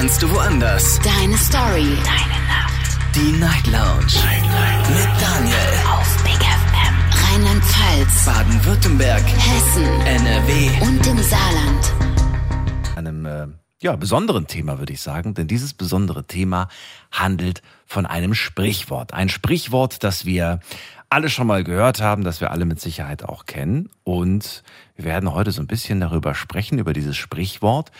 kannst du woanders. Deine Story. Deine Nacht. Die Night Lounge. Night, Night. Mit Daniel. Auf Big FM. Rheinland-Pfalz. Baden-Württemberg. Hessen. NRW. Und im Saarland. einem äh, ja, besonderen Thema, würde ich sagen. Denn dieses besondere Thema handelt von einem Sprichwort. Ein Sprichwort, das wir alle schon mal gehört haben, das wir alle mit Sicherheit auch kennen. Und wir werden heute so ein bisschen darüber sprechen, über dieses Sprichwort,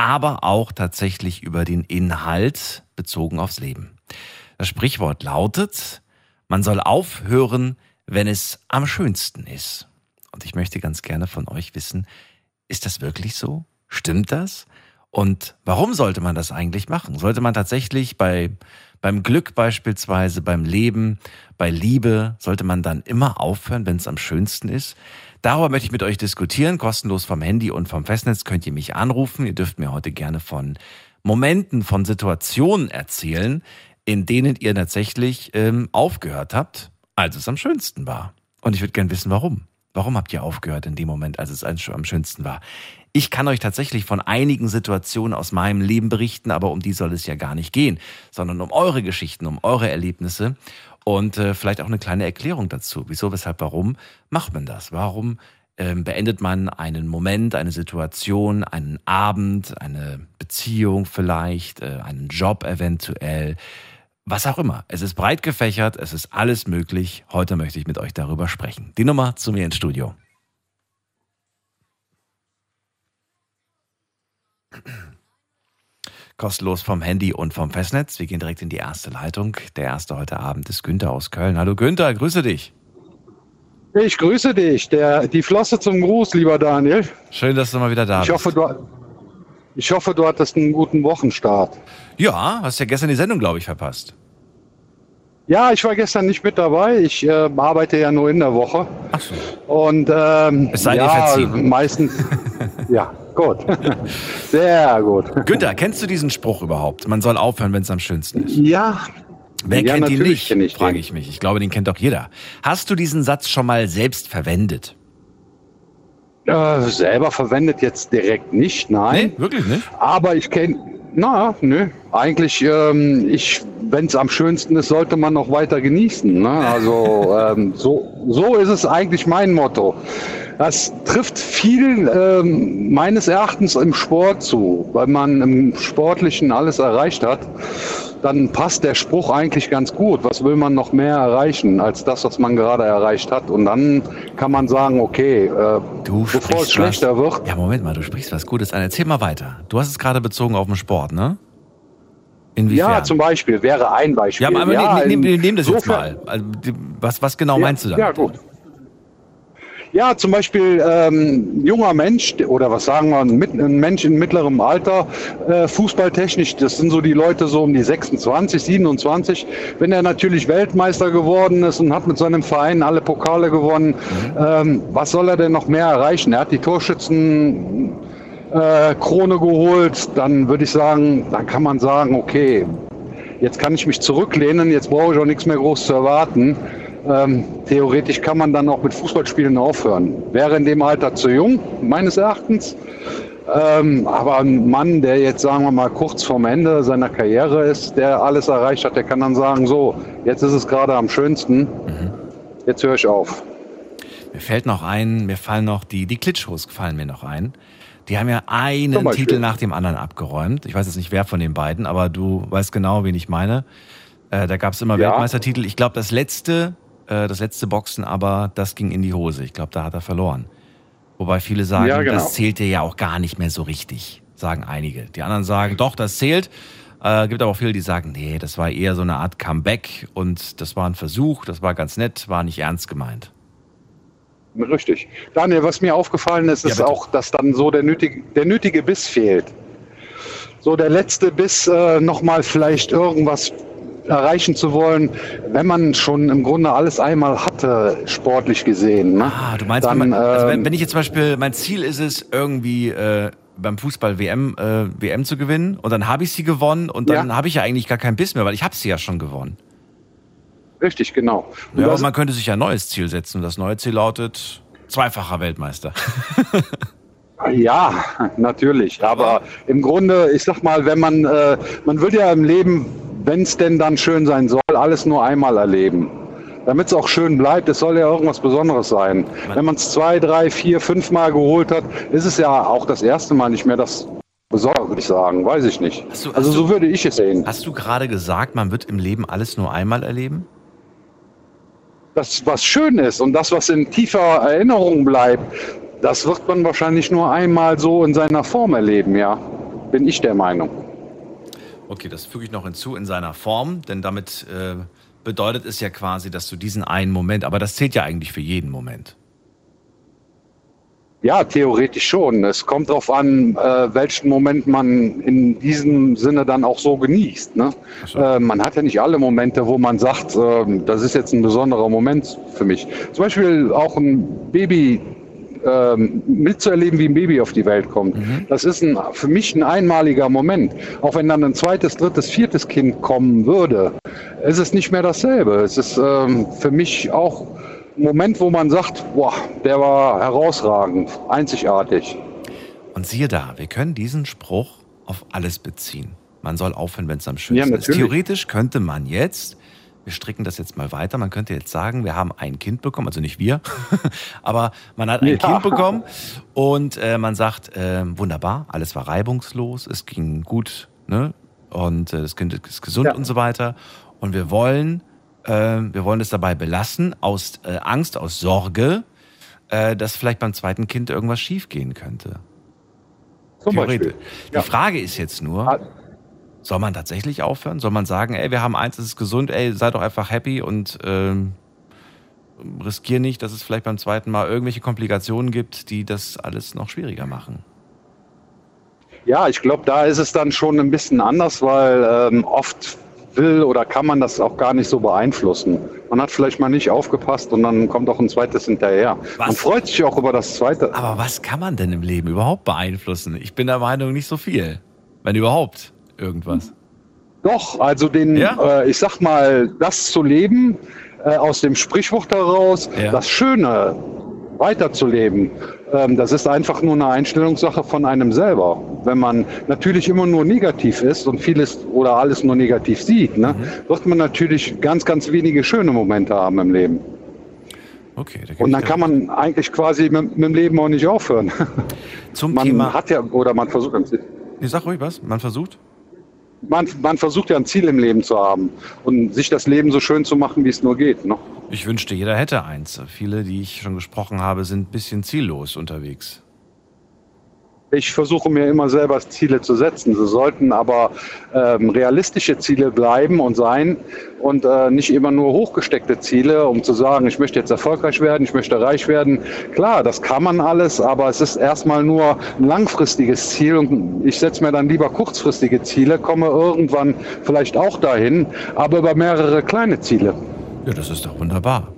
aber auch tatsächlich über den Inhalt bezogen aufs Leben. Das Sprichwort lautet, man soll aufhören, wenn es am schönsten ist. Und ich möchte ganz gerne von euch wissen, ist das wirklich so? Stimmt das? Und warum sollte man das eigentlich machen? Sollte man tatsächlich bei, beim Glück beispielsweise, beim Leben, bei Liebe, sollte man dann immer aufhören, wenn es am schönsten ist? Darüber möchte ich mit euch diskutieren. Kostenlos vom Handy und vom Festnetz könnt ihr mich anrufen. Ihr dürft mir heute gerne von Momenten, von Situationen erzählen, in denen ihr tatsächlich ähm, aufgehört habt, als es am schönsten war. Und ich würde gerne wissen, warum. Warum habt ihr aufgehört in dem Moment, als es am schönsten war? Ich kann euch tatsächlich von einigen Situationen aus meinem Leben berichten, aber um die soll es ja gar nicht gehen, sondern um eure Geschichten, um eure Erlebnisse und äh, vielleicht auch eine kleine Erklärung dazu. Wieso, weshalb, warum macht man das? Warum ähm, beendet man einen Moment, eine Situation, einen Abend, eine Beziehung vielleicht, äh, einen Job eventuell? Was auch immer. Es ist breit gefächert, es ist alles möglich. Heute möchte ich mit euch darüber sprechen. Die Nummer zu mir ins Studio. Kostenlos vom Handy und vom Festnetz. Wir gehen direkt in die erste Leitung. Der erste heute Abend ist Günther aus Köln. Hallo Günther, grüße dich. Ich grüße dich. Der, die Flosse zum Gruß, lieber Daniel. Schön, dass du mal wieder da Ich bist. hoffe, du, ich hoffe, du hattest einen guten Wochenstart. Ja, hast ja gestern die Sendung, glaube ich, verpasst. Ja, ich war gestern nicht mit dabei. Ich äh, arbeite ja nur in der Woche. Ach so. Und ähm, Es sei dir ja, verziehen. meistens. ja, gut. Sehr gut. Günther, kennst du diesen Spruch überhaupt? Man soll aufhören, wenn es am schönsten ist. Ja, Wer Ja, kennt ihn nicht, kenn ich frage ich mich. Ich glaube, den kennt doch jeder. Hast du diesen Satz schon mal selbst verwendet? äh, selber verwendet jetzt direkt nicht, nein. wirklich nicht? Aber ich kenne, na, nö. Eigentlich, ähm, ich, wenn es am schönsten ist, sollte man noch weiter genießen. Ne? Also ähm, so, so ist es eigentlich mein Motto. Das trifft viel ähm, meines Erachtens im Sport zu, weil man im Sportlichen alles erreicht hat. Dann passt der Spruch eigentlich ganz gut. Was will man noch mehr erreichen als das, was man gerade erreicht hat? Und dann kann man sagen, okay, äh, bevor es schlechter was. wird, Ja, Moment mal, du sprichst was Gutes an. Erzähl mal weiter. Du hast es gerade bezogen auf den Sport, ne? Inwiefern? Ja, zum Beispiel wäre ein Beispiel. Ja, aber aber nehm, nehm, nehm, das jetzt mal. Also, was, was genau meinst du damit? Ja, gut. Ja, zum Beispiel ähm, junger Mensch oder was sagen wir, ein Mensch in mittlerem Alter, äh, fußballtechnisch, das sind so die Leute so um die 26, 27. Wenn er natürlich Weltmeister geworden ist und hat mit seinem Verein alle Pokale gewonnen, ähm, was soll er denn noch mehr erreichen? Er hat die Torschützen äh, Krone geholt, dann würde ich sagen, dann kann man sagen, okay, jetzt kann ich mich zurücklehnen, jetzt brauche ich auch nichts mehr groß zu erwarten. Ähm, theoretisch kann man dann auch mit Fußballspielen aufhören. Wäre in dem Alter zu jung, meines Erachtens. Ähm, aber ein Mann, der jetzt, sagen wir mal, kurz vorm Ende seiner Karriere ist, der alles erreicht hat, der kann dann sagen, so, jetzt ist es gerade am schönsten, jetzt höre ich auf. Mir fällt noch ein, mir fallen noch die, die Klitschos fallen mir noch ein. Die haben ja einen. Titel nach dem anderen abgeräumt. Ich weiß jetzt nicht, wer von den beiden, aber du weißt genau, wen ich meine. Äh, da gab es immer Ja. Weltmeistertitel. Ich glaube, das letzte, äh, das letzte Boxen, aber das ging in die Hose. Ich glaube, da hat er verloren. Wobei viele sagen, Ja, genau. das zählte ja auch gar nicht mehr so richtig, sagen einige. Die anderen sagen, doch, das zählt. Äh, gibt aber auch viele, die sagen, nee, das war eher so eine Art Comeback und das war ein Versuch, das war ganz nett, war nicht ernst gemeint. Richtig. Daniel, was mir aufgefallen ist, Ja, ist bitte. auch, dass dann so der nötige, der nötige Biss fehlt. So der letzte Biss, äh, nochmal vielleicht irgendwas erreichen zu wollen, wenn man schon im Grunde alles einmal hatte, sportlich gesehen. Ne? Ah, du meinst, Dann, wenn, man, also wenn, ähm, wenn ich jetzt zum Beispiel, mein Ziel ist es, irgendwie äh, beim Fußball WM, äh, WM zu gewinnen und dann habe ich sie gewonnen und dann Ja. habe ich ja eigentlich gar keinen Biss mehr, weil ich habe sie ja schon gewonnen. Richtig, genau. Und Ja, aber man könnte sich ja ein neues Ziel setzen und das neue Ziel lautet zweifacher Weltmeister. Ja, natürlich. Aber im Grunde, ich sag mal, wenn man, äh, man will ja im Leben, wenn es denn dann schön sein soll, alles nur einmal erleben. Damit es auch schön bleibt, es soll ja irgendwas Besonderes sein. Wenn man es zwei, drei, vier, fünf Mal geholt hat, ist es ja auch das erste Mal nicht mehr das Besondere, würde ich sagen. Weiß ich nicht. Du- also so du- würde ich es sehen. Hast du gerade gesagt, man wird im Leben alles nur einmal erleben? Das, was schön ist und das, was in tiefer Erinnerung bleibt, das wird man wahrscheinlich nur einmal so in seiner Form erleben, ja. Bin ich der Meinung. Okay, das füge ich noch hinzu in seiner Form, denn damit äh, bedeutet es ja quasi, dass du diesen einen Moment, aber das zählt ja eigentlich für jeden Moment. Ja, theoretisch schon. Es kommt darauf an, äh, welchen Moment man in diesem Sinne dann auch so genießt. Ne? So. Äh, man hat ja nicht alle Momente, wo man sagt, ähm, das ist jetzt ein besonderer Moment für mich. Zum Beispiel auch ein Baby ähm, mitzuerleben, wie ein Baby auf die Welt kommt. Das ist ein, für mich ein einmaliger Moment. Auch wenn dann ein zweites, drittes, viertes Kind kommen würde, ist es nicht mehr dasselbe. Es ist ähm, für mich auch ein Moment, wo man sagt, boah, der war herausragend, einzigartig. Und siehe da, wir können diesen Spruch auf alles beziehen. Man soll aufhören, wenn es am schönsten Ja, ist. Theoretisch könnte man jetzt, wir stricken das jetzt mal weiter, man könnte jetzt sagen, wir haben ein Kind bekommen, also nicht wir, aber man hat ein Ja. Kind bekommen und äh, man sagt, äh, wunderbar, alles war reibungslos, es ging gut, ne? Und äh, das Kind ist gesund Ja. und so weiter. Und wir wollen, äh, wir wollen es dabei belassen, aus äh, Angst, aus Sorge, äh, dass vielleicht beim zweiten Kind irgendwas schiefgehen könnte. Zum. Beispiel. Die Ja. Frage ist jetzt nur. Soll man tatsächlich aufhören? Soll man sagen, ey, wir haben eins, es ist gesund, ey, sei doch einfach happy und ähm, riskier nicht, dass es vielleicht beim zweiten Mal irgendwelche Komplikationen gibt, die das alles noch schwieriger machen. Ja, ich glaube, da ist es dann schon ein bisschen anders, weil ähm, oft will oder kann man das auch gar nicht so beeinflussen. Man hat vielleicht mal nicht aufgepasst und dann kommt auch ein zweites hinterher. Was? Man freut sich auch über das zweite. Aber was kann man denn im Leben überhaupt beeinflussen? Ich bin der Meinung, nicht so viel. Wenn überhaupt irgendwas. Doch, also den, Ja? äh, ich sag mal, das zu leben, äh, aus dem Sprichwort heraus, Ja. das Schöne weiterzuleben, ähm, das ist einfach nur eine Einstellungssache von einem selber. Wenn man natürlich immer nur negativ ist und vieles oder alles nur negativ sieht, ne, Mhm. wird man natürlich ganz, ganz wenige schöne Momente haben im Leben. Okay, da Und ich dann kann man eigentlich quasi mit, mit dem Leben auch nicht aufhören. Zum Man Thema. hat ja, oder man versucht, Nee, sag ruhig was. Man versucht. Man, man versucht ja ein Ziel im Leben zu haben und sich das Leben so schön zu machen, wie es nur geht. Ne? Ich wünschte, jeder hätte eins. Viele, die ich schon gesprochen habe, sind ein bisschen ziellos unterwegs. Ich versuche mir immer selber Ziele zu setzen. Sie sollten aber ähm, realistische Ziele bleiben und sein und äh, nicht immer nur hochgesteckte Ziele, um zu sagen, ich möchte jetzt erfolgreich werden, ich möchte reich werden. Klar, das kann man alles, aber es ist erstmal nur ein langfristiges Ziel und ich setze mir dann lieber kurzfristige Ziele, komme irgendwann vielleicht auch dahin, aber über mehrere kleine Ziele. Ja, das ist doch wunderbar.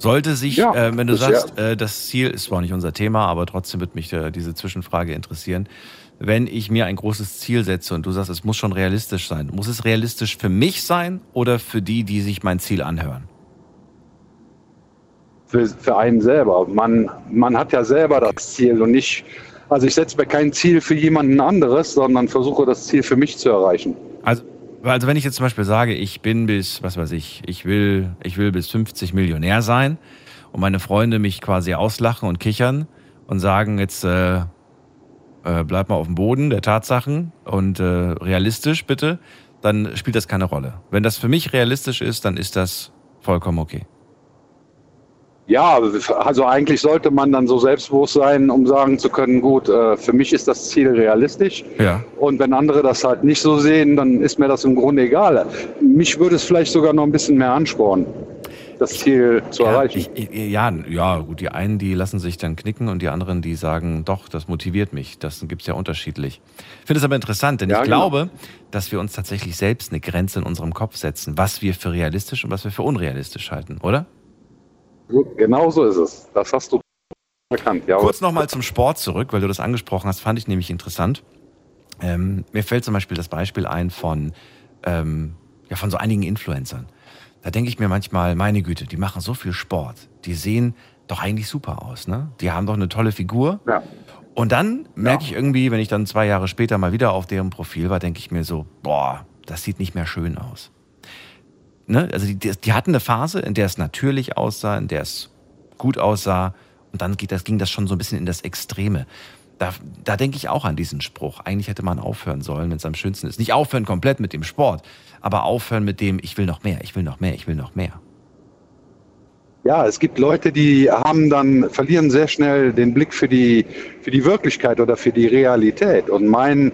Sollte sich, Ja, äh, wenn du sagst, äh, das Ziel ist zwar nicht unser Thema, aber trotzdem wird mich äh, diese Zwischenfrage interessieren. Wenn ich mir ein großes Ziel setze und du sagst, es muss schon realistisch sein, muss es realistisch für mich sein oder für die, die sich mein Ziel anhören? für, für einen selber. Man, man hat ja selber das Ziel und nicht, also ich setze mir kein Ziel für jemanden anderes, sondern versuche das Ziel für mich zu erreichen. Also, also wenn ich jetzt zum Beispiel sage, ich bin bis, was weiß ich, ich will, ich will bis 50 Millionär sein und meine Freunde mich quasi auslachen und kichern und sagen jetzt, äh, äh, bleib mal auf dem Boden der Tatsachen und äh, realistisch bitte, dann spielt das keine Rolle. Wenn das für mich realistisch ist, dann ist das vollkommen okay. Ja, also eigentlich sollte man dann so selbstbewusst sein, um sagen zu können, gut, äh, für mich ist das Ziel realistisch. Ja. Und wenn andere das halt nicht so sehen, dann ist mir das im Grunde egal. Mich würde es vielleicht sogar noch ein bisschen mehr anspornen, das Ziel zu Ja, erreichen. ich, ja, ja, gut, die einen, die lassen sich dann knicken und die anderen, die sagen, doch, das motiviert mich. Das gibt's ja unterschiedlich. Ich finde es aber interessant, denn Ja, ich genau. glaube, dass wir uns tatsächlich selbst eine Grenze in unserem Kopf setzen, was wir für realistisch und was wir für unrealistisch halten, oder? Genau so ist es. Das hast du erkannt. Ja, Kurz nochmal zum Sport zurück, weil du das angesprochen hast, fand ich nämlich interessant. Ähm, mir fällt zum Beispiel das Beispiel ein von, ähm, ja, von so einigen Influencern. Da denke ich mir manchmal, meine Güte, die machen so viel Sport. Die sehen doch eigentlich super aus, ne? Die haben doch eine tolle Figur. ja. Und dann merke ich irgendwie, wenn ich dann zwei Jahre später mal wieder auf deren Profil war, denke ich mir so, boah, das sieht nicht mehr schön aus. Ne? Also die, die hatten eine Phase, in der es natürlich aussah, in der es gut aussah. Und dann geht das, ging das schon so ein bisschen in das Extreme. Da, da denke ich auch an diesen Spruch. Eigentlich hätte man aufhören sollen, wenn es am schönsten ist. Nicht aufhören komplett mit dem Sport, aber aufhören mit dem, ich will noch mehr, ich will noch mehr, ich will noch mehr. Ja, es gibt Leute, die haben dann, verlieren sehr schnell den Blick für die, für die Wirklichkeit oder für die Realität und meinen,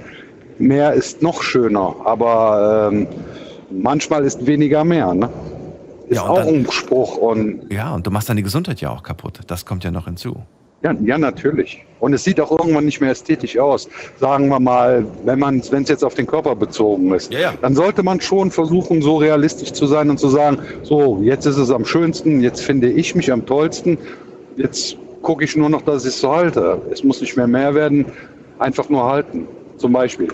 mehr ist noch schöner. Aber ähm, manchmal ist weniger mehr. Ne? Ist Ja, auch dann- ein Spruch. Und Ja, und du machst deine Gesundheit ja auch kaputt. Das kommt ja noch hinzu. ja, ja, natürlich. Und es sieht auch irgendwann nicht mehr ästhetisch aus. Sagen wir mal, wenn man, wenn es jetzt auf den Körper bezogen ist, Ja, ja. dann sollte man schon versuchen, so realistisch zu sein und zu sagen, so, jetzt ist es am schönsten, jetzt finde ich mich am tollsten, jetzt gucke ich nur noch, dass ich es so halte. Es muss nicht mehr mehr werden, einfach nur halten. Zum Beispiel.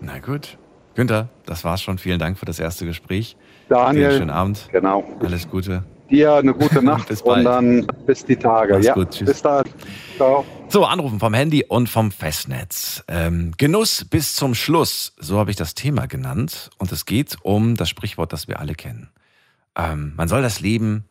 Na gut. Günther, das war's schon. Vielen Dank für das erste Gespräch. Daniel, Dir Schönen Abend. genau. Alles Gute. Dir eine gute Nacht Bis bald. und dann bis die Tage. Mach's ja, gut, tschüss. bis dann. Ciao. So, Anrufen vom Handy und vom Festnetz. Ähm, Genuss bis zum Schluss, so habe ich das Thema genannt. Und es geht um das Sprichwort, das wir alle kennen. Ähm, man soll das Leben,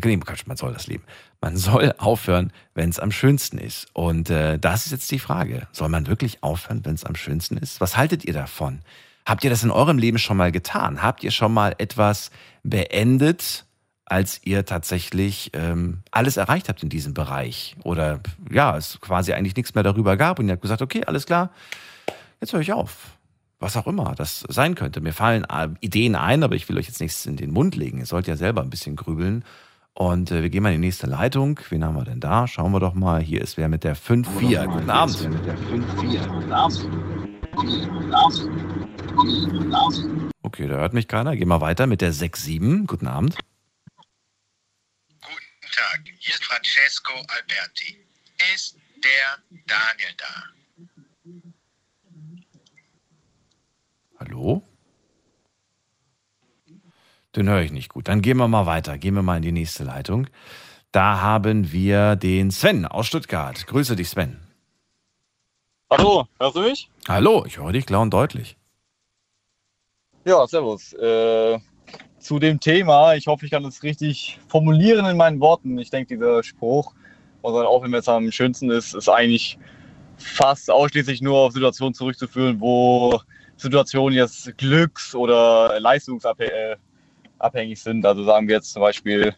äh, nee, Quatsch, man soll das Leben. Man soll aufhören, wenn es am schönsten ist. Und äh, das ist jetzt die Frage. Soll man wirklich aufhören, wenn es am schönsten ist? Was haltet ihr davon? Habt ihr das in eurem Leben schon mal getan? Habt ihr schon mal etwas beendet, als ihr tatsächlich ähm, alles erreicht habt in diesem Bereich? Oder ja, es quasi eigentlich nichts mehr darüber gab und ihr habt gesagt, okay, alles klar, jetzt höre ich auf. Was auch immer das sein könnte. Mir fallen äh, Ideen ein, aber ich will euch jetzt nichts in den Mund legen. Ihr sollt ja selber ein bisschen grübeln. Und äh, wir gehen mal in die nächste Leitung. Wen haben wir denn da? Schauen wir doch mal. Hier ist wer mit der 5-4. Guten Abend. Okay, da hört mich keiner. Gehen wir weiter mit der 6-7. Guten Abend. Guten Tag, hier ist Francesco Alberti. Ist der Daniel da? Hallo? Den höre ich nicht gut. Dann gehen wir mal weiter. Gehen wir mal in die nächste Leitung. Da haben wir den Sven aus Stuttgart. Grüße dich, Sven. Hallo, hörst du mich? Hallo, ich höre dich klar und deutlich. Ja, servus. Äh, zu dem Thema, ich hoffe, ich kann es richtig formulieren in meinen Worten. Ich denke, dieser Spruch, auch wenn es am schönsten ist, ist eigentlich fast ausschließlich nur auf Situationen zurückzuführen, wo Situationen jetzt glücks- oder leistungsabhängig sind. Also sagen wir jetzt zum Beispiel,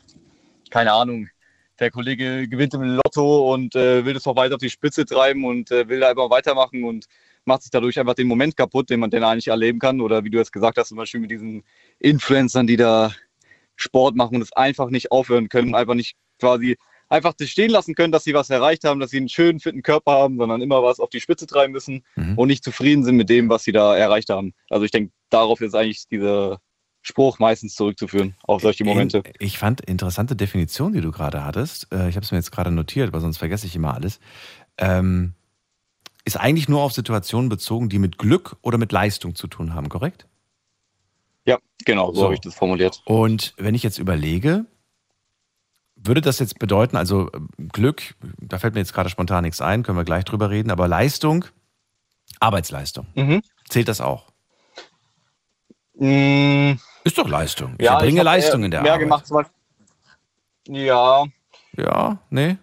keine Ahnung, der Kollege gewinnt im Lotto und äh, will das noch weiter auf die Spitze treiben und äh, will da einfach weitermachen und macht sich dadurch einfach den Moment kaputt, den man den eigentlich erleben kann. Oder wie du jetzt gesagt hast, zum Beispiel mit diesen Influencern, die da Sport machen und es einfach nicht aufhören können, einfach nicht quasi einfach das stehen lassen können, dass sie was erreicht haben, dass sie einen schönen, fitten Körper haben, sondern immer was auf die Spitze treiben müssen Mhm. und nicht zufrieden sind mit dem, was sie da erreicht haben. Also ich denke, darauf ist eigentlich dieser Spruch meistens zurückzuführen, auf solche Momente. Ich, fand interessante Definition, die du gerade hattest. Äh, Ich habe es mir jetzt gerade notiert, weil sonst vergesse ich immer alles. Ähm, ist eigentlich nur auf Situationen bezogen, die mit Glück oder mit Leistung zu tun haben, korrekt? Ja, genau, so, So. habe ich das formuliert. Und wenn ich jetzt überlege, würde das jetzt bedeuten, also äh, Glück, da fällt mir jetzt gerade spontan nichts ein, können wir gleich drüber reden, aber Leistung, Arbeitsleistung, Mhm. zählt das auch? Mm, Ist doch Leistung. Ich ja, erbringe hab Leistung in der mehr Arbeit. gemacht, zum Beispiel. Ja, Ja, nee.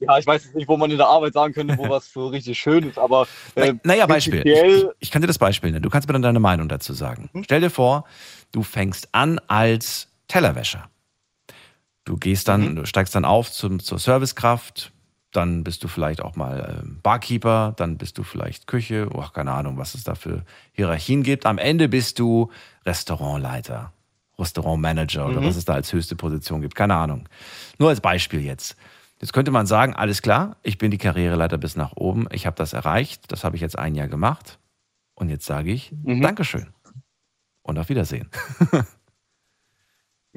ja, ich weiß jetzt nicht, wo man in der Arbeit sagen könnte, wo was so richtig schön ist, aber äh, Na- naja, Beispiel. Ich, ich, ich kann dir das Beispiel nennen. Du kannst mir dann deine Meinung dazu sagen. Hm? Stell dir vor, du fängst an als Tellerwäscher. Du gehst dann, Mhm. du steigst dann auf zum, zur Servicekraft, dann bist du vielleicht auch mal ähm, Barkeeper, dann bist du vielleicht Küche, oh, keine Ahnung, was es da für Hierarchien gibt. Am Ende bist du Restaurantleiter, Restaurantmanager oder Mhm. was es da als höchste Position gibt, keine Ahnung. Nur als Beispiel jetzt. Jetzt könnte man sagen, alles klar, ich bin die Karriereleiter bis nach oben, ich habe das erreicht, das habe ich jetzt ein Jahr gemacht und jetzt sage ich Mhm. Dankeschön und auf Wiedersehen.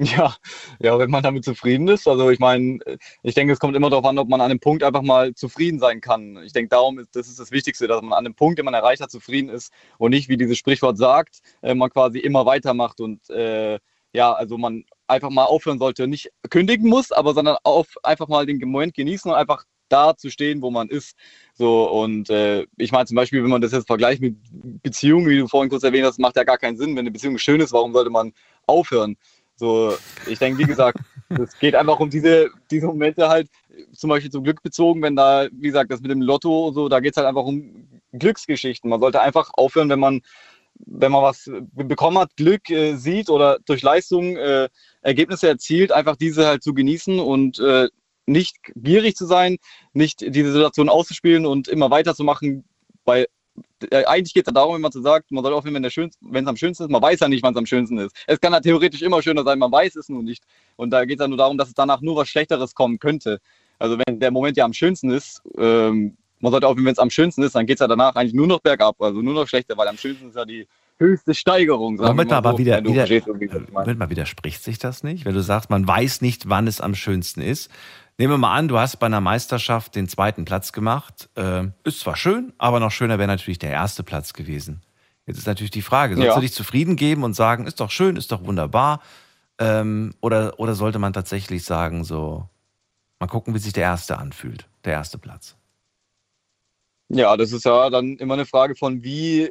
Ja, ja, wenn man damit zufrieden ist. Also ich meine, ich denke, es kommt immer darauf an, ob man an einem Punkt einfach mal zufrieden sein kann. Ich denke, darum ist das ist das Wichtigste, dass man an einem Punkt, den man erreicht hat, zufrieden ist und nicht, wie dieses Sprichwort sagt, äh, man quasi immer weitermacht und äh, ja, also man einfach mal aufhören sollte, nicht kündigen muss, aber sondern auf, einfach mal den Moment genießen und einfach da zu stehen, wo man ist. So, und äh, ich meine zum Beispiel, wenn man das jetzt vergleicht mit Beziehungen, wie du vorhin kurz erwähnt hast, macht ja gar keinen Sinn. Wenn eine Beziehung schön ist, warum sollte man aufhören? So, ich denke, wie gesagt, es geht einfach um diese, diese Momente halt, zum Beispiel zum Glück bezogen, wenn da, wie gesagt, das mit dem Lotto und so, da geht es halt einfach um Glücksgeschichten. Man sollte einfach aufhören, wenn man, wenn man was bekommen hat, Glück äh, sieht oder durch Leistung äh, Ergebnisse erzielt, einfach diese halt zu genießen und äh, nicht gierig zu sein, nicht diese Situation auszuspielen und immer weiterzumachen, äh, eigentlich geht es ja darum, wenn man so sagt, man soll aufhören, wenn es am schönsten ist. Man weiß ja nicht, wann es am schönsten ist. Es kann ja theoretisch immer schöner sein, man weiß es nur nicht. Und da geht es ja nur darum, dass es danach nur was Schlechteres kommen könnte. Also wenn der Moment ja am schönsten ist, ähm, man sollte aufhören, wenn es am schönsten ist, dann geht es ja danach eigentlich nur noch bergab, also nur noch schlechter, weil am schönsten ist ja die höchste Steigerung. Moment mal, aber so, wieder, du wieder, verstehst, wie ich das meine. Moment mal, widerspricht sich das nicht? Wenn du sagst, man weiß nicht, wann es am schönsten ist. Nehmen wir mal an, du hast bei einer Meisterschaft den zweiten Platz gemacht. Äh, ist zwar schön, aber noch schöner wäre natürlich der erste Platz gewesen. Jetzt ist natürlich die Frage, sollst Ja. du dich zufrieden geben und sagen, ist doch schön, ist doch wunderbar? Ähm, oder, oder sollte man tatsächlich sagen, so, mal gucken, wie sich der erste anfühlt, der erste Platz? Ja, das ist ja dann immer eine Frage von, wie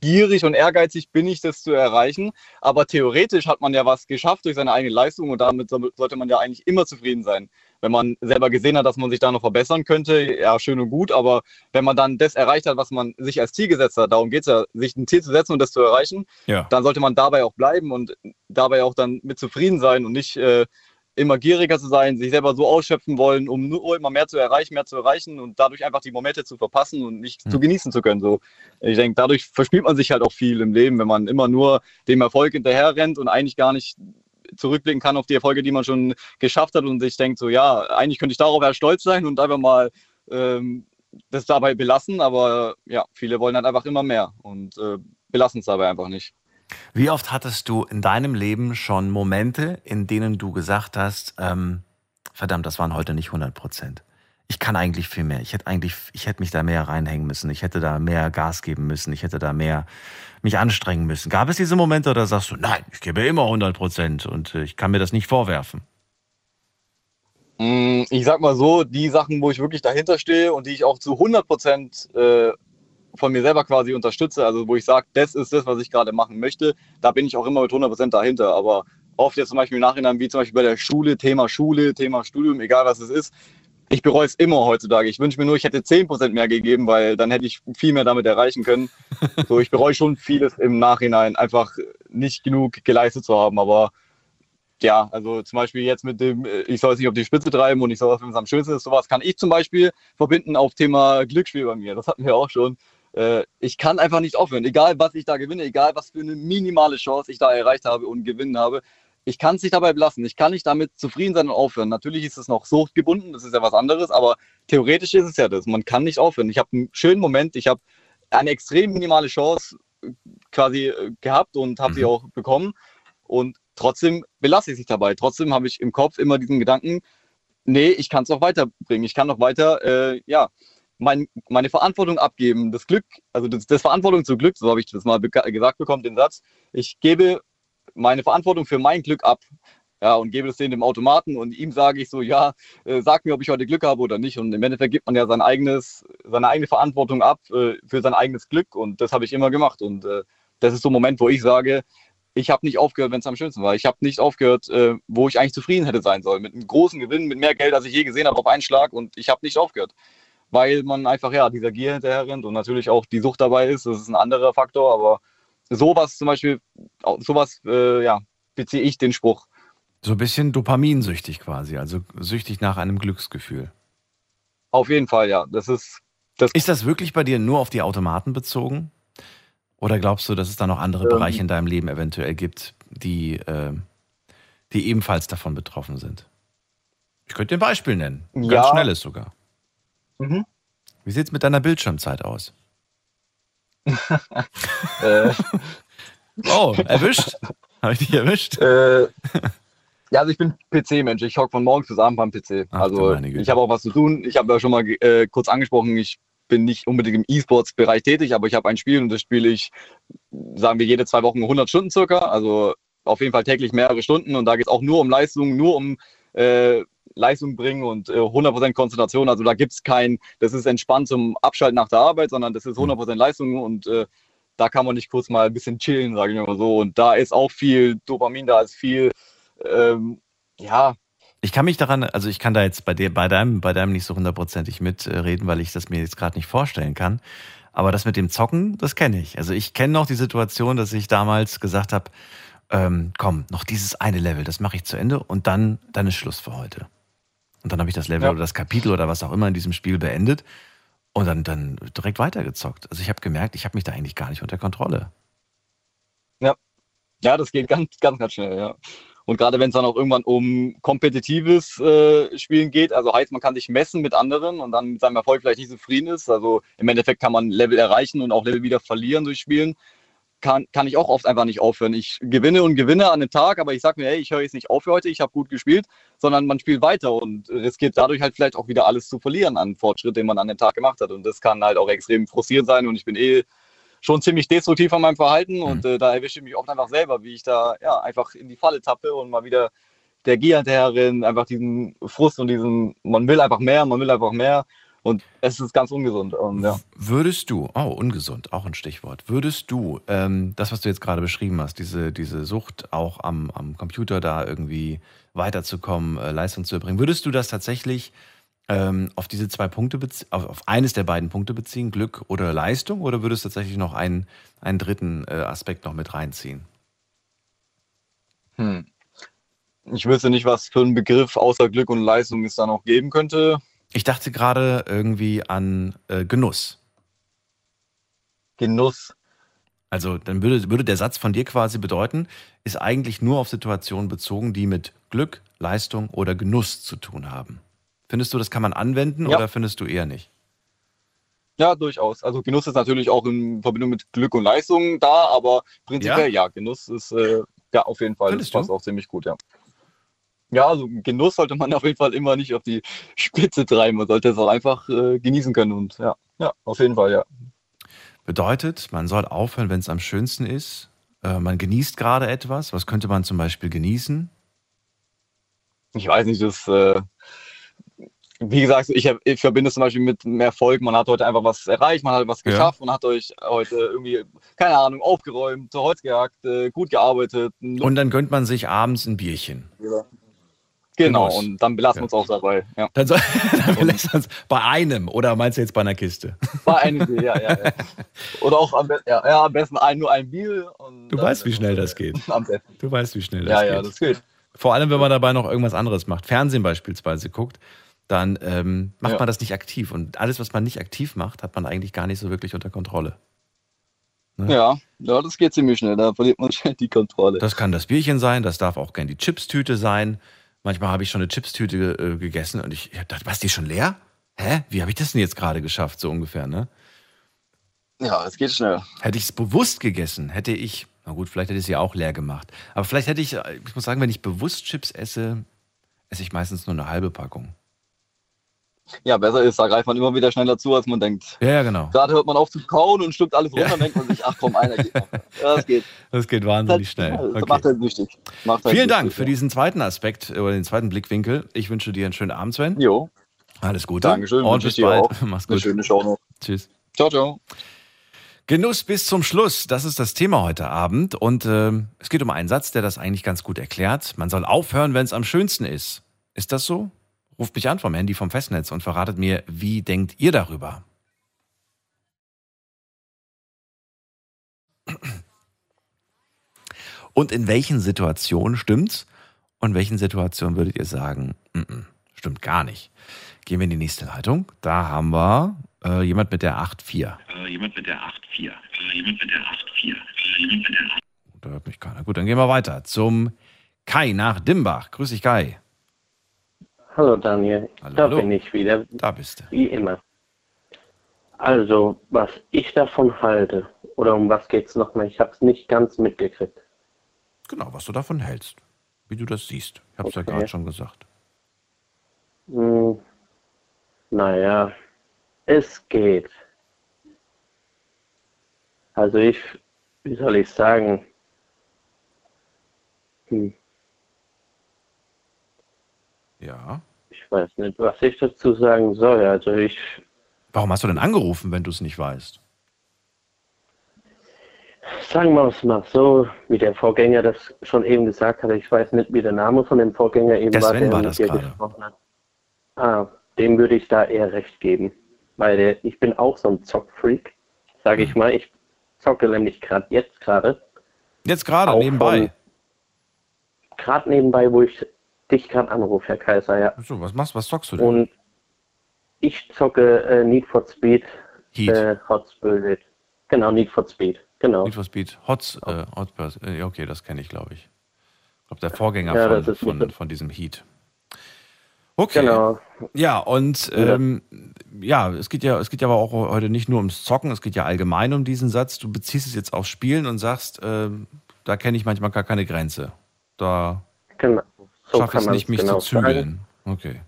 gierig und ehrgeizig bin ich, das zu erreichen. Aber theoretisch hat man ja was geschafft durch seine eigene Leistung und damit so- sollte man ja eigentlich immer zufrieden sein. Wenn man selber gesehen hat, dass man sich da noch verbessern könnte, ja, schön und gut. Aber wenn man dann das erreicht hat, was man sich als Ziel gesetzt hat, darum geht es ja, sich ein Ziel zu setzen und das zu erreichen, Ja. dann sollte man dabei auch bleiben und dabei auch dann mit zufrieden sein und nicht äh, immer gieriger zu sein, sich selber so ausschöpfen wollen, um nur immer mehr zu erreichen, mehr zu erreichen und dadurch einfach die Momente zu verpassen und nicht Hm. zu genießen zu können. So, ich denke, dadurch verspielt man sich halt auch viel im Leben, wenn man immer nur dem Erfolg hinterher rennt und eigentlich gar nicht zurückblicken kann auf die Erfolge, die man schon geschafft hat und sich denkt, so ja, eigentlich könnte ich darauf ja stolz sein und einfach mal ähm, das dabei belassen, aber ja, viele wollen halt einfach immer mehr und äh, belassen es dabei einfach nicht. Wie oft hattest du in deinem Leben schon Momente, in denen du gesagt hast, ähm, verdammt, das waren heute nicht 100 Prozent. Ich kann eigentlich viel mehr. Ich hätte eigentlich, ich hätte mich da mehr reinhängen müssen. Ich hätte da mehr Gas geben müssen. Ich hätte da mehr mich anstrengen müssen. Gab es diese Momente oder sagst du, nein, ich gebe immer 100 Prozent und äh, ich kann mir das nicht vorwerfen? Mm, Ich sag mal so, die Sachen, wo ich wirklich dahinter stehe und die ich auch zu 100 Prozent äh, von mir selber quasi unterstütze, also wo ich sage, das ist das, was ich gerade machen möchte, da bin ich auch immer mit 100 Prozent dahinter. Aber oft jetzt zum Beispiel im Nachhinein, wie zum Beispiel bei der Schule, Thema Schule, Thema Studium, egal was es ist, ich bereue es immer heutzutage. Ich wünsche mir nur, ich hätte 10 Prozent mehr gegeben, weil dann hätte ich viel mehr damit erreichen können. So, ich bereue schon vieles im Nachhinein, einfach nicht genug geleistet zu haben, aber ja, also zum Beispiel jetzt mit dem, äh, ich soll es nicht auf die Spitze treiben und ich soll, wenn es am schönsten ist, sowas kann ich zum Beispiel verbinden auf Thema Glücksspiel bei mir. Das hatten wir auch schon. Äh, Ich kann einfach nicht aufhören, egal was ich da gewinne, egal was für eine minimale Chance ich da erreicht habe und gewinnen habe. Ich kann es nicht dabei belassen. Ich kann nicht damit zufrieden sein und aufhören. Natürlich ist es noch suchtgebunden, das ist ja was anderes, aber theoretisch ist es ja das. Man kann nicht aufhören. Ich habe einen schönen Moment, ich habe eine extrem minimale Chance äh, quasi äh, gehabt und habe sie Mhm. auch bekommen. Und trotzdem belasse ich sich dabei. Trotzdem habe ich im Kopf immer diesen Gedanken, nee, ich kann es noch weiterbringen. Ich kann noch weiter, äh, ja, mein, meine Verantwortung abgeben. Das Glück, also das, das Verantwortung zu Glück, so habe ich das mal gesagt bekommen, den Satz. Ich gebe meine Verantwortung für mein Glück ab. Ja, und gebe es denen dem Automaten und ihm sage ich so, ja, äh, sag mir, ob ich heute Glück habe oder nicht. Und im Endeffekt gibt man ja sein eigenes, seine eigene Verantwortung ab äh, für sein eigenes Glück und das habe ich immer gemacht. Und äh, das ist so ein Moment, wo ich sage, ich habe nicht aufgehört, wenn es am schönsten war. Ich habe nicht aufgehört, äh, wo ich eigentlich zufrieden hätte sein sollen. Mit einem großen Gewinn, mit mehr Geld, als ich je gesehen habe, auf einen Schlag. Und ich habe nicht aufgehört. Weil man einfach, ja, dieser Gier hinterher rennt und natürlich auch die Sucht dabei ist. Das ist ein anderer Faktor. Aber sowas zum Beispiel, sowas, äh, ja, beziehe ich den Spruch. So ein bisschen dopaminsüchtig quasi, also süchtig nach einem Glücksgefühl. Auf jeden Fall, ja. Das ist, das Ist das wirklich bei dir nur auf die Automaten bezogen? Oder glaubst du, dass es da noch andere Ähm. Bereiche in deinem Leben eventuell gibt, die, äh, die ebenfalls davon betroffen sind? Ich könnte dir ein Beispiel nennen. Ganz Ja. schnelles sogar. Mhm. Wie sieht es mit deiner Bildschirmzeit aus? äh, Oh, erwischt? Habe ich dich erwischt? Äh, ja, also ich bin PC-Mensch. Ich hocke von morgens bis abends beim PC. Ach also ich habe auch was zu tun. Ich habe ja schon mal äh, kurz angesprochen, ich bin nicht unbedingt im E-Sports-Bereich tätig, aber ich habe ein Spiel und das spiele ich, sagen wir, jede zwei Wochen 100 Stunden circa. Also auf jeden Fall täglich mehrere Stunden und da geht es auch nur um Leistung, nur um äh, Leistung bringen und äh, 100% Konzentration. Also da gibt es kein, das ist entspannt zum Abschalten nach der Arbeit, sondern das ist 100% Leistung und äh, da kann man nicht kurz mal ein bisschen chillen, sage ich mal so. Und da ist auch viel Dopamin, da ist viel, ähm, ja, Ich kann mich daran, also ich kann da jetzt bei dir, bei deinem, bei deinem nicht so hundertprozentig mitreden, weil ich das mir jetzt gerade nicht vorstellen kann. Aber das mit dem Zocken, das kenne ich. Also ich kenne noch die Situation, dass ich damals gesagt habe, ähm, komm, noch dieses eine Level, das mache ich zu Ende und dann, dann ist Schluss für heute. Und dann habe ich das Level Ja. oder das Kapitel oder was auch immer in diesem Spiel beendet und dann, dann direkt weitergezockt. Also ich habe gemerkt, ich habe mich da eigentlich gar nicht unter Kontrolle. Ja, das geht ganz, ganz, ganz schnell, ja. Und gerade wenn es dann auch irgendwann um kompetitives äh, Spielen geht, also heißt, man kann sich messen mit anderen und dann mit seinem Erfolg vielleicht nicht zufrieden ist. Also im Endeffekt kann man Level erreichen und auch Level wieder verlieren durch Spielen. Kann, kann ich auch oft einfach nicht aufhören. Ich gewinne und gewinne an dem Tag, aber ich sage mir, hey, ich höre jetzt nicht auf für heute, ich habe gut gespielt, sondern man spielt weiter und riskiert dadurch halt vielleicht auch wieder alles zu verlieren an Fortschritt, den man an dem Tag gemacht hat. Und das kann halt auch extrem frustrierend sein und ich bin eh schon ziemlich destruktiv an meinem Verhalten und äh, da erwische ich mich oft einfach selber, wie ich da ja einfach in die Falle tappe und mal wieder der Gier hinterherin, einfach diesen Frust und diesen, man will einfach mehr, man will einfach mehr und es ist ganz ungesund. Und ja. Würdest du, oh, ungesund, auch ein Stichwort, würdest du ähm, das, was du jetzt gerade beschrieben hast, diese, diese Sucht auch am, am Computer da irgendwie weiterzukommen, äh, Leistung zu erbringen, würdest du das tatsächlich ähm, auf diese zwei Punkte, auf, auf eines der beiden Punkte beziehen, Glück oder Leistung, oder würdest du tatsächlich noch einen, einen dritten äh, Aspekt noch mit reinziehen? Hm. Ich wüsste nicht, was für einen Begriff außer Glück und Leistung es da noch geben könnte. Ich dachte gerade irgendwie an äh, Genuss. Genuss. Also dann würde, würde der Satz von dir quasi bedeuten, ist eigentlich nur auf Situationen bezogen, die mit Glück, Leistung oder Genuss zu tun haben. Findest du, das kann man anwenden Ja. oder findest du eher nicht? Ja, durchaus. Also Genuss ist natürlich auch in Verbindung mit Glück und Leistung da, aber prinzipiell ja, Genuss ist äh, ja auf jeden Fall, Findest das passt du? auch ziemlich gut, ja. Ja, also Genuss sollte man auf jeden Fall immer nicht auf die Spitze treiben. Man sollte es auch einfach äh, genießen können und ja, ja, auf jeden Fall, ja. Bedeutet, man soll aufhören, wenn es am schönsten ist. Äh, man genießt gerade etwas. Was könnte man zum Beispiel genießen? Ich weiß nicht, das, äh, wie gesagt, ich, hab- ich verbinde es zum Beispiel mit einem Erfolg. Man hat heute einfach was erreicht, man hat was Ja. geschafft, man hat euch heute irgendwie, keine Ahnung, aufgeräumt, zu Holz gehackt, äh, gut gearbeitet. Und dann gönnt man sich abends ein Bierchen. Genau, Genuss. und dann belassen wir Ja. uns auch dabei. Ja. Dann, soll, dann lässt man's bei einem oder meinst du jetzt bei einer Kiste? War eine Idee, ja, ja, ja. Oder auch am, be ja, ja, am besten ein, nur ein Bier. Du weißt, wie schnell das geht. Am besten. Du weißt, wie schnell das Ja, geht. ja, das geht. Vor allem, wenn man dabei noch irgendwas anderes macht, Fernsehen beispielsweise guckt, dann ähm, macht Ja. man das nicht aktiv. Und alles, was man nicht aktiv macht, hat man eigentlich gar nicht so wirklich unter Kontrolle. Ja, ja, das geht ziemlich schnell. Da verliert man schnell die Kontrolle. Das kann das Bierchen sein, das darf auch gern die Chipstüte sein. Manchmal habe ich schon eine Chipstüte äh, gegessen und ich, ich habe gedacht, was, die schon leer? Hä? Wie habe ich das denn jetzt gerade geschafft, so ungefähr, ne? ja, es geht schnell. Hätte ich es bewusst gegessen, hätte ich, na gut, vielleicht hätte ich sie auch leer gemacht. Aber vielleicht hätte ich, äh, ich muss sagen, wenn ich bewusst Chips esse, esse ich meistens nur eine halbe Packung. Ja, besser ist, da greift man immer wieder schneller zu, als man denkt. Ja, ja, genau. Gerade hört man auf zu kauen und schluckt alles runter Ja. und denkt man sich, ach komm, einer geht noch. Ja, das geht. Das geht wahnsinnig Das, schnell. das Okay. macht halt süchtig. Macht halt Vielen Dank für diesen zweiten Aspekt oder den zweiten Blickwinkel. Ich wünsche dir einen schönen Abend, Sven. ja. Jo, Alles Gute. Dankeschön. Und bis bald. auch. Mach's Eine gut. schöne Show noch. Tschüss. Ciao, ciao. Genuss bis zum Schluss, das ist das Thema heute Abend. Und ähm, es geht um einen Satz, der das eigentlich ganz gut erklärt. Man soll aufhören, wenn es am schönsten ist. Ist das so? Ruft mich an vom Handy vom Festnetz und verratet mir, wie denkt ihr darüber? Und in welchen Situationen stimmt's? Und in welchen Situationen würdet ihr sagen, "Mm, mm, stimmt gar nicht? Gehen wir in die nächste Leitung. Da haben wir äh, jemand mit der 8.4. Äh, jemand mit der 8-4. Äh, jemand mit der 8-4. Äh, jemand mit der 8 Da hört mich keiner. Gut, dann gehen wir weiter zum Kai nach Dimbach. Grüß dich, Kai. Hallo Daniel, Hallo, da hallo. bin ich wieder, Da bist du. wie immer. Also, was ich davon halte, oder um was geht's nochmal? Ich habe es nicht ganz mitgekriegt. Genau, was du davon hältst. Wie du das siehst. Ich habe es ja Okay. gerade schon gesagt. Hm, naja, es geht. Also ich, wie soll ich sagen? Hm, Ja. weiß nicht, was ich dazu sagen soll. Also ich, Warum hast du denn angerufen, wenn du es nicht weißt? sagen wir es mal so, wie der Vorgänger das schon eben gesagt hatte, ich weiß nicht, wie der Name von dem Vorgänger eben Der war, der war mit das dir gerade. gesprochen hat. Ah, dem würde ich da eher recht geben. Weil der, ich bin auch so ein Zockfreak, sage Hm. ich mal. Ich zocke nämlich gerade jetzt gerade. Jetzt gerade, nebenbei. Gerade nebenbei, wo ich dich gerade anrufe, Herr Kaiser, ja. So, was machst was zockst du denn? Und ich zocke äh, Need for Speed, Heat. äh, Hot Spirit. Genau, Need for Speed. Genau. Need for Speed. Hots, äh, Hot äh, okay, das kenne ich, glaube ich. Ich glaube, der Vorgänger Ja, von, von, von diesem Heat. Okay. Genau. Ja, und ähm, ja, es geht ja, es geht ja aber auch heute nicht nur ums Zocken, es geht ja allgemein um diesen Satz. Du beziehst es jetzt aufs Spielen und sagst, ähm, da kenne ich manchmal gar keine Grenze. Da Genau. So schaffe es nicht, mich genau zu zügeln. sagen. Okay.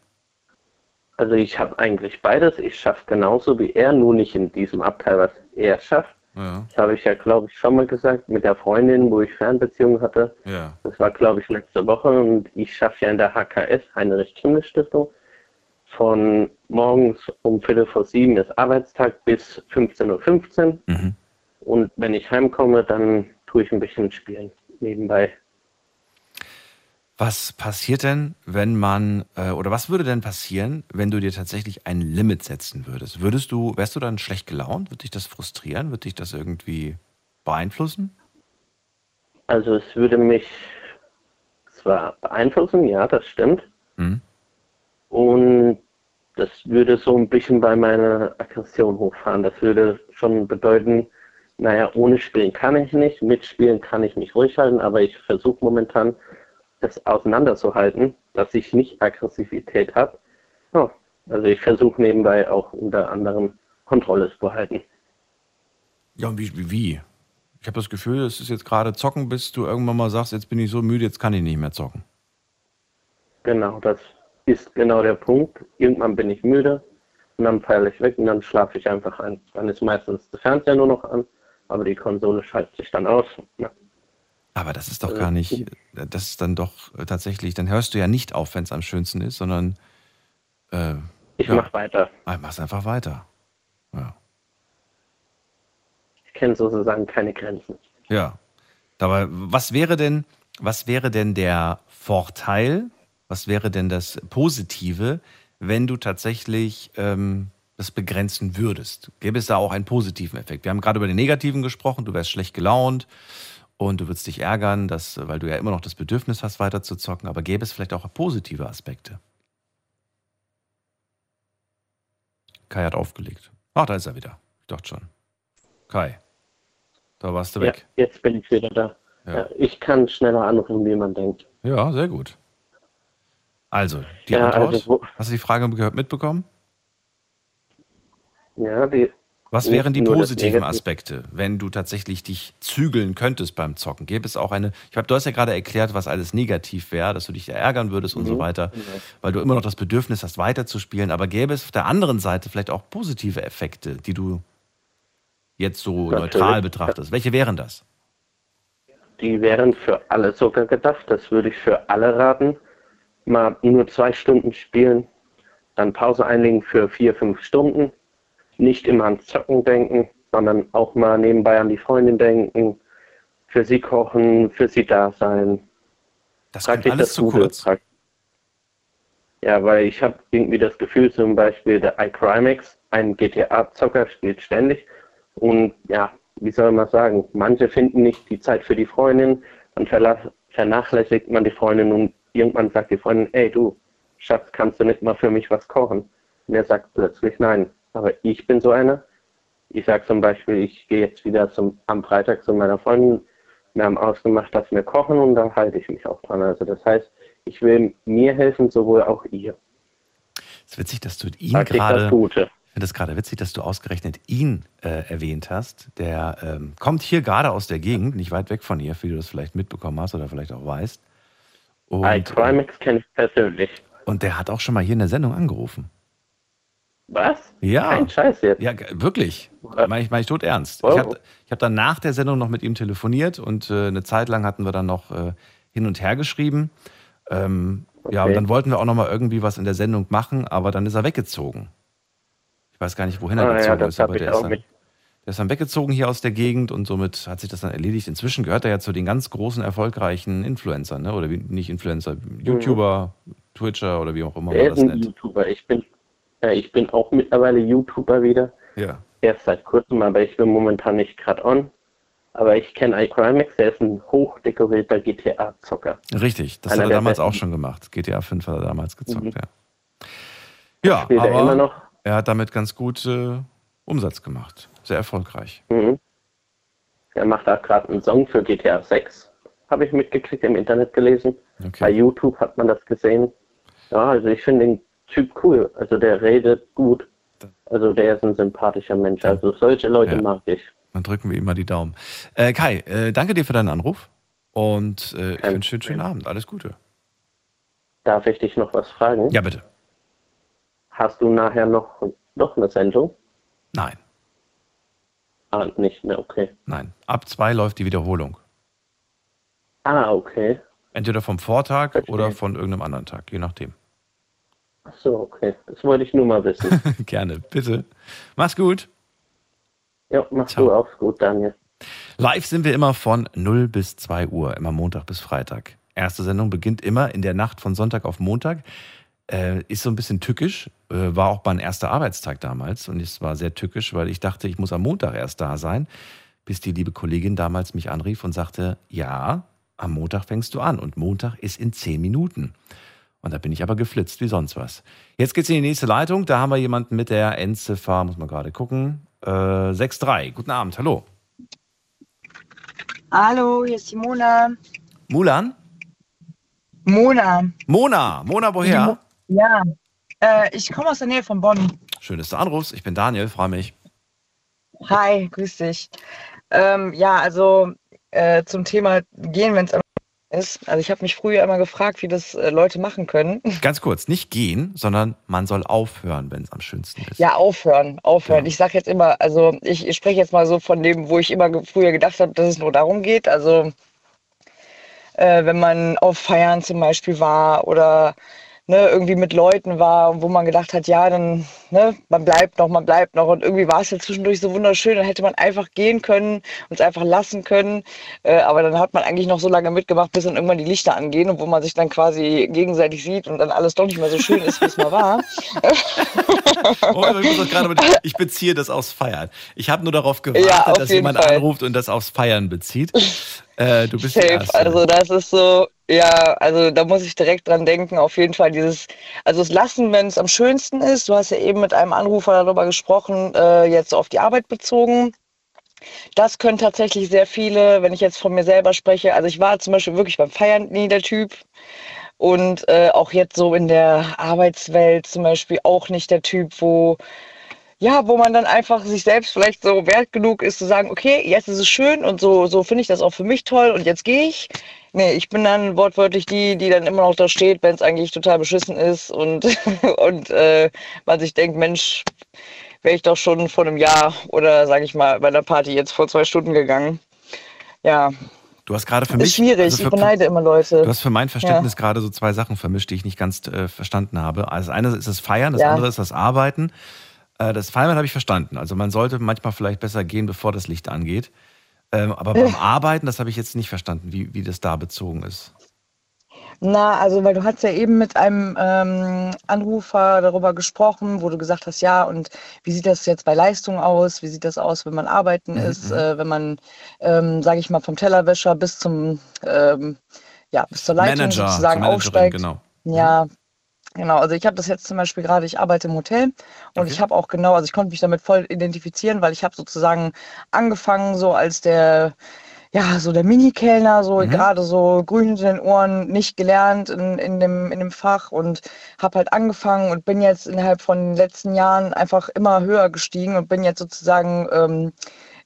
Also ich habe eigentlich beides. Ich schaffe genauso wie er, nur nicht in diesem Abteil, was er schafft. Ja, Das habe ich ja, glaube ich, schon mal gesagt mit der Freundin, wo ich Fernbeziehung hatte. ja. Das war, glaube ich, letzte Woche und ich schaffe ja in der HKS, Heinrich-Kimmel-Stiftung, von morgens um Viertel vor sieben ist Arbeitstag bis 15.15 Uhr. Mhm. Und wenn ich heimkomme, dann tue ich ein bisschen spielen nebenbei. Was passiert denn, wenn man, äh, oder was würde denn passieren, wenn du dir tatsächlich ein Limit setzen würdest? Würdest du, wärst du dann schlecht gelaunt? Würde dich das frustrieren? Würde dich das irgendwie beeinflussen? Also es würde mich zwar beeinflussen, ja, das stimmt. Mhm. Und das würde so ein bisschen bei meiner Aggression hochfahren. Das würde schon bedeuten, naja, ohne Spielen kann ich nicht, mit Spielen kann ich mich ruhig halten, aber ich versuche momentan, das auseinanderzuhalten, dass ich nicht Aggressivität habe. Ja, also ich versuche nebenbei auch unter anderem Kontrolle zu behalten. Ja, und wie? wie-? Ich habe das Gefühl, es ist jetzt gerade zocken, bis du irgendwann mal sagst, jetzt bin ich so müde, jetzt kann ich nicht mehr zocken. Genau, das ist genau der Punkt. Irgendwann bin ich müde und dann peile ich weg und dann schlafe ich einfach ein. Dann ist meistens der Fernseher nur noch an, aber die Konsole schaltet sich dann aus. Ja. Aber das ist doch gar nicht, das ist dann doch tatsächlich, dann hörst du ja nicht auf, wenn es am schönsten ist, sondern äh, Ich Ja. mache weiter. ah, machst einfach weiter. Ja. Ich kenne sozusagen keine Grenzen. Ja. Aber was wäre denn, was wäre denn der Vorteil, was wäre denn das Positive, wenn du tatsächlich ähm, das begrenzen würdest? Gäbe es da auch einen positiven Effekt? Wir haben gerade über den negativen gesprochen, du wärst schlecht gelaunt und du würdest dich ärgern, dass, weil du ja immer noch das Bedürfnis hast, weiter zu zocken, aber gäbe es vielleicht auch positive Aspekte? Kai hat aufgelegt. Ach, da ist er wieder. Ich dachte schon. Kai, da warst du Ja, weg. jetzt bin ich wieder da. Ja. Ich kann schneller anrufen, wie man denkt. Ja, sehr gut. Also, die Ja, Antwort. also Hast du die Frage gehört, mitbekommen? Ja, die, Was wären die positiven. Aspekte, wenn du tatsächlich dich zügeln könntest beim Zocken? Gäbe es auch eine, ich habe, du hast ja gerade erklärt, was alles negativ wäre, dass du dich ärgern würdest und Mhm. so weiter, weil du immer noch das Bedürfnis hast, weiterzuspielen. Aber gäbe es auf der anderen Seite vielleicht auch positive Effekte, die du jetzt so Natürlich. neutral betrachtest? Welche wären das? die wären für alle sogar gedacht. Das würde ich für alle raten. Mal nur zwei Stunden spielen, dann Pause einlegen für vier, fünf Stunden. Nicht immer ans Zocken denken, sondern auch mal nebenbei an die Freundin denken, für sie kochen, für sie da sein. Das kommt alles das zu Gute. kurz. Ja, weil ich habe irgendwie das Gefühl, zum Beispiel der iCrimex, ein GTA-Zocker, spielt ständig. Und ja, wie soll man sagen, manche finden nicht die Zeit für die Freundin, dann vernachlässigt man die Freundin und irgendwann sagt die Freundin, ey du, Schatz, kannst du nicht mal für mich was kochen? Und er sagt plötzlich nein. Aber ich bin so einer. Ich sage zum Beispiel, ich gehe jetzt wieder zum, am Freitag zu meiner Freundin. Wir haben ausgemacht, dass wir kochen und da halte ich mich auch dran. Also das heißt, ich will mir helfen, sowohl auch ihr. Es ist witzig, dass du ihn das gerade. Ich finde es gerade witzig, dass du ausgerechnet ihn äh, erwähnt hast. Der ähm, kommt hier gerade aus der Gegend, nicht weit weg von hier, wie du das vielleicht mitbekommen hast oder vielleicht auch weißt. Und, äh, iCrimex kenne ich persönlich. und der hat auch schon mal hier in der Sendung angerufen. Was? Ja. Kein Scheiß jetzt. Ja, wirklich. Meine ich, mein ich tot ernst. Ich habe hab dann nach der Sendung noch mit ihm telefoniert und äh, eine Zeit lang hatten wir dann noch äh, hin und her geschrieben. Ähm, Ja, und Okay. dann wollten wir auch nochmal irgendwie was in der Sendung machen, aber dann ist er weggezogen. Ich weiß gar nicht, wohin er Ah, ja, gezogen das ist, aber der ist, dann, der ist dann weggezogen hier aus der Gegend und somit hat sich das dann erledigt. Inzwischen gehört er ja zu den ganz großen, erfolgreichen Influencern, ne? oder wie, nicht Influencer, YouTuber, Twitcher oder wie auch immer man ist das ein nennt. YouTuber. Ich bin, ja, ich bin auch mittlerweile YouTuber wieder. Ja. Erst seit kurzem, aber ich bin momentan nicht gerade on. Aber ich kenne iCrimex, der ist ein hochdekorierter GTA-Zocker. Richtig, das Einer hat er damals besten. auch schon gemacht. GTA 5 hat er damals gezockt, Mhm. ja. Ja, Spielt er aber immer noch? er hat damit ganz gut äh, Umsatz gemacht. Sehr erfolgreich. Mhm. Er macht auch gerade einen Song für GTA 6. Habe ich mitgekriegt, im Internet gelesen. Bei Okay. YouTube hat man das gesehen. Ja, also ich finde den Typ cool. Also der redet gut. Also der ist ein sympathischer Mensch. Also solche Leute Ja. mag ich. Dann drücken wir ihm mal die Daumen. Äh, Kai, äh, danke dir für deinen Anruf und äh, ich wünsche dir einen schönen Abend. Alles Gute. Darf ich dich noch was fragen? Ja, bitte. Hast du nachher noch, noch eine Sendung? Nein, Ah, nicht mehr, okay. nein. Ab zwei läuft die Wiederholung. Ah, okay. Entweder vom Vortag Verstehe. oder von irgendeinem anderen Tag, je nachdem. Ach so, okay. Das wollte ich nur mal wissen. Gerne, bitte. Mach's gut. ja, machst Ciao. du auch gut, Daniel. Live sind wir immer von 0 bis 2 Uhr, immer Montag bis Freitag. Erste Sendung beginnt immer in der Nacht von Sonntag auf Montag. Äh, ist so ein bisschen tückisch, äh, war auch mein erster Arbeitstag damals und es war sehr tückisch, weil ich dachte, ich muss am Montag erst da sein, bis die liebe Kollegin damals mich anrief und sagte, ja, am Montag fängst du an und Montag ist in 10 Minuten. Und da bin ich aber geflitzt wie sonst was. Jetzt geht's in die nächste Leitung, da haben wir jemanden mit der Endziffer, muss man gerade gucken, äh, 6-3. Guten Abend, hallo. Hallo, hier ist die Mona. Mulan? Mona. Mona, Mona, woher? Ja. Äh, ich komme aus der Nähe von Bonn. Schön, dass du anrufst. Ich bin Daniel, freue mich. Hi, grüß dich. Ähm, ja, also äh, zum Thema Gehen, wenn es ist. Also ich habe mich früher immer gefragt, wie das äh, Leute machen können. Ganz kurz, nicht gehen, sondern man soll aufhören, wenn es am schönsten ist. Ja, aufhören, aufhören. Ja. Ich sage jetzt immer, also ich, ich spreche jetzt mal so von dem, wo ich immer früher gedacht habe, dass es nur darum geht. Also äh, wenn man auf Feiern zum Beispiel war oder ne, irgendwie mit Leuten war, wo man gedacht hat, ja, dann, ne, man bleibt noch, man bleibt noch. Und irgendwie war es ja zwischendurch so wunderschön, dann hätte man einfach gehen können und es einfach lassen können. Äh, aber dann hat man eigentlich noch so lange mitgemacht, bis dann irgendwann die Lichter angehen und wo man sich dann quasi gegenseitig sieht und dann alles doch nicht mehr so schön ist, wie es mal war. Oh, ich, gerade mit, ich beziehe das aufs Feiern. Ich habe nur darauf gewartet, Ja, dass jemand Fall. anruft und das aufs Feiern bezieht. Äh, du bist Safe. Also das ist so, ja, also da muss ich direkt dran denken, auf jeden Fall dieses, also das Lassen, wenn es am schönsten ist. Du hast ja eben mit einem Anrufer darüber gesprochen, äh, jetzt auf die Arbeit bezogen. Das können tatsächlich sehr viele, wenn ich jetzt von mir selber spreche. Also ich war zum Beispiel wirklich beim Feiern nie der Typ. Und äh, auch jetzt so in der Arbeitswelt zum Beispiel auch nicht der Typ, wo ja, wo man dann einfach sich selbst vielleicht so wert genug ist zu sagen, okay, jetzt ist es schön und so, so finde ich das auch für mich toll und jetzt gehe ich. Nee, ich bin dann wortwörtlich die, die dann immer noch da steht, wenn es eigentlich total beschissen ist und, und äh, man sich denkt, Mensch, wäre ich doch schon vor einem Jahr oder sage ich mal bei der Party jetzt vor zwei Stunden gegangen. Ja, Du hast gerade für mich. ist schwierig. also ich für, beneide immer Leute. Du hast für mein Verständnis gerade so zwei Sachen vermischt, die ich nicht ganz äh, verstanden habe. Also das eine ist das Feiern, das Ja. andere ist das Arbeiten. Äh, das Feiern habe ich verstanden. Also man sollte manchmal vielleicht besser gehen, bevor das Licht angeht. Ähm, aber beim Arbeiten, das habe ich jetzt nicht verstanden, wie, wie das da bezogen ist. Na, also weil du hast ja eben mit einem ähm, Anrufer darüber gesprochen, wo du gesagt hast, ja, und wie sieht das jetzt bei Leistung aus? Wie sieht das aus, wenn man arbeiten Mhm, ist, äh, wenn man, ähm, sage ich mal, vom Tellerwäscher bis zum, ähm, ja, bis zur Leitung Manager, sozusagen aufsteigt. genau. Ja, genau. Also ich habe das jetzt zum Beispiel gerade, ich arbeite im Hotel und Okay. ich habe auch genau, also ich konnte mich damit voll identifizieren, weil ich habe sozusagen angefangen so als der, ja, so der Mini-Kellner, so Mhm. gerade so grün hinter den Ohren, nicht gelernt in, in, dem, in dem Fach und habe halt angefangen und bin jetzt innerhalb von den letzten Jahren einfach immer höher gestiegen und bin jetzt sozusagen ähm,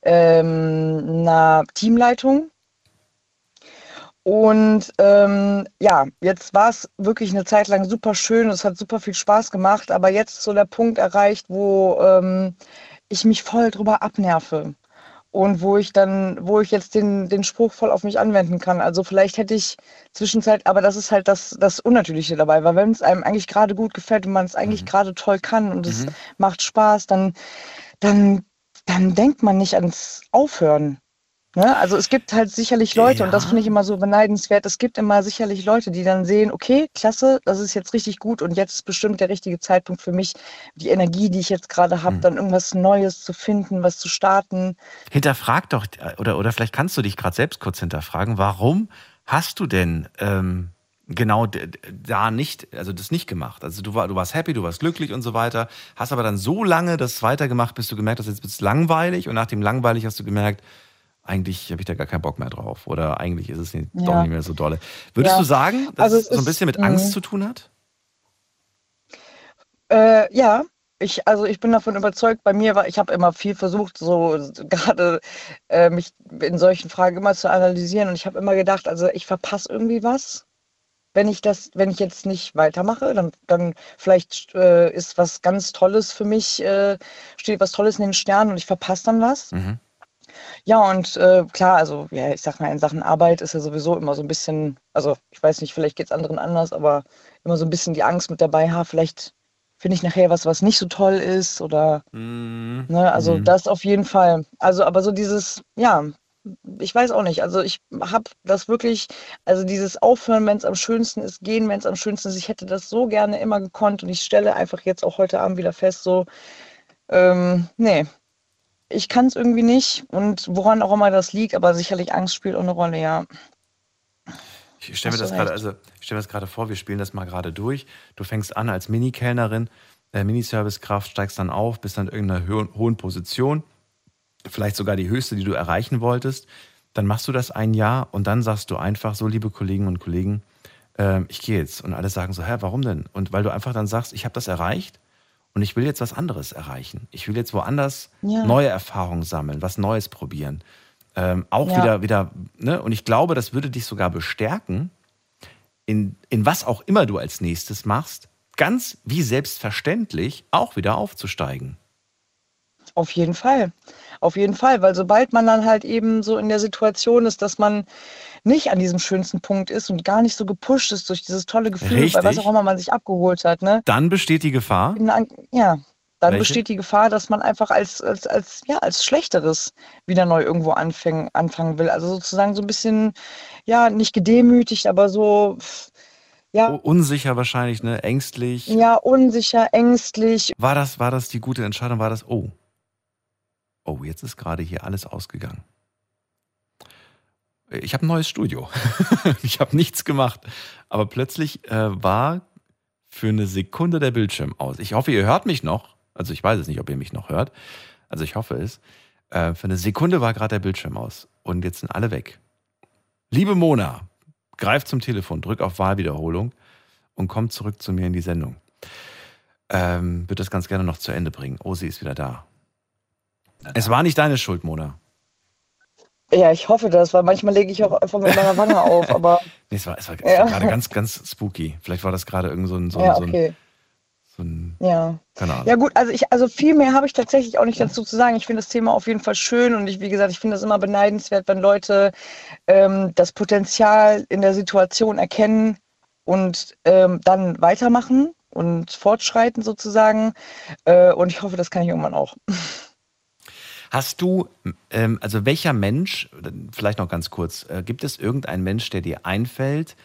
ähm, einer Teamleitung. Und ähm, ja, jetzt war es wirklich eine Zeit lang super schön, es hat super viel Spaß gemacht, aber jetzt ist so der Punkt erreicht, wo ähm, ich mich voll drüber abnerve. und wo ich dann, wo ich jetzt den, den Spruch voll auf mich anwenden kann. Also vielleicht hätte ich Zwischenzeit, aber das ist halt das, das Unnatürliche dabei, weil wenn es einem eigentlich gerade gut gefällt und man es eigentlich Mhm. gerade toll kann und es macht Spaß, dann, dann, dann denkt man nicht ans Aufhören. Ne? Also es gibt halt sicherlich Leute, und das Ja. finde ich immer so beneidenswert, es gibt immer sicherlich Leute, die dann sehen, okay, klasse, das ist jetzt richtig gut und jetzt ist bestimmt der richtige Zeitpunkt für mich, die Energie, die ich jetzt gerade habe, Mhm. dann irgendwas Neues zu finden, was zu starten. Hinterfrag doch, oder, oder vielleicht kannst du dich gerade selbst kurz hinterfragen, warum hast du denn ähm, genau da nicht, also das nicht gemacht? Also du, war, du warst happy, du warst glücklich und so weiter, hast aber dann so lange das weitergemacht, bis du gemerkt hast, jetzt wird es langweilig und nach dem langweilig hast du gemerkt, eigentlich habe ich da gar keinen Bock mehr drauf oder eigentlich ist es nicht, doch Ja. nicht mehr so dolle. Würdest Ja. du sagen, dass Also es es so ein bisschen mit mh. Angst zu tun hat? Äh, ja, ich, also ich bin davon überzeugt, bei mir war, ich habe immer viel versucht, so gerade äh, mich in solchen Fragen immer zu analysieren und ich habe immer gedacht, also ich verpasse irgendwie was. Wenn ich das, wenn ich jetzt nicht weitermache, dann, dann vielleicht äh, ist was ganz Tolles für mich, äh, steht was Tolles in den Sternen und ich verpasse dann was. Mhm. Ja, und äh, klar, also ja, ich sag mal, in Sachen Arbeit ist ja sowieso immer so ein bisschen, also ich weiß nicht, vielleicht geht es anderen anders, aber immer so ein bisschen die Angst mit dabei, ha, vielleicht finde ich nachher was, was nicht so toll ist oder, Mhm. ne, also Mhm. das auf jeden Fall. Also, aber so dieses, ja, ich weiß auch nicht, also ich habe das wirklich, also dieses Aufhören, wenn es am schönsten ist, gehen, wenn es am schönsten ist, ich hätte das so gerne immer gekonnt und ich stelle einfach jetzt auch heute Abend wieder fest, so, ähm, nee, ich kann es irgendwie nicht und woran auch immer das liegt, aber sicherlich Angst spielt auch eine Rolle, ja. Ich stelle mir Hast das gerade, also ich stelle mir das gerade vor, wir spielen das mal gerade durch. Du fängst an als Minikellnerin, äh, Miniservicekraft, steigst dann auf, bist dann in irgendeiner hohen, hohen Position, vielleicht sogar die höchste, die du erreichen wolltest. Dann machst du das ein Jahr und dann sagst du einfach so, liebe Kollegen und Kollegen, ähm, ich gehe jetzt. Und alle sagen so, hä, warum denn? Und weil du einfach dann sagst, ich habe das erreicht und ich will jetzt was anderes erreichen. Ich will jetzt woanders Ja. neue Erfahrungen sammeln, was Neues probieren. Ähm, auch Ja. wieder, wieder, ne? Und ich glaube, das würde dich sogar bestärken, in, in was auch immer du als nächstes machst, ganz wie selbstverständlich auch wieder aufzusteigen. Auf jeden Fall. Auf jeden Fall, weil sobald man dann halt eben so in der Situation ist, dass man nicht an diesem schönsten Punkt ist und gar nicht so gepusht ist durch dieses tolle Gefühl, bei was Richtig. auch immer man sich abgeholt hat, ne? Dann besteht die Gefahr. Ja, dann Welche? besteht die Gefahr, dass man einfach als, als, als, ja, als Schlechteres wieder neu irgendwo anfangen, anfangen will. Also sozusagen so ein bisschen, ja, nicht gedemütigt, aber so, ja, Unsicher wahrscheinlich, ne? Ängstlich. ja, unsicher, ängstlich. War das, war das die gute Entscheidung? War das, oh, oh, jetzt ist gerade hier alles ausgegangen. Ich habe ein neues Studio. ich habe nichts gemacht. Aber plötzlich äh, war für eine Sekunde der Bildschirm aus. Ich hoffe, ihr hört mich noch. Also ich weiß es nicht, ob ihr mich noch hört. Also ich hoffe es. Äh, für eine Sekunde war gerade der Bildschirm aus. Und jetzt sind alle weg. Liebe Mona, greif zum Telefon, drück auf Wahlwiederholung und komm zurück zu mir in die Sendung. Ähm, würde das ganz gerne noch zu Ende bringen. Oh, sie ist wieder da. Es war nicht deine Schuld, Mona. Ja, ich hoffe das, weil manchmal lege ich auch einfach mit meiner Wange auf, aber Nee, es war, es war, Ja. war gerade ganz, ganz spooky. Vielleicht war das gerade irgend so ein, so ein, ja, so ein, okay. so ein Ja. keine Ahnung. Ja gut, also ich, also viel mehr habe ich tatsächlich auch nicht dazu zu sagen. Ich finde das Thema auf jeden Fall schön und ich, wie gesagt, ich finde das immer beneidenswert, wenn Leute ähm, das Potenzial in der Situation erkennen und ähm, dann weitermachen und fortschreiten sozusagen. Äh, und ich hoffe, das kann ich irgendwann auch. Hast du, ähm, also welcher Mensch, vielleicht noch ganz kurz, äh, gibt es irgendeinen Mensch, der dir einfällt,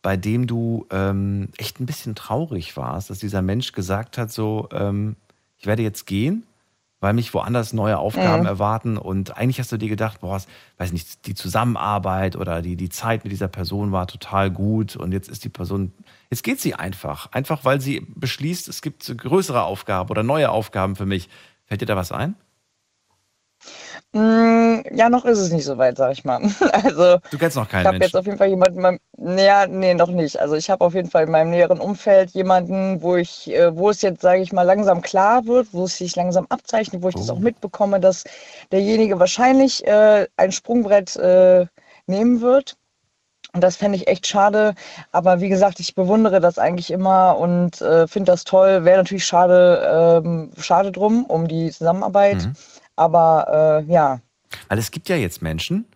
bei dem du ähm, echt ein bisschen traurig warst, dass dieser Mensch gesagt hat, so, ähm, ich werde jetzt gehen, weil mich woanders neue Aufgaben Mhm. erwarten und eigentlich hast du dir gedacht, boah, weiß nicht, die Zusammenarbeit oder die, die Zeit mit dieser Person war total gut und jetzt ist die Person, jetzt geht sie einfach, einfach weil sie beschließt, es gibt größere Aufgaben oder neue Aufgaben für mich. Fällt dir da was ein? Mm, ja, noch ist es nicht so weit, sag ich mal. Also Du kennst noch Ich keinen habe Menschen. jetzt auf jeden Fall jemanden, in meinem, ja, nee, noch nicht. Also ich habe auf jeden Fall in meinem näheren Umfeld jemanden, wo ich, äh, wo es jetzt, sage ich mal, langsam klar wird, wo es sich langsam abzeichnet, wo ich das Oh. auch mitbekomme, dass derjenige wahrscheinlich äh, ein Sprungbrett äh, nehmen wird. Und das fände ich echt schade. Aber wie gesagt, ich bewundere das eigentlich immer und äh, finde das toll. Wäre natürlich schade, ähm, schade drum um die Zusammenarbeit. Mhm. Aber äh, ja, Weil es gibt ja jetzt Menschen,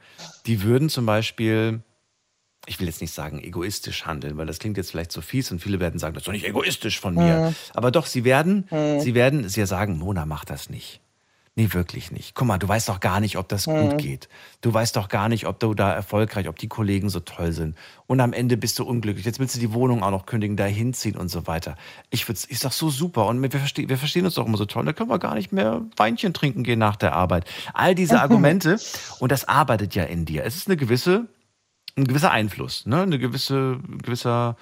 die würden zum Beispiel, ich will jetzt nicht sagen egoistisch handeln, weil das klingt jetzt vielleicht so fies und viele werden sagen, das ist doch nicht egoistisch von mir. Mhm. Aber doch, sie werden, Mhm. sie werden es ja sagen, Mona, mach das nicht. Nee, wirklich nicht. Guck mal, du weißt doch gar nicht, ob das gut Mhm. geht. Du weißt doch gar nicht, ob du da erfolgreich, ob die Kollegen so toll sind. Und am Ende bist du unglücklich. Jetzt willst du die Wohnung auch noch kündigen, da hinziehen und so weiter. Ich würde, ist doch so super. Und wir, verstehen, wir verstehen uns doch immer so toll. Da können wir gar nicht mehr Weinchen trinken gehen nach der Arbeit. All diese Argumente. und das arbeitet ja in dir. Es ist eine gewisse, ein gewisser Einfluss, ne? Eine gewisse, gewisser,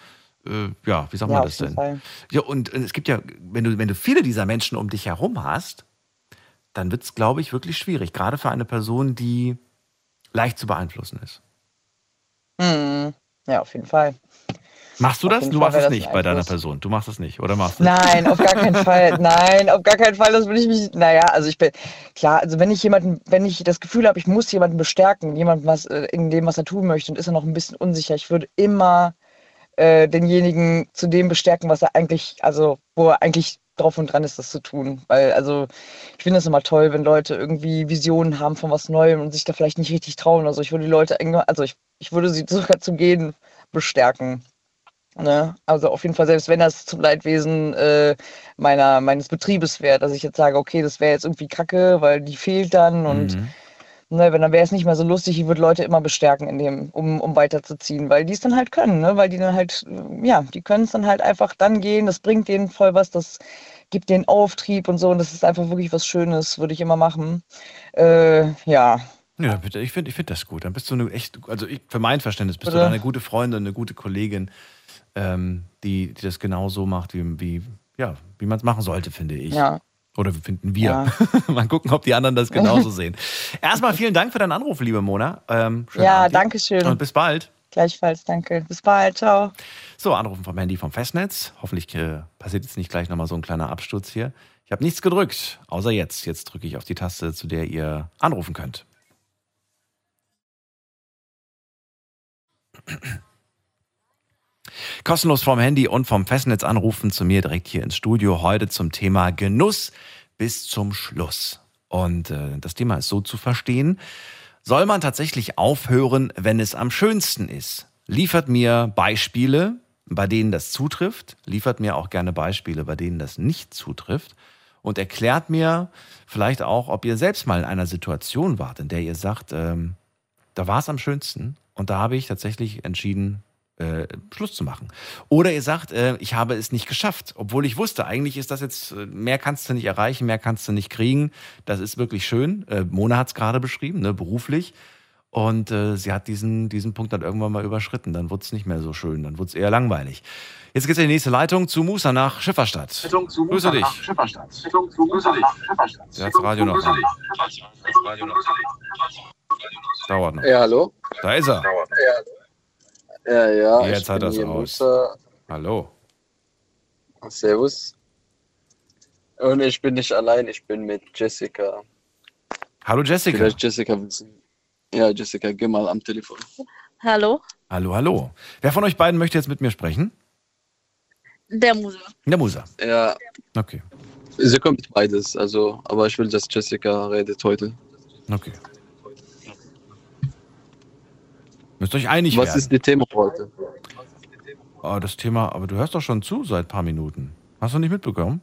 äh, ja, wie sagt Ja, man das denn? Fall. Ja, und es gibt ja, wenn du, wenn du viele dieser Menschen um dich herum hast, dann wird es, glaube ich, wirklich schwierig. Gerade für eine Person, die leicht zu beeinflussen ist. Mhm. Ja, auf jeden Fall. Machst du Auf das? Du Fall machst es nicht bei deiner. Person. Du machst es nicht, oder machst du? Nein, auf gar keinen Fall. Nein, auf gar keinen Fall. Das will ich mich. Naja, also ich bin klar. Also wenn ich jemanden, wenn ich das Gefühl habe, ich muss jemanden bestärken, jemanden was äh, in dem, was er tun möchte, und ist er noch ein bisschen unsicher, ich würde immer äh, denjenigen zu dem bestärken, was er eigentlich, also wo er eigentlich drauf und dran ist, das zu tun. Weil, also ich finde es immer toll, wenn Leute irgendwie Visionen haben von was Neuem und sich da vielleicht nicht richtig trauen. Also ich würde die Leute, also ich, ich würde sie sogar zu gehen bestärken. Ne? Also auf jeden Fall, selbst wenn das zum Leidwesen äh, meiner, meines Betriebes wäre, dass ich jetzt sage, okay, das wäre jetzt irgendwie kacke, weil die fehlt dann und Mhm. Ne, wenn dann wäre es nicht mehr so lustig, ich würde Leute immer bestärken in dem, um, um weiterzuziehen, weil die es dann halt können, ne? Weil die dann halt, äh, ja, die können es dann halt einfach dann gehen, das bringt denen voll was, das gibt denen Auftrieb und so und das ist einfach wirklich was Schönes, würde ich immer machen. Äh, ja. Ja, bitte. Ich finde ich find das gut. Dann bist du eine echt, also ich, für mein Verständnis bist du Oder? da eine gute Freundin, eine gute Kollegin, ähm, die, die das genau so macht, wie, wie, ja, wie man es machen sollte, finde ich. Ja. Oder finden wir. Ja. Mal gucken, ob die anderen das genauso sehen. Erstmal vielen Dank für deinen Anruf, liebe Mona. Ähm, Ja, Abend danke schön. Und bis bald. Gleichfalls, danke. Bis bald, ciao. So, Anrufen vom Handy vom Festnetz. Hoffentlich äh, passiert jetzt nicht gleich nochmal so ein kleiner Absturz hier. Ich habe nichts gedrückt, außer jetzt. Jetzt drücke ich auf die Taste, zu der ihr anrufen könnt. Kostenlos vom Handy und vom Festnetz anrufen zu mir direkt hier ins Studio. Heute zum Thema Genuss bis zum Schluss. Und äh, das Thema ist so zu verstehen. Soll man tatsächlich aufhören, wenn es am schönsten ist? Liefert mir Beispiele, bei denen das zutrifft. Liefert mir auch gerne Beispiele, bei denen das nicht zutrifft. Und erklärt mir vielleicht auch, ob ihr selbst mal in einer Situation wart, in der ihr sagt, ähm, da war es am schönsten und da habe ich tatsächlich entschieden, äh, Schluss zu machen. Oder ihr sagt, äh, ich habe es nicht geschafft, obwohl ich wusste, eigentlich ist das jetzt, äh, mehr kannst du nicht erreichen, mehr kannst du nicht kriegen. Das ist wirklich schön. Äh, Mona hat es gerade beschrieben, ne, beruflich. Und äh, sie hat diesen, diesen Punkt dann irgendwann mal überschritten. Dann wurde es nicht mehr so schön, dann wurde es eher langweilig. Jetzt geht's in die nächste Leitung zu Musa nach Schifferstadt. Grüße dich. Der hat das Radio noch an. Dauert noch. Ja, hallo? Da ist er. Ja, ja. Jetzt ich hat hier aus. Musa. Hallo. Servus. Und ich bin nicht allein, ich bin mit Jessica. Hallo Jessica. Vielleicht Jessica wissen. Ja, Jessica, geh mal am Telefon. Hallo, Hallo, hallo. Wer von euch beiden möchte jetzt mit mir sprechen? der Muse. Der Musa. Ja, Okay, sie kommt beides, also, aber ich will, dass Jessica redet heute. okay. Müsst euch einig Was werden. ist das Thema heute? Oh, das Thema, aber du hörst doch schon zu seit ein paar Minuten. Hast du nicht mitbekommen?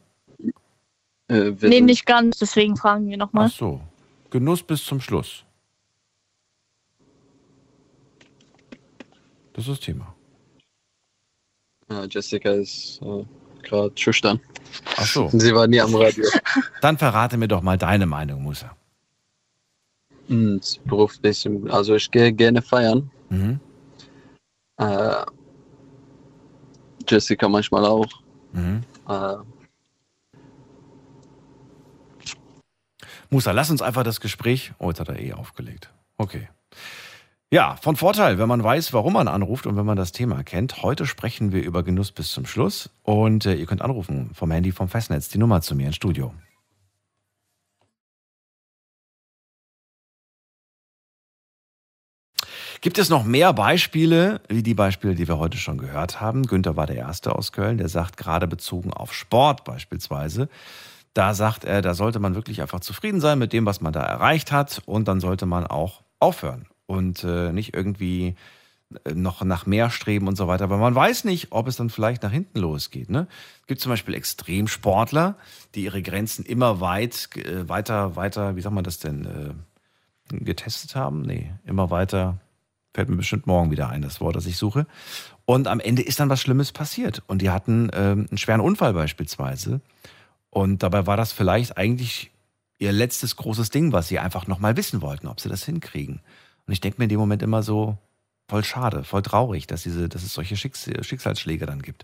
Äh, Nee, nicht ganz, deswegen fragen wir nochmal. Ach so. Genuss bis zum Schluss. Das ist das Thema. Ja, Jessica ist äh, gerade schüchtern. Ach so. Sie war nie am Radio. Dann verrate mir doch mal deine Meinung, Musa. Hm, beruflich, also ich gehe gerne feiern. Mhm. Äh, Jessica manchmal auch. Mhm. Äh, Musa, lass uns einfach das Gespräch. Oh, jetzt hat er eh aufgelegt. Okay. Ja, von Vorteil, wenn man weiß, warum man anruft und wenn man das Thema kennt. Heute sprechen wir über Genuss bis zum Schluss und äh, ihr könnt anrufen vom Handy vom Festnetz die Nummer zu mir ins Studio. Gibt es noch mehr Beispiele, wie die Beispiele, die wir heute schon gehört haben? Günther war der Erste aus Köln, der sagt, gerade bezogen auf Sport beispielsweise, Da sagt er, da sollte man wirklich einfach zufrieden sein mit dem, was man da erreicht hat und dann sollte man auch aufhören und äh, nicht irgendwie äh, noch nach mehr streben und so weiter. Aber man weiß nicht, ob es dann vielleicht nach hinten losgeht. Ne? Es gibt zum Beispiel Extremsportler, die ihre Grenzen immer weit, äh, weiter, weiter, wie sagt man das denn, äh, getestet haben? Nee, immer weiter. Fällt mir bestimmt morgen wieder ein, das Wort, das ich suche. Und am Ende ist dann was Schlimmes passiert. Und die hatten ähm, einen schweren Unfall beispielsweise. Und dabei war das vielleicht eigentlich ihr letztes großes Ding, was sie einfach nochmal wissen wollten, ob sie das hinkriegen. Und ich denke mir in dem Moment immer so, voll schade, voll traurig, dass, diese, dass es solche Schicks Schicksalsschläge dann gibt.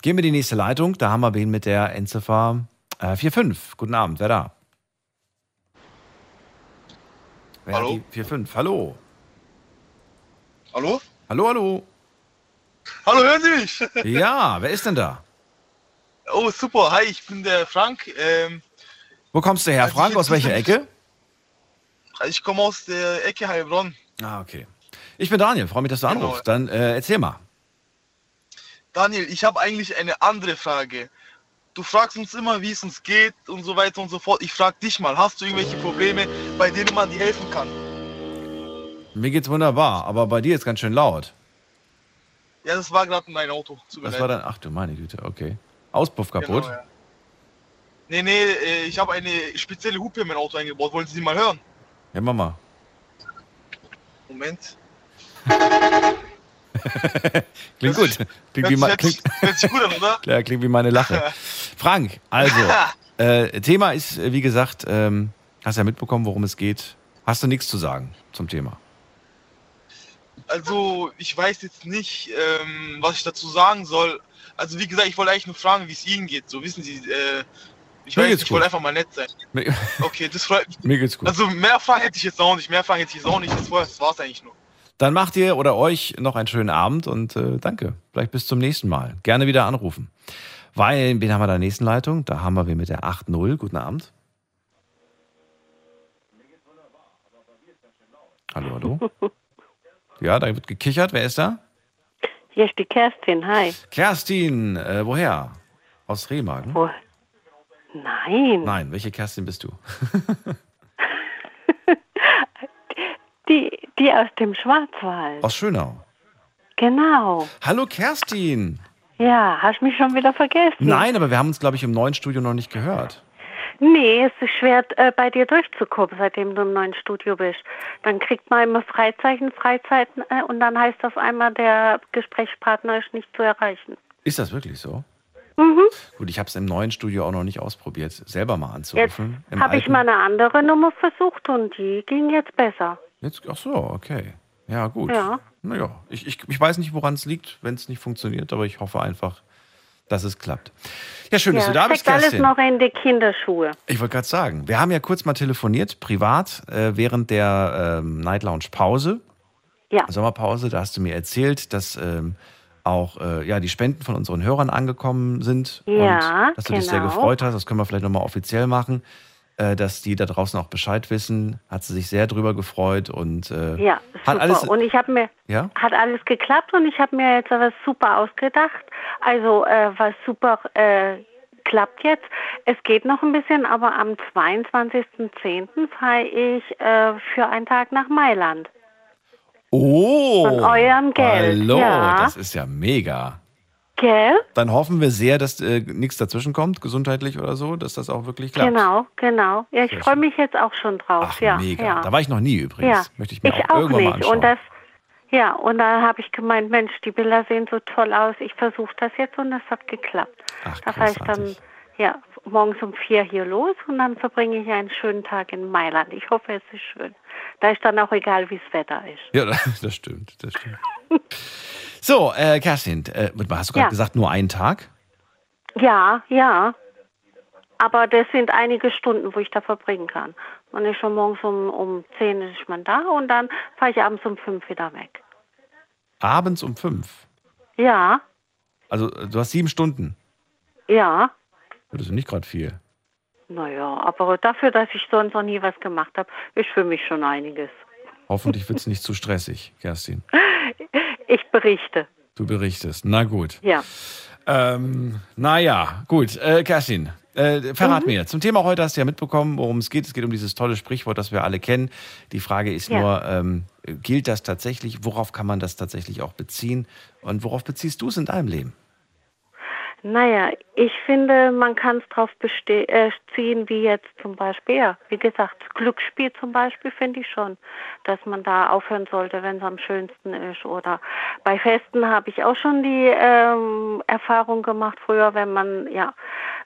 Gehen wir in die nächste Leitung. Da haben wir wen mit der Endziffer äh, 45. Guten Abend, wer da? Wer Hallo? Hat die 45. Hallo. Hallo? Hallo, hallo. Hallo, hören Sie mich? Ja, wer ist denn da? Oh, super. Hi, ich bin der Frank. Ähm, Wo kommst du her, Also Frank? Aus welcher Ecke? ich komme aus der Ecke Heilbronn. Ah, okay. Ich bin Daniel, freue mich, dass du Genau. anrufst. Dann äh, erzähl mal. Daniel, ich habe eigentlich eine andere Frage. Du fragst uns immer, wie es uns geht und so weiter und so fort. Ich frage dich mal, hast du irgendwelche Probleme, bei denen man dir helfen kann? Mir geht's wunderbar, aber bei dir ist ganz schön laut. Ja, das war gerade mein Auto. Tut Das war dann, ach du meine Güte, okay. Auspuff kaputt. Genau, ja. Nee, nee, äh, ich habe eine spezielle Hupe in mein Auto eingebaut. Wollen Sie sie mal hören? Ja, Mama. Moment. Klingt gut. Klingt wie, mein- klingt, gut an, oder? klar, klingt wie meine Lache. Frank, also, äh, Thema ist, äh, wie gesagt, ähm, hast ja mitbekommen, worum es geht. Hast du nichts zu sagen zum Thema? Also, ich weiß jetzt nicht, ähm, was ich dazu sagen soll. Also, wie gesagt, ich wollte eigentlich nur fragen, wie es Ihnen geht. So, wissen Sie, äh, ich weiß, ich wollte einfach mal nett sein. Okay, das freut mich. mir geht's gut. Also, mehr Fragen hätte ich jetzt auch nicht. Mehr Fragen hätte ich jetzt auch nicht. Das, war, das war's eigentlich nur. Dann macht ihr oder euch noch einen schönen Abend und äh, danke. Vielleicht bis zum nächsten Mal. Gerne wieder anrufen. Weil, wen haben wir da in der nächsten Leitung? Da haben wir wen mit der 8.0. Guten Abend. Hallo, hallo. Ja, da wird gekichert. Wer ist da? Hier ist die Kerstin, hi. Kerstin, äh, woher? Aus Remagen? Wo? Nein, Nein, welche Kerstin bist du? die, die aus dem Schwarzwald. Aus Schönau. Genau. Hallo Kerstin. Ja, hast mich schon wieder vergessen? Nein, aber wir haben uns, glaube ich, im neuen Studio noch nicht gehört. Nee, es ist schwer, äh, bei dir durchzukommen, seitdem du im neuen Studio bist. Dann kriegt man immer Freizeichen, Freizeiten äh, und dann heißt auf einmal, der Gesprächspartner ist nicht zu erreichen. Ist das wirklich so? Mhm. Gut, ich habe es im neuen Studio auch noch nicht ausprobiert, selber mal anzurufen. Habe ich mal eine andere Nummer versucht und die ging jetzt besser. Jetzt, ach so, okay. Ja, gut. Ja. Naja, ich, ich, ich weiß nicht, woran es liegt, wenn es nicht funktioniert, aber ich hoffe einfach, dass es klappt. Ja, schön, dass ja, du da bist, steckt alles Kerstin. noch in die Kinderschuhe. Ich wollte gerade sagen, wir haben ja kurz mal telefoniert, privat, äh, während der ähm, Night Lounge Pause. Ja. Sommerpause, da hast du mir erzählt, dass ähm, auch äh, ja, die Spenden von unseren Hörern angekommen sind. Ja, und dass du dich sehr genau. gefreut hast. Das können wir vielleicht nochmal offiziell machen. Äh, dass die da draußen auch Bescheid wissen. Hat sie sich sehr drüber gefreut und äh, Ja, hat super. alles. und ich habe mir ja? hat alles geklappt und ich habe mir jetzt was super ausgedacht. Also äh, was super äh, klappt jetzt. Es geht noch ein bisschen, aber am 22.10. fahre ich äh, für einen Tag nach Mailand. Oh! Von eurem Geld, Hallo, ja. das ist ja mega. Gell? Dann hoffen wir sehr, dass äh, nichts dazwischen kommt, gesundheitlich oder so, dass das auch wirklich klappt. Genau, genau. Ja, ich freue mich jetzt auch schon drauf. Ach, ja, mega. Ja. Da war ich noch nie übrigens. Ja, Möchte ich mir auch, auch irgendwann mal nicht. anschauen. Und das, ja, und da habe ich gemeint, Mensch, die Bilder sehen so toll aus. Ich versuche das jetzt und das hat geklappt. Ach, da fahre ich dann ja, morgens um vier hier los und dann verbringe ich einen schönen Tag in Mailand. Ich hoffe, es ist schön. Da ist dann auch egal, wie das Wetter ist. Ja, das stimmt, das stimmt. so, äh, Kerstin, äh, hast du gerade Ja. gesagt, nur einen Tag? Ja, ja. Aber das sind einige Stunden, wo ich da verbringen kann. Man ist schon morgens um, um 10 ist man da und dann fahre ich abends um 5 wieder weg. Abends um fünf. Ja, Also äh, du hast sieben Stunden. ja. Das ist nicht gerade viel. Naja, aber dafür, dass ich sonst noch nie was gemacht habe, ist für mich schon einiges. Hoffentlich wird es nicht zu stressig, Kerstin. Ich berichte. Du berichtest. Na gut. Ja. Ähm, naja, gut. Äh, Kerstin, äh, verrat Mhm. mir. Zum Thema heute hast du ja mitbekommen, worum es geht. Es geht um dieses tolle Sprichwort, das wir alle kennen. Die Frage ist Ja. nur, ähm, gilt das tatsächlich? Worauf kann man das tatsächlich auch beziehen? Und worauf beziehst du es in deinem Leben? Naja, ich finde, man kann es drauf beste- äh, ziehen, wie jetzt zum Beispiel, ja, wie gesagt, Glücksspiel zum Beispiel finde ich schon, dass man da aufhören sollte, wenn es am schönsten ist. Oder bei Festen habe ich auch schon die ähm, Erfahrung gemacht früher, wenn man, ja,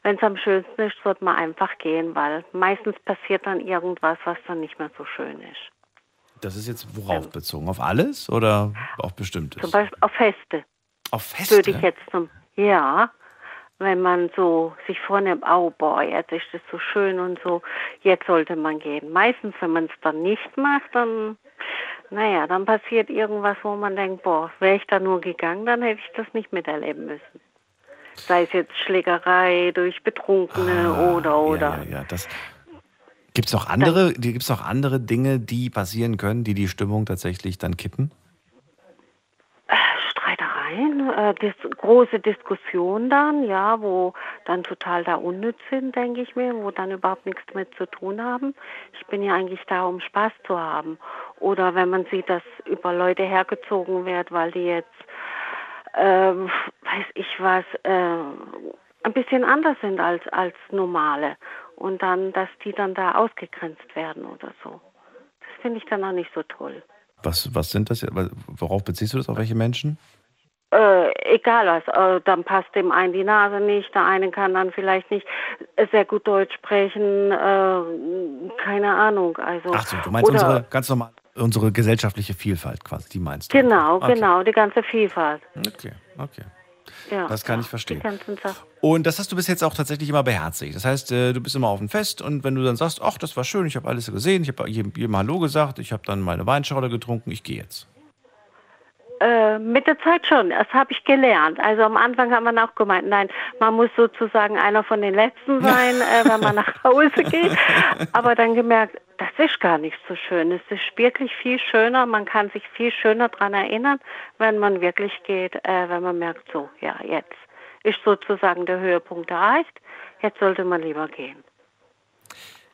wenn es am schönsten ist, sollte man einfach gehen, weil meistens passiert dann irgendwas, was dann nicht mehr so schön ist. Das ist jetzt worauf bezogen? Auf alles oder auf bestimmtes? Zum Beispiel auf Feste. Auf Feste? Würde ich jetzt zum, ja, wenn man so sich vornimmt, oh boah, jetzt ist es so schön und so, jetzt sollte man gehen. Meistens, wenn man es dann nicht macht, dann, naja, dann passiert irgendwas, wo man denkt, boah, wäre ich da nur gegangen, dann hätte ich das nicht miterleben müssen. Sei es jetzt Schlägerei durch Betrunkene oder, oder. Ah, Ja, ja, das. Gibt es noch andere, gibt's noch andere Dinge, die passieren können, die die Stimmung tatsächlich dann kippen? Streitereien, äh, dis große Diskussionen dann, ja, wo dann total da unnütz sind, denke ich mir, wo dann überhaupt nichts damit zu tun haben. Ich bin ja eigentlich da, um Spaß zu haben. Oder wenn man sieht, dass über Leute hergezogen wird, weil die jetzt, ähm, weiß ich was, äh, ein bisschen anders sind als, als normale. Und dann, dass die dann da ausgegrenzt werden oder so. Das finde ich dann auch nicht so toll. Was, was sind das? Worauf beziehst du das? Auf welche Menschen? Äh, egal was, äh, dann passt dem einen die Nase nicht, der eine kann dann vielleicht nicht sehr gut Deutsch sprechen, äh, keine Ahnung. Also, Ach so, du meinst oder, unsere ganz normal unsere gesellschaftliche Vielfalt quasi, die meinst du? Genau, Okay. genau, die ganze Vielfalt. Okay, okay. Ja, Das kann ich die verstehen. Und das hast du bis jetzt auch tatsächlich immer beherzigt. Das heißt, äh, du bist immer auf dem Fest und wenn du dann sagst, ach, das war schön, ich habe alles gesehen, ich habe jedem, jedem Hallo gesagt, ich habe dann meine Weinschorle getrunken, ich gehe jetzt. Äh, mit der Zeit schon, das habe ich gelernt. Also am Anfang hat man auch gemeint, nein, man muss sozusagen einer von den Letzten sein, äh, wenn man nach Hause geht. Aber dann gemerkt, das ist gar nicht so schön. Es ist wirklich viel schöner, man kann sich viel schöner daran erinnern, wenn man wirklich geht, äh, wenn man merkt, so, ja, jetzt ist sozusagen der Höhepunkt erreicht, jetzt sollte man lieber gehen.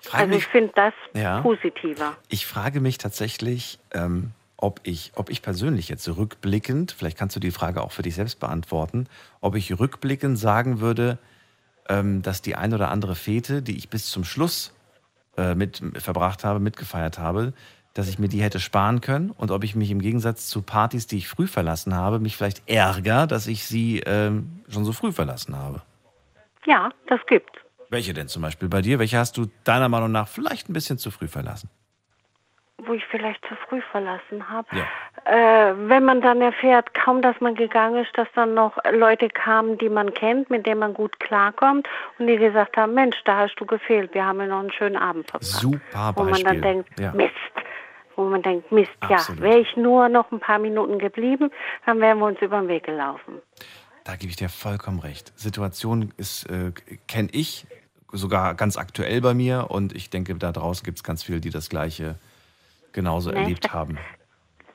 frage Also ich mich- finde das Ja. positiver. Ich frage mich tatsächlich, ähm, ob ich, ob ich persönlich jetzt rückblickend, vielleicht kannst du die Frage auch für dich selbst beantworten, ob ich rückblickend sagen würde, ähm, dass die ein oder andere Fete, die ich bis zum Schluss äh, mit verbracht habe, mitgefeiert habe, dass ich mir die hätte sparen können und ob ich mich im Gegensatz zu Partys, die ich früh verlassen habe, mich vielleicht ärgere, dass ich sie ähm, schon so früh verlassen habe. Ja, das gibt. Welche denn zum Beispiel bei dir? Welche hast du deiner Meinung nach vielleicht ein bisschen zu früh verlassen? Wo ich vielleicht zu früh verlassen habe. Ja. Äh, wenn man dann erfährt, kaum dass man gegangen ist, dass dann noch Leute kamen, die man kennt, mit denen man gut klarkommt und die gesagt haben, Mensch, da hast du gefehlt, wir haben ja noch einen schönen Abend verbracht. Super Wo man Beispiel. dann denkt, Ja. Mist. Wo man denkt, Mist, Absolut. ja, wäre ich nur noch ein paar Minuten geblieben, dann wären wir uns über den Weg gelaufen. Da gebe ich dir vollkommen recht. Situation ist, äh, kenne ich sogar ganz aktuell bei mir und ich denke, da draußen gibt es ganz viele, die das Gleiche genauso Nee, erlebt da- haben.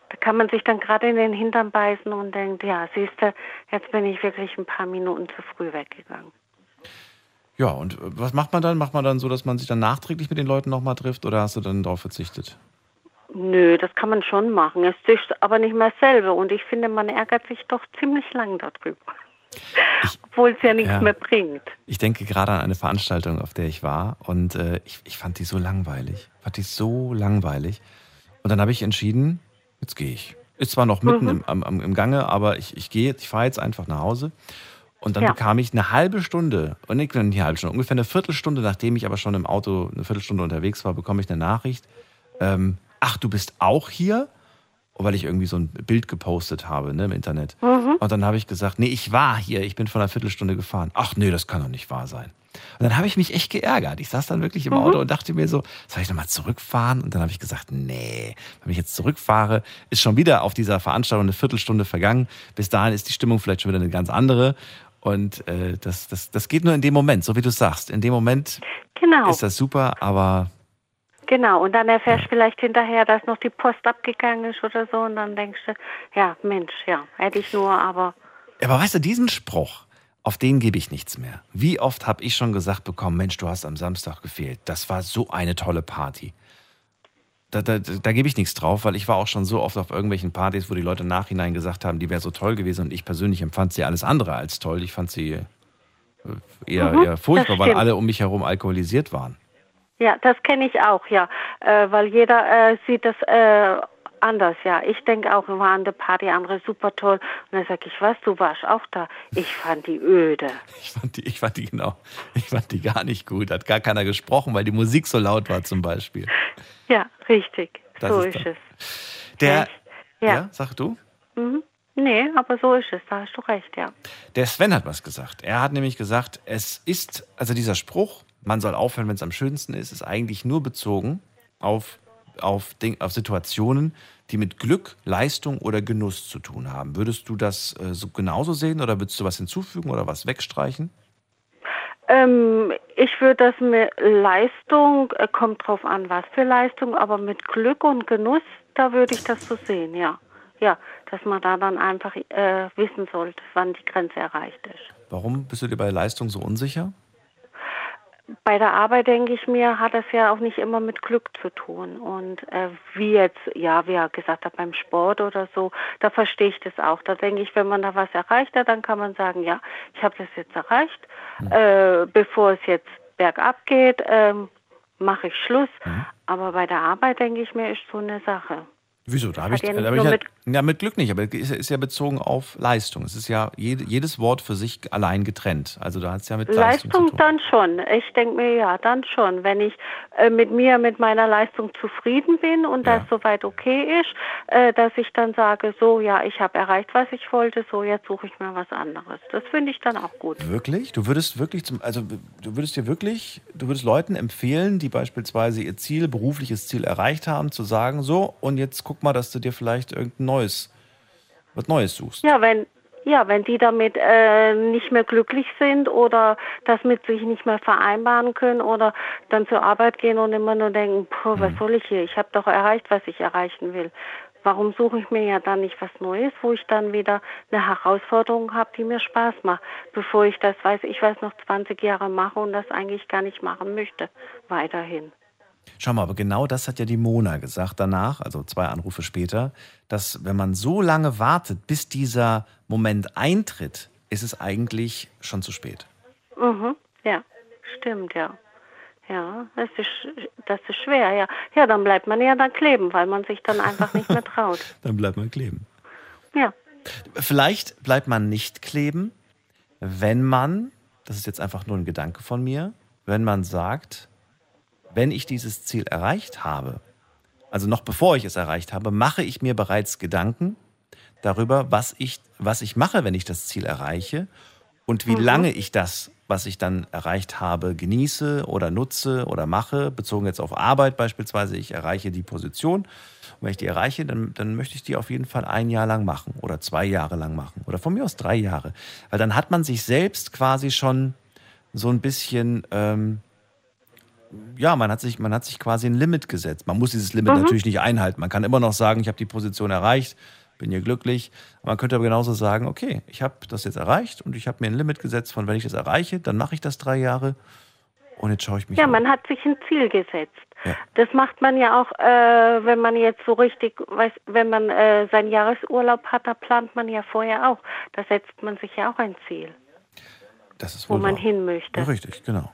Da kann man sich dann gerade in den Hintern beißen und denkt, ja, siehst du, jetzt bin ich wirklich ein paar Minuten zu früh weggegangen. Ja, und äh, was macht man dann? Macht man dann so, dass man sich dann nachträglich mit den Leuten nochmal trifft oder hast du dann darauf verzichtet? Nö, das kann man schon machen. Es ist aber nicht mehr dasselbe. Und ich finde, man ärgert sich doch ziemlich lang darüber. Obwohl es ja nichts ja. mehr bringt. Ich denke gerade an eine Veranstaltung, auf der ich war und äh, ich, ich fand die so langweilig. Fand die so langweilig. Und dann habe ich entschieden, jetzt gehe ich. Ist zwar noch mitten Mhm. im, am, im Gange, aber ich, ich gehe, ich fahre jetzt einfach nach Hause. Und dann Ja. bekam ich eine halbe Stunde, und nicht nur eine halbe Stunde, ungefähr eine Viertelstunde, nachdem ich aber schon im Auto eine Viertelstunde unterwegs war, bekomme ich eine Nachricht. Ähm, ach, du bist auch hier? Weil ich irgendwie so ein Bild gepostet habe ne, im Internet. Mhm. Und dann habe ich gesagt, nee, ich war hier, ich bin vor einer Viertelstunde gefahren. Ach nee, das kann doch nicht wahr sein. Und dann habe ich mich echt geärgert. Ich saß dann wirklich im Mhm. Auto und dachte mir so, soll ich nochmal zurückfahren? Und dann habe ich gesagt, nee, wenn ich jetzt zurückfahre, ist schon wieder auf dieser Veranstaltung eine Viertelstunde vergangen. Bis dahin ist die Stimmung vielleicht schon wieder eine ganz andere. Und äh, das, das, das geht nur in dem Moment, so wie du sagst. In dem Moment Genau. ist das super, aber Genau. Und dann erfährst du vielleicht hinterher, dass noch die Post abgegangen ist oder so. Und dann denkst du, ja, Mensch, ja, hätte ich nur, aber Aber weißt du, diesen Spruch, auf den gebe ich nichts mehr. Wie oft habe ich schon gesagt bekommen, Mensch, du hast am Samstag gefehlt. Das war so eine tolle Party. Da, da, da gebe ich nichts drauf, weil ich war auch schon so oft auf irgendwelchen Partys, wo die Leute Nachhinein gesagt haben, die wäre so toll gewesen und ich persönlich empfand sie alles andere als toll. Ich fand sie äh, eher, Mhm, eher furchtbar, weil alle um mich herum alkoholisiert waren. Ja, das kenne ich auch, ja. Äh, weil jeder äh, sieht das äh, anders, ja. Ich denke auch, wir waren an der Party, andere super toll. Und dann sage ich, was, du warst auch da. Ich fand die öde. Ich fand die, ich fand die genau, ich fand die gar nicht gut. Hat gar keiner gesprochen, weil die Musik so laut war zum Beispiel. Ja, richtig. Das so ist ist, es. Der, Ja. ja, sag du? Mhm. Nee, aber so ist es, da hast du recht, ja. Der Sven hat was gesagt. Er hat nämlich gesagt, es ist, also dieser Spruch, man soll aufhören, wenn es am schönsten ist, ist eigentlich nur bezogen auf, auf, auf Situationen, die mit Glück, Leistung oder Genuss zu tun haben. Würdest du das äh, so genauso sehen oder würdest du was hinzufügen oder was wegstreichen? Ähm, ich würde das mit Leistung, äh, kommt drauf an, was für Leistung, aber mit Glück und Genuss, da würde ich das so sehen, ja. Ja, dass man da dann einfach äh, wissen sollte, wann die Grenze erreicht ist. Warum bist du dir bei Leistung so unsicher? Bei der Arbeit, denke ich mir, hat das ja auch nicht immer mit Glück zu tun. Und äh, wie jetzt, ja, wie er gesagt hat, beim Sport oder so, da verstehe ich das auch. Da denke ich, wenn man da was erreicht hat, dann kann man sagen, ja, ich habe das jetzt erreicht. Äh, bevor es jetzt bergab geht, ähm, mache ich Schluss. Aber bei der Arbeit, denke ich mir, ist so eine Sache. Wieso? Da habe ich, ja da nicht hab ich ja, mit- ja, mit Glück nicht, aber es ist, ist ja bezogen auf Leistung. Es ist ja jede, jedes Wort für sich allein getrennt. Also da hat es ja mit Leistung, Leistung zu tun. dann schon. Ich denke mir, ja, dann schon. Wenn ich äh, mit mir, mit meiner Leistung zufrieden bin und das soweit okay ist, äh, dass ich dann sage, so, ja, ich habe erreicht, was ich wollte, so, jetzt suche ich mir was anderes. Das finde ich dann auch gut. Wirklich? Du würdest wirklich zum, also du würdest dir wirklich, du würdest Leuten empfehlen, die beispielsweise ihr Ziel, berufliches Ziel erreicht haben, zu sagen, so, und jetzt guck mal, dass du dir vielleicht irgendein neues, was Neues suchst. Ja, wenn, ja, wenn die damit äh, nicht mehr glücklich sind oder das mit sich nicht mehr vereinbaren können oder dann zur Arbeit gehen und immer nur denken, puh, was soll ich hier? Ich habe doch erreicht, was ich erreichen will. Warum suche ich mir ja dann nicht was Neues, wo ich dann wieder eine Herausforderung habe, die mir Spaß macht, bevor ich das weiß, ich weiß noch 20 Jahre mache und das eigentlich gar nicht machen möchte, weiterhin. Schau mal, aber genau das hat ja die Mona gesagt danach, also zwei Anrufe später, dass wenn man so lange wartet, bis dieser Moment eintritt, ist es eigentlich schon zu spät. Mhm, ja, stimmt, ja. Ja, das ist, das ist schwer, ja. Ja, dann bleibt man ja dann kleben, weil man sich dann einfach nicht mehr traut. Dann bleibt man kleben. Ja. Vielleicht bleibt man nicht kleben, wenn man, das ist jetzt einfach nur ein Gedanke von mir, wenn man sagt, wenn ich dieses Ziel erreicht habe, also noch bevor ich es erreicht habe, mache ich mir bereits Gedanken darüber, was ich, was ich mache, wenn ich das Ziel erreiche und wie Mhm. lange ich das, was ich dann erreicht habe, genieße oder nutze oder mache, bezogen jetzt auf Arbeit beispielsweise. Ich erreiche die Position. Und wenn ich die erreiche, dann, dann möchte ich die auf jeden Fall ein Jahr lang machen oder zwei Jahre lang machen oder von mir aus drei Jahre. Weil dann hat man sich selbst quasi schon so ein bisschen, ähm, ja, man hat, sich, man hat sich quasi ein Limit gesetzt. Man muss dieses Limit Mhm. natürlich nicht einhalten. Man kann immer noch sagen, ich habe die Position erreicht, bin hier glücklich. Man könnte aber genauso sagen, okay, ich habe das jetzt erreicht und ich habe mir ein Limit gesetzt von, wenn ich das erreiche, dann mache ich das drei Jahre und jetzt schaue ich mich Ja, um. man hat sich ein Ziel gesetzt. Ja. Das macht man ja auch, äh, wenn man jetzt so richtig, weiß, wenn man äh, seinen Jahresurlaub hat, da plant man ja vorher auch. Da setzt man sich ja auch ein Ziel, Das ist wo man wahr. hin möchte. Ja, richtig, genau.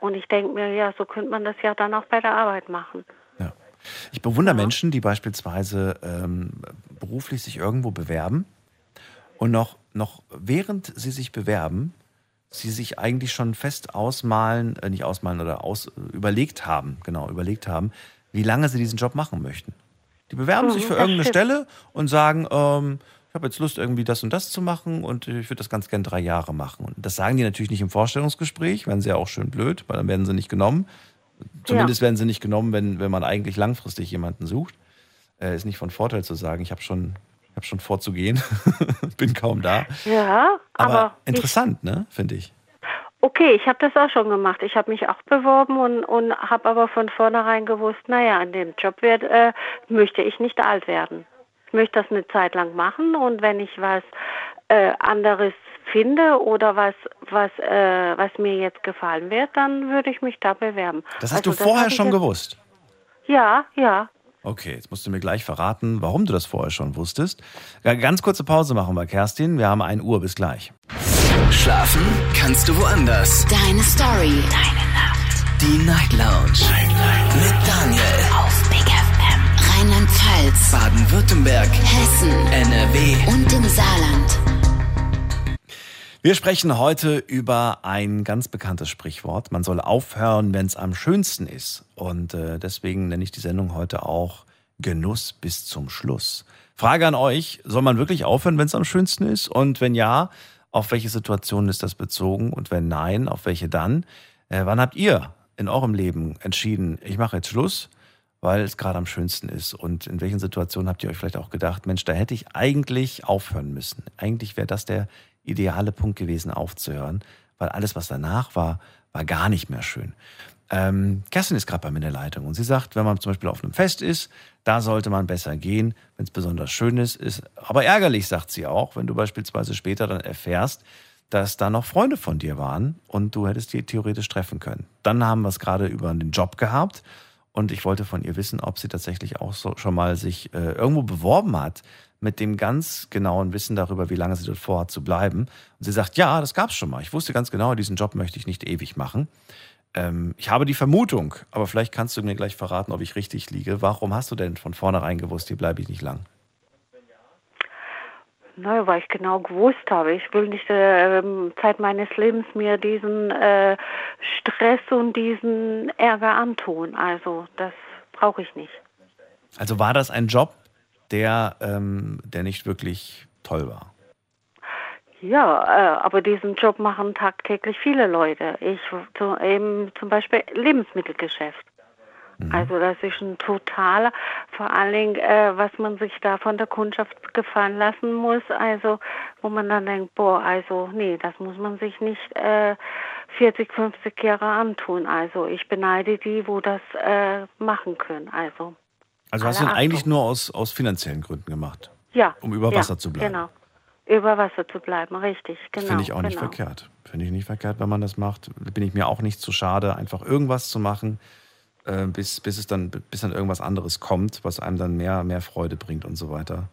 Und ich denke mir, ja, so könnte man das ja dann auch bei der Arbeit machen. Ich bewundere Menschen, die beispielsweise ähm, beruflich sich irgendwo bewerben und noch, noch während sie sich bewerben, sie sich eigentlich schon fest ausmalen, äh, nicht ausmalen oder aus, überlegt haben, genau, überlegt haben, wie lange sie diesen Job machen möchten. Die bewerben Mhm, sich für irgendeine stimmt. Stelle und sagen, ähm, habe jetzt Lust, irgendwie das und das zu machen und ich würde das ganz gern drei Jahre machen. Und das sagen die natürlich nicht im Vorstellungsgespräch, werden sie ja auch schön blöd, weil dann werden sie nicht genommen. Zumindest werden sie nicht genommen, wenn, wenn man eigentlich langfristig jemanden sucht. Äh, ist nicht von Vorteil zu sagen, ich habe schon, ich hab schon vorzugehen, bin kaum da. Ja, Aber, aber, interessant, ne, finde ich. okay, ich habe das auch schon gemacht. Ich habe mich auch beworben und, und habe aber von vornherein gewusst, naja, an dem Job wird, äh, möchte ich nicht alt werden. Ich möchte das eine Zeit lang machen und wenn ich was äh, anderes finde oder was, was, äh, was mir jetzt gefallen wird, dann würde ich mich da bewerben. Das hast Also du vorher schon gewusst. Ja, ja. Okay, jetzt musst du mir gleich verraten, warum du das vorher schon wusstest. Ganz kurze Pause machen wir, Kerstin. Wir haben 1 Uhr. Bis gleich. Schlafen kannst du woanders. Deine Story. Deine Nacht. Die Night Lounge. Mit Daniel. Rheinland-Pfalz. Baden-Württemberg. Hessen. NRW. Und im Saarland. Wir sprechen heute über ein ganz bekanntes Sprichwort. Man soll aufhören, wenn es am schönsten ist. Und äh, deswegen nenne ich die Sendung heute auch Genuss bis zum Schluss. Frage an euch, soll man wirklich aufhören, wenn es am schönsten ist? Und wenn ja, auf welche Situation ist das bezogen? Und wenn nein, auf welche dann? Äh, wann habt ihr in eurem Leben entschieden, ich mache jetzt Schluss, weil es gerade am schönsten ist? Und in welchen Situationen habt ihr euch vielleicht auch gedacht, Mensch, da hätte ich eigentlich aufhören müssen? Eigentlich wäre das der ideale Punkt gewesen, aufzuhören, weil alles, was danach war, war gar nicht mehr schön. Ähm, Kerstin ist gerade bei mir in der Leitung und sie sagt, wenn man zum Beispiel auf einem Fest ist, da sollte man besser gehen, wenn es besonders schön ist, ist aber ärgerlich, sagt sie auch, wenn du beispielsweise später dann erfährst, dass da noch Freunde von dir waren und du hättest die theoretisch treffen können. Dann haben wir es gerade über den Job gehabt und ich wollte von ihr wissen, ob sie tatsächlich auch so schon mal sich äh, irgendwo beworben hat mit dem ganz genauen Wissen darüber, wie lange sie dort vorhat zu bleiben. Und sie sagt, ja, das gab's schon mal. Ich wusste ganz genau, diesen Job möchte ich nicht ewig machen. Ähm, ich habe die Vermutung, aber vielleicht kannst du mir gleich verraten, ob ich richtig liege. Warum hast du denn von vornherein gewusst, hier bleibe ich nicht lang? Naja, weil ich genau gewusst habe, ich will nicht äh, Zeit meines Lebens mir diesen äh, Stress und diesen Ärger antun. Also das brauche ich nicht. Also war das ein Job, der, ähm, der nicht wirklich toll war? Ja, äh, aber diesen Job machen tagtäglich viele Leute. Ich zu, eben zum Beispiel Lebensmittelgeschäft. Also das ist ein totaler, vor allen Dingen, äh, was man sich da von der Kundschaft gefallen lassen muss. Also wo man dann denkt, boah, also nee, das muss man sich nicht äh, 40, 50 Jahre antun. Also ich beneide die, wo das äh, machen können. Also Also hast du ihn eigentlich nur aus, aus finanziellen Gründen gemacht, ja. um über ja, Wasser zu bleiben. Genau. Über Wasser zu bleiben, richtig, genau. Finde ich auch nicht genau. verkehrt. Finde ich nicht verkehrt, wenn man das macht. Bin ich mir auch nicht zu schade, einfach irgendwas zu machen, äh, bis, bis es dann, bis dann irgendwas anderes kommt, was einem dann mehr, mehr Freude bringt und so weiter.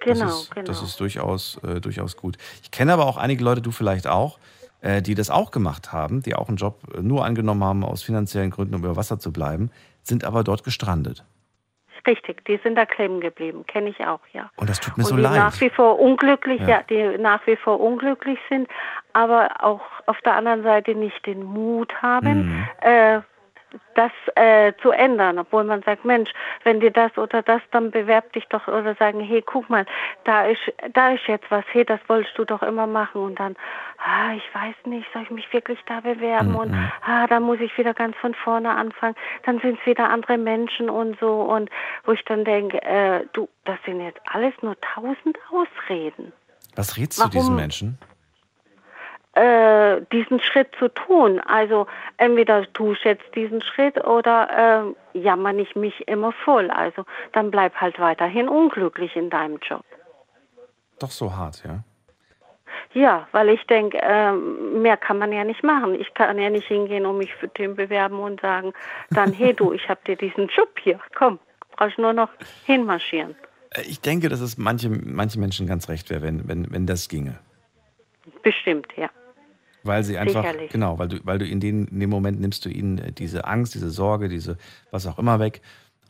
Genau, das ist, genau. Das ist durchaus, äh, durchaus gut. Ich kenne aber auch einige Leute, du vielleicht auch, äh, die das auch gemacht haben, die auch einen Job äh, nur angenommen haben aus finanziellen Gründen, um über Wasser zu bleiben, sind aber dort gestrandet. Richtig, die sind da kleben geblieben, kenne ich auch, ja. Und das tut mir und so die leid. nach wie vor unglücklich, Ja. ja. die nach wie vor unglücklich sind, aber auch auf der anderen Seite nicht den Mut haben, Mhm. äh, das äh, zu ändern, obwohl man sagt, Mensch, wenn dir das oder das, dann bewerb dich doch oder sagen, hey, guck mal, da ist, da ist jetzt was, hey, das wolltest du doch immer machen und dann, ah, ich weiß nicht, soll ich mich wirklich da bewerben und Mhm. ah, da muss ich wieder ganz von vorne anfangen, dann sind es wieder andere Menschen und so und wo ich dann denke, äh, du, das sind jetzt alles nur tausend Ausreden. Was rätst du diesen Warum? Menschen? Äh, diesen Schritt zu tun. Also entweder tue ich jetzt diesen Schritt oder äh, jammer nicht mich immer voll. Also dann bleib halt weiterhin unglücklich in deinem Job. Doch so hart, ja. Ja, weil ich denke, ähm, mehr kann man ja nicht machen. Ich kann ja nicht hingehen und mich für den bewerben und sagen, dann, hey du, ich habe dir diesen Job hier, komm, brauche ich nur noch hinmarschieren. Äh, Ich denke, dass es manche, manche Menschen ganz recht wäre, wenn, wenn, wenn das ginge. Bestimmt, ja. Weil sie einfach, Sicherlich. genau, weil du, weil du in, den, in dem Moment nimmst du ihnen äh, diese Angst, diese Sorge, diese was auch immer weg.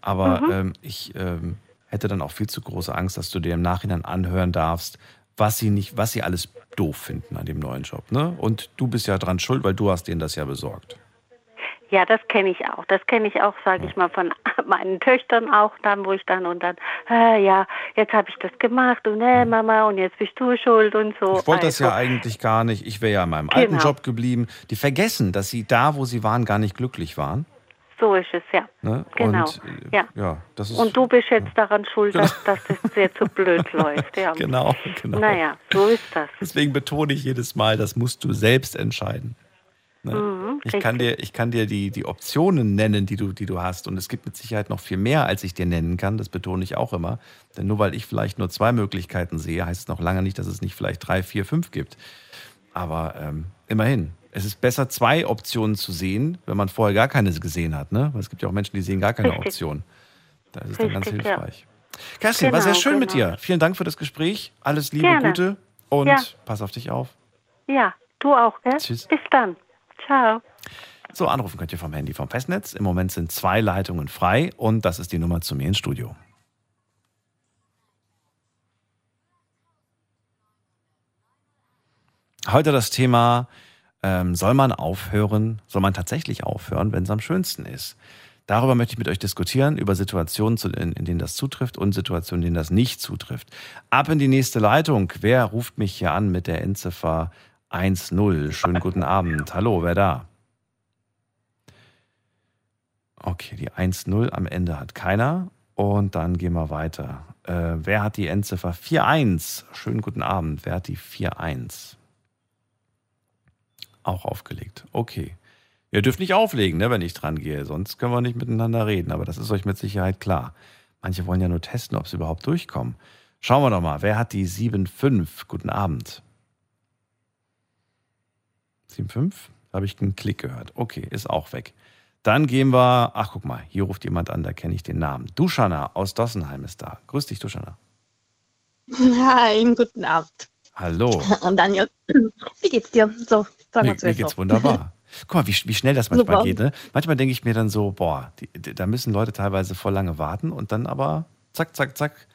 Aber Mhm. ähm, ich ähm, hätte dann auch viel zu große Angst, dass du dir im Nachhinein anhören darfst, was sie nicht, was sie alles doof finden an dem neuen Job. Ne? Und du bist ja dran schuld, weil du hast denen das ja besorgt. Ja, das kenne ich auch. Das kenne ich auch, sage ich mal, von meinen Töchtern auch, dann, wo ich dann und dann, äh, ja, jetzt habe ich das gemacht und äh, Mama und jetzt bist du schuld und so. Ich wollte das also, ja eigentlich gar nicht. Ich wäre ja in meinem alten Genau. Job geblieben. Die vergessen, dass sie da, wo sie waren, gar nicht glücklich waren. So ist es, ja. Ne? Genau. Und, äh, ja. ja, das ist Und du bist jetzt daran schuld, dass, dass das sehr zu blöd läuft. Ja. Genau, genau. Naja, so ist das. Deswegen betone ich jedes Mal, das musst du selbst entscheiden. Ne? Mhm, ich kann dir, ich kann dir die, die Optionen nennen, die du, die du hast. Und es gibt mit Sicherheit noch viel mehr, als ich dir nennen kann. Das betone ich auch immer. Denn nur weil ich vielleicht nur zwei Möglichkeiten sehe, heißt es noch lange nicht, dass es nicht vielleicht drei, vier, fünf gibt. Aber ähm, immerhin. Es ist besser, zwei Optionen zu sehen, wenn man vorher gar keine gesehen hat. Ne? Weil es gibt ja auch Menschen, die sehen gar keine Richtig. Option. Da ist es dann ganz Richtig, ja. hilfreich. Kerstin, war sehr Genau, schön mit genau. dir. Vielen Dank für das Gespräch. Alles Liebe, Gerne. Gute und Ja. pass auf dich auf. Ja, du auch, gell? Tschüss. Bis dann. Ciao. So, anrufen könnt ihr vom Handy vom Festnetz. Im Moment sind zwei Leitungen frei und das ist die Nummer zu mir ins Studio. Heute das Thema, ähm, soll man aufhören, soll man tatsächlich aufhören, wenn es am schönsten ist? Darüber möchte ich mit euch diskutieren, über Situationen, in, in denen das zutrifft und Situationen, in denen das nicht zutrifft. Ab in die nächste Leitung. Wer ruft mich hier an mit der Endziffer 1-0? Schönen guten Abend. Hallo, wer da? Okay, die 1-0 am Ende hat keiner. Und dann gehen wir weiter. Äh, wer hat die Endziffer 4-1? Schönen guten Abend. Wer hat die 4-1? Auch aufgelegt. Okay. Ihr dürft nicht auflegen, ne, wenn ich dran gehe, sonst können wir nicht miteinander reden. Aber das ist euch mit Sicherheit klar. Manche wollen ja nur testen, ob sie überhaupt durchkommen. Schauen wir doch mal. Wer hat die 7-5? Guten Abend. 7-5? Da habe ich einen Klick gehört. Okay, ist auch weg. Dann gehen wir, ach guck mal, hier ruft jemand an, da kenne ich den Namen. Duschana aus Dossenheim ist da. Grüß dich, Duschana. Hi, guten Abend. Hallo. Und Daniel, wie geht's dir? So, Mir, wir mir zuerst geht's so. wunderbar. Guck mal, wie, wie schnell das manchmal Super. geht. Ne? Manchmal denke ich mir dann so, boah, die, die, da müssen Leute teilweise voll lange warten und dann aber zack, zack, zack,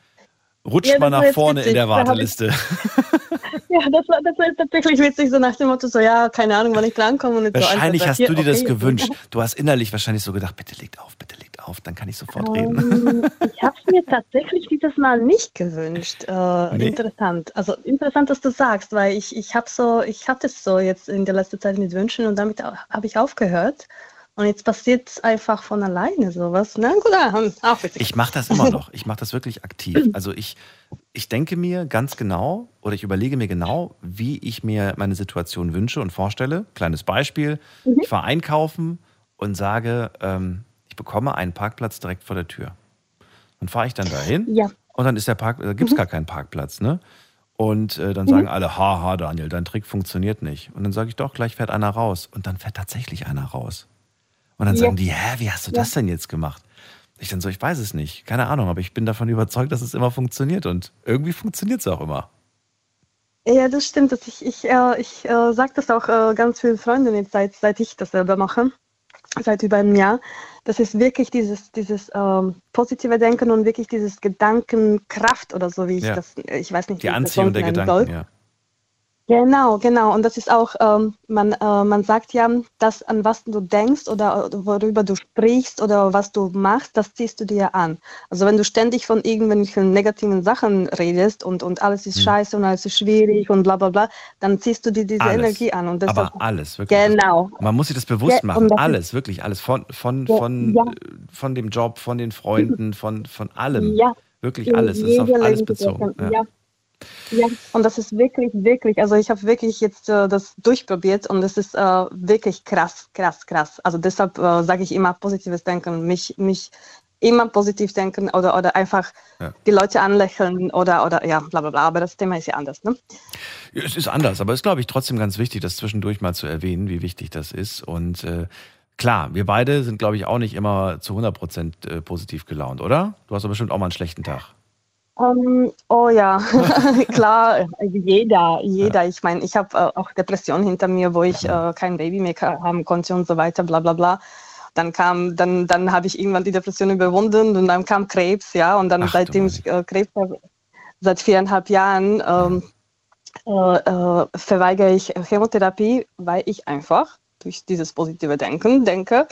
rutscht Ja, man nach vorne in witzig. der hab ich- Warteliste. Ja, das war, das war tatsächlich witzig, so nach dem Motto, so, ja, keine Ahnung, wann ich drankomme. Und jetzt so Wahrscheinlich eins, hast du dir das okay. gewünscht. Du hast innerlich wahrscheinlich so gedacht, bitte legt auf, bitte legt auf, dann kann ich sofort reden. Ähm, ich habe es mir tatsächlich dieses Mal nicht gewünscht. Äh, Nee? Interessant. Also interessant, dass du sagst, weil ich, ich habe so, ich hatte es so jetzt in der letzten Zeit mit Wünschen und damit habe ich aufgehört. Und jetzt passiert es einfach von alleine sowas. Na gut, ah, auch witzig. Ich mache das immer noch. Ich mache das wirklich aktiv. Also ich, ich denke mir ganz genau oder ich überlege mir genau, wie ich mir meine Situation wünsche und vorstelle. Kleines Beispiel. Mhm. Ich fahre einkaufen und sage, ähm, ich bekomme einen Parkplatz direkt vor der Tür. Dann fahre ich dann dahin Ja. und dann ist der Park, da gibt es gar keinen Parkplatz, ne? Und äh, dann Mhm. sagen alle, haha, Daniel, dein Trick funktioniert nicht. Und dann sage ich doch, gleich fährt einer raus. Und dann fährt tatsächlich einer raus. Und dann Ja. sagen die, hä, wie hast du Ja. das denn jetzt gemacht? Ich dann so, ich weiß es nicht. Keine Ahnung, aber ich bin davon überzeugt, dass es immer funktioniert. Und irgendwie funktioniert es auch immer. Ja, das stimmt. Dass ich ich, äh, ich äh, sage das auch äh, ganz vielen Freunden jetzt, seit, seit ich das selber mache, seit über einem Jahr. Das ist wirklich dieses, dieses ähm, positive Denken und wirklich dieses Gedankenkraft oder so, wie ich Ja. das, ich weiß nicht, Die wie ich das Anziehung der Gedanken, soll. ja. Genau, genau. Und das ist auch, ähm, man, äh, man sagt ja, das, an was du denkst oder worüber du sprichst oder was du machst, das ziehst du dir an. Also wenn du ständig von irgendwelchen negativen Sachen redest und, und alles ist Hm. scheiße und alles ist schwierig und bla bla bla, dann ziehst du dir diese Alles. Energie an. Und deshalb, Aber alles, wirklich. Genau. Man muss sich das bewusst Ja, machen. das Alles, wirklich alles. Von, von, Ja, von, ja. äh, von dem Job, von den Freunden, von, von allem. Ja. Wirklich alles. Es ist auf alles bezogen. Ja. Ja, und das ist wirklich, wirklich, also ich habe wirklich jetzt äh, das durchprobiert und es ist äh, wirklich krass, krass, krass. Also deshalb äh, sage ich immer positives Denken, mich, mich immer positiv denken oder, oder einfach Ja. die Leute anlächeln oder, oder ja, bla bla bla, aber das Thema ist ja anders, ne? Es ist anders, aber es ist, glaube ich, trotzdem ganz wichtig, das zwischendurch mal zu erwähnen, wie wichtig das ist. Und äh, klar, wir beide sind, glaube ich, auch nicht immer zu 100 Prozent äh, positiv gelaunt, oder? Du hast doch bestimmt auch mal einen schlechten Tag. Ähm, oh ja, klar, jeder, jeder. Ich meine, ich habe äh, auch Depressionen hinter mir, wo ich äh, kein Baby mehr haben konnte und so weiter, bla bla bla. Dann kam, dann, dann habe ich irgendwann die Depression überwunden und dann kam Krebs, ja, und dann Ach, seitdem ich äh, Krebs habe, seit viereinhalb Jahren ähm, äh, äh, verweigere ich Chemotherapie, weil ich einfach durch dieses positive Denken denke,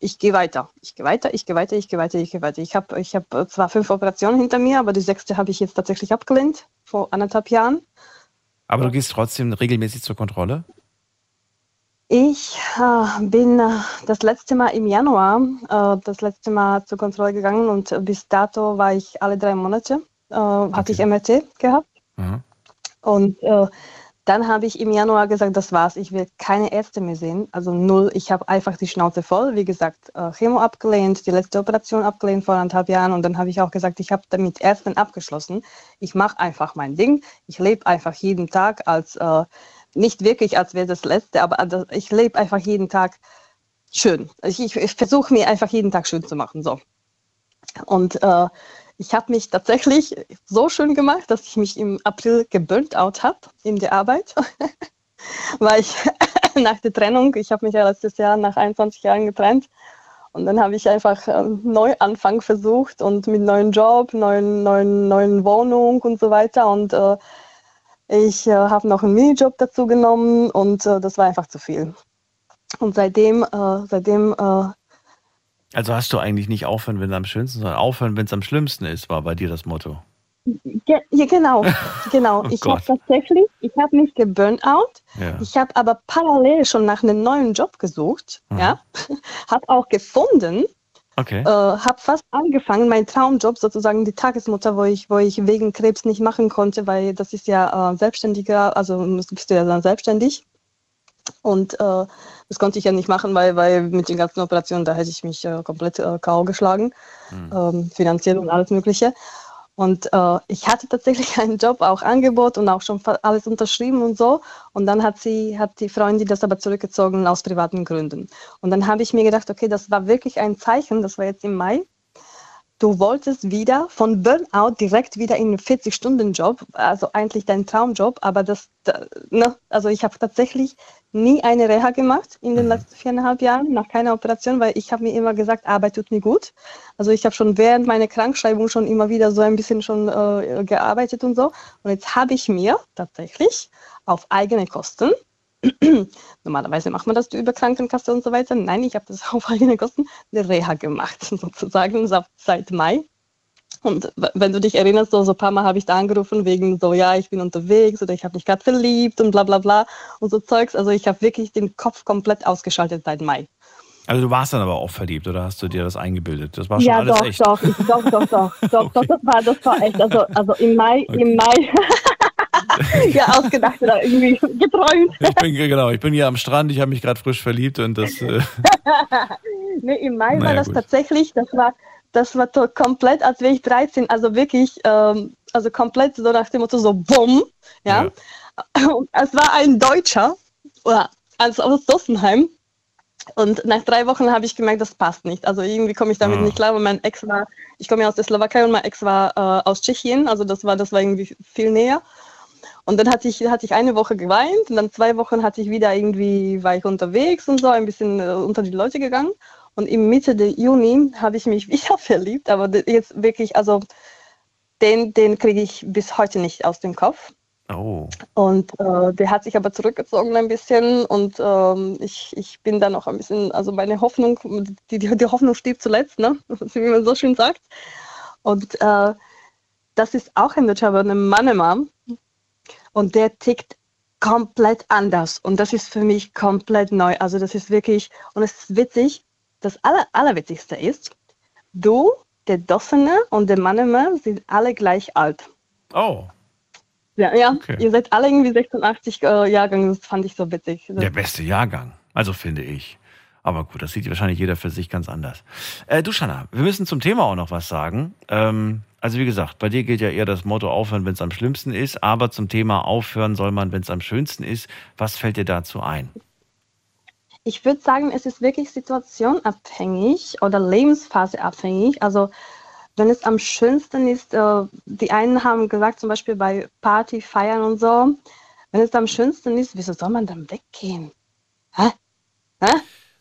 ich gehe weiter, ich gehe weiter, ich gehe weiter, ich gehe weiter, ich gehe weiter. Ich habe ich hab äh, zwar fünf Operationen hinter mir, aber die sechste habe ich jetzt tatsächlich abgelehnt vor anderthalb Jahren. Aber du gehst trotzdem regelmäßig zur Kontrolle? Ich äh, bin äh, das letzte Mal im Januar äh, das letzte Mal zur Kontrolle gegangen und bis dato war ich alle drei Monate, äh, hatte ich MRT gehabt. Mhm. Und dann habe ich im Januar gesagt, das war's, ich will keine Ärzte mehr sehen, also null. Ich habe einfach die Schnauze voll. Wie gesagt, äh, Chemo abgelehnt, die letzte Operation abgelehnt vor anderthalb Jahren und dann habe ich auch gesagt, ich habe damit Ärzten abgeschlossen. Ich mache einfach mein Ding. Ich lebe einfach jeden Tag als äh, nicht wirklich, als wäre das letzte, aber also ich lebe einfach jeden Tag schön. Ich, ich, ich versuche mir einfach jeden Tag schön zu machen. So. Und äh, ich habe mich tatsächlich so schön gemacht, dass ich mich im April geburnt out habe in der Arbeit, weil ich nach der Trennung, ich habe mich ja letztes Jahr nach 21 Jahren getrennt. Und dann habe ich einfach einen Neuanfang versucht und mit neuen Job, neuen, neuen, neuen Wohnung und so weiter. Und äh, ich äh, habe noch einen Minijob dazu genommen und äh, das war einfach zu viel. Und seitdem, äh, seitdem äh, Also hast du eigentlich nicht aufhören, wenn es am schönsten, sondern aufhören, wenn es am schlimmsten ist, war bei dir das Motto. Ge ja, genau, genau. Oh ich habe tatsächlich, ich habe mich geburnt out. Ja. Ich habe aber parallel schon nach einem neuen Job gesucht. Mhm. Ja, habe auch gefunden. Okay. Äh, habe fast angefangen, mein Traumjob sozusagen die Tagesmutter, wo ich, wo ich wegen Krebs nicht machen konnte, weil das ist ja äh, selbstständiger, also bist du ja dann selbstständig. Und äh, das konnte ich ja nicht machen, weil, weil mit den ganzen Operationen, da hätte ich mich äh, komplett äh, K.O. geschlagen, ähm, finanziell und alles Mögliche. Und äh, ich hatte tatsächlich einen Job, auch Angebot und auch schon alles unterschrieben und so. Und dann hat sie, hat die Freundin das aber zurückgezogen aus privaten Gründen. Und dann habe ich mir gedacht, okay, das war wirklich ein Zeichen, das war jetzt im Mai. Du wolltest wieder von Burnout direkt wieder in einen 40-Stunden-Job, also eigentlich dein Traumjob, aber das, da, ne, also ich habe tatsächlich nie eine Reha gemacht in den letzten viereinhalb Jahren, nach keiner Operation, weil ich habe mir immer gesagt, Arbeit tut mir gut. Also ich habe schon während meiner Krankschreibung schon immer wieder so ein bisschen schon äh, gearbeitet und so. Und jetzt habe ich mir tatsächlich auf eigene Kosten Normalerweise macht man das über Krankenkasse und so weiter. Nein, ich habe das auf eigene Kosten eine Reha gemacht, sozusagen sa- seit Mai. Und wenn du dich erinnerst, so, so ein paar Mal habe ich da angerufen wegen so, ja, ich bin unterwegs oder ich habe mich gerade verliebt und bla bla bla und so Zeugs. Also ich habe wirklich den Kopf komplett ausgeschaltet seit Mai. Also du warst dann aber auch verliebt oder hast du dir das eingebildet? Das war schon ja, alles doch, echt. doch, ich, doch, doch, doch, doch, doch, das war, das war echt. Also, also im Mai, im Mai, ja, ausgedacht oder irgendwie geträumt. Ich bin genau, ich bin hier am Strand, ich habe mich gerade frisch verliebt und das äh, nee, im Mai war Naja, das gut. tatsächlich, das war, das war komplett, als wäre ich 13, also wirklich, ähm, also komplett so nach dem Motto so bumm, ja. Und Es war ein Deutscher, oder, also aus Dossenheim. Und nach drei Wochen habe ich gemerkt, das passt nicht. Also irgendwie komme ich damit Ah. nicht klar, weil mein Ex war, ich komme ja aus der Slowakei und mein Ex war äh, aus Tschechien, also das war, das war irgendwie viel näher. Und dann hatte ich, hatte ich eine Woche geweint und dann zwei Wochen hatte ich wieder irgendwie, war ich unterwegs und so, ein bisschen äh, unter die Leute gegangen. Und im Mitte der Juni habe ich mich wieder verliebt, aber jetzt wirklich, also den, den kriege ich bis heute nicht aus dem Kopf. Oh. Und äh, der hat sich aber zurückgezogen ein bisschen und ähm, ich, ich bin da noch ein bisschen, also meine Hoffnung, die, die, die Hoffnung stirbt zuletzt, ne? wie man so schön sagt. Und äh, das ist auch ein Deutscher, aber ein Mannemann und der tickt komplett anders und das ist für mich komplett neu. Also das ist wirklich, und es ist witzig, das Aller, Allerwitzigste ist, du, der Dossene und der Mannemann sind alle gleich alt. Oh, Ja, ja. Okay. ihr seid alle irgendwie 86 äh, Jahrgang, das fand ich so witzig. Der beste Jahrgang. Also finde ich. Aber gut, das sieht wahrscheinlich jeder für sich ganz anders. Äh, du, Shanna, wir müssen zum Thema auch noch was sagen. Ähm, also wie gesagt, bei dir gilt ja eher das Motto aufhören, wenn es am schlimmsten ist. Aber zum Thema aufhören soll man, wenn es am schönsten ist. Was fällt dir dazu ein? Ich würde sagen, es ist wirklich situationabhängig oder lebensphaseabhängig. Also wenn es am schönsten ist, äh, die einen haben gesagt, zum Beispiel bei Party, Feiern und so, wenn es am schönsten ist, wieso soll man dann weggehen? Hä? Hä?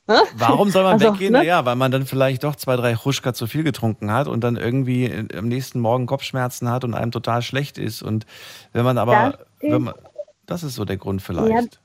Warum soll man Also, weggehen? ne? Naja, weil man dann vielleicht doch zwei, drei Huschka zu viel getrunken hat und dann irgendwie äh, am nächsten Morgen Kopfschmerzen hat und einem total schlecht ist. Und wenn man aber, Das wenn man, das ist so der Grund Ja, vielleicht.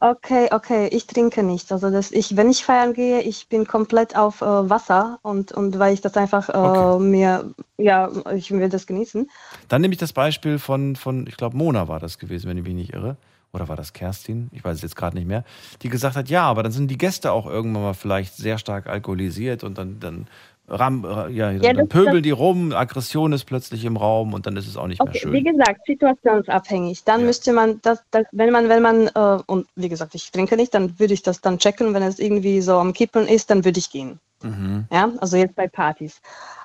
okay, okay, ich trinke nicht. Also das, ich, wenn ich feiern gehe, ich bin komplett auf äh, Wasser und, und weil ich das einfach äh, mir, ja, ich will das genießen. Dann nehme ich das Beispiel von, von ich glaube, Mona war das gewesen, wenn ich mich nicht irre. Oder war das Kerstin? Ich weiß es jetzt gerade nicht mehr. Die gesagt hat, ja, aber dann sind die Gäste auch irgendwann mal vielleicht sehr stark alkoholisiert und dann, dann, ram, ja, Ja, dann pöbeln die rum, Aggression ist plötzlich im Raum und dann ist es auch nicht mehr Okay, schön. wie gesagt, situationsabhängig. Dann müsste man das, das wenn man, wenn man, äh, und wie gesagt, ich trinke nicht, dann würde ich das dann checken. Wenn es irgendwie so am Kippen ist, dann würde ich gehen. Mhm. Ja, also jetzt bei Partys.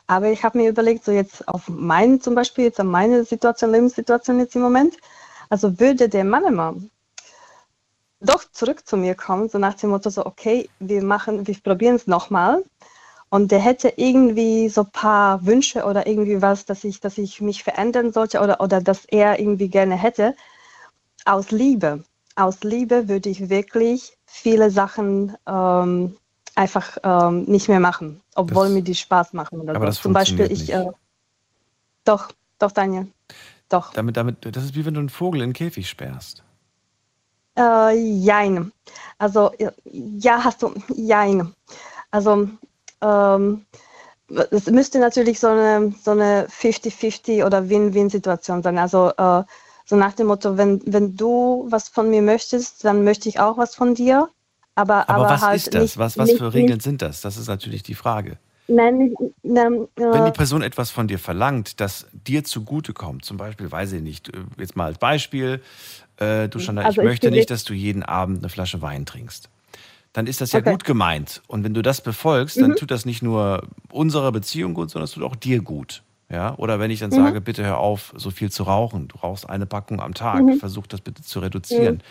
Aber ich habe mir überlegt, so jetzt auf meinen zum Beispiel, jetzt an meine Situation, Lebenssituation jetzt im Moment, also würde der Mannemann doch zurück zu mir kommt, so nach dem Motto so, okay, wir machen, wir probieren es nochmal. Und der hätte irgendwie so ein paar Wünsche oder irgendwie was, dass ich, dass ich mich verändern sollte oder, oder dass er irgendwie gerne hätte. Aus Liebe. Aus Liebe würde ich wirklich viele Sachen ähm, einfach ähm, nicht mehr machen, obwohl Das- mir die Spaß machen. Oder aber so. das Zum Beispiel, ich, äh, doch, doch, Daniel. Doch. Damit, damit, das ist wie wenn du einen Vogel in den Käfig sperrst. Äh, jein. Also, äh, ja, hast du, jein. Also, ähm, es müsste natürlich so eine, so eine 50-50 oder Win-Win-Situation sein. Also, äh, so nach dem Motto, wenn, wenn du was von mir möchtest, dann möchte ich auch was von dir. Aber, Aber, aber, was halt ist das? Nicht, was was nicht, für Regeln sind das? Das ist natürlich die Frage. Nein, nein, Wenn äh, die Person etwas von dir verlangt, das dir zugutekommt, zum Beispiel, weiß ich nicht, äh, jetzt mal als Beispiel, äh, du Shanda, Also ich ich möchte nicht, dass du jeden Abend eine Flasche Wein trinkst. Dann ist das ja Okay. gut gemeint. Und wenn du das befolgst, dann Mhm. tut das nicht nur unserer Beziehung gut, sondern es tut auch dir gut. Ja? Oder wenn ich dann Mhm. sage, bitte hör auf, so viel zu rauchen. Du rauchst eine Packung am Tag. Mhm. Versuch das bitte zu reduzieren. Äh,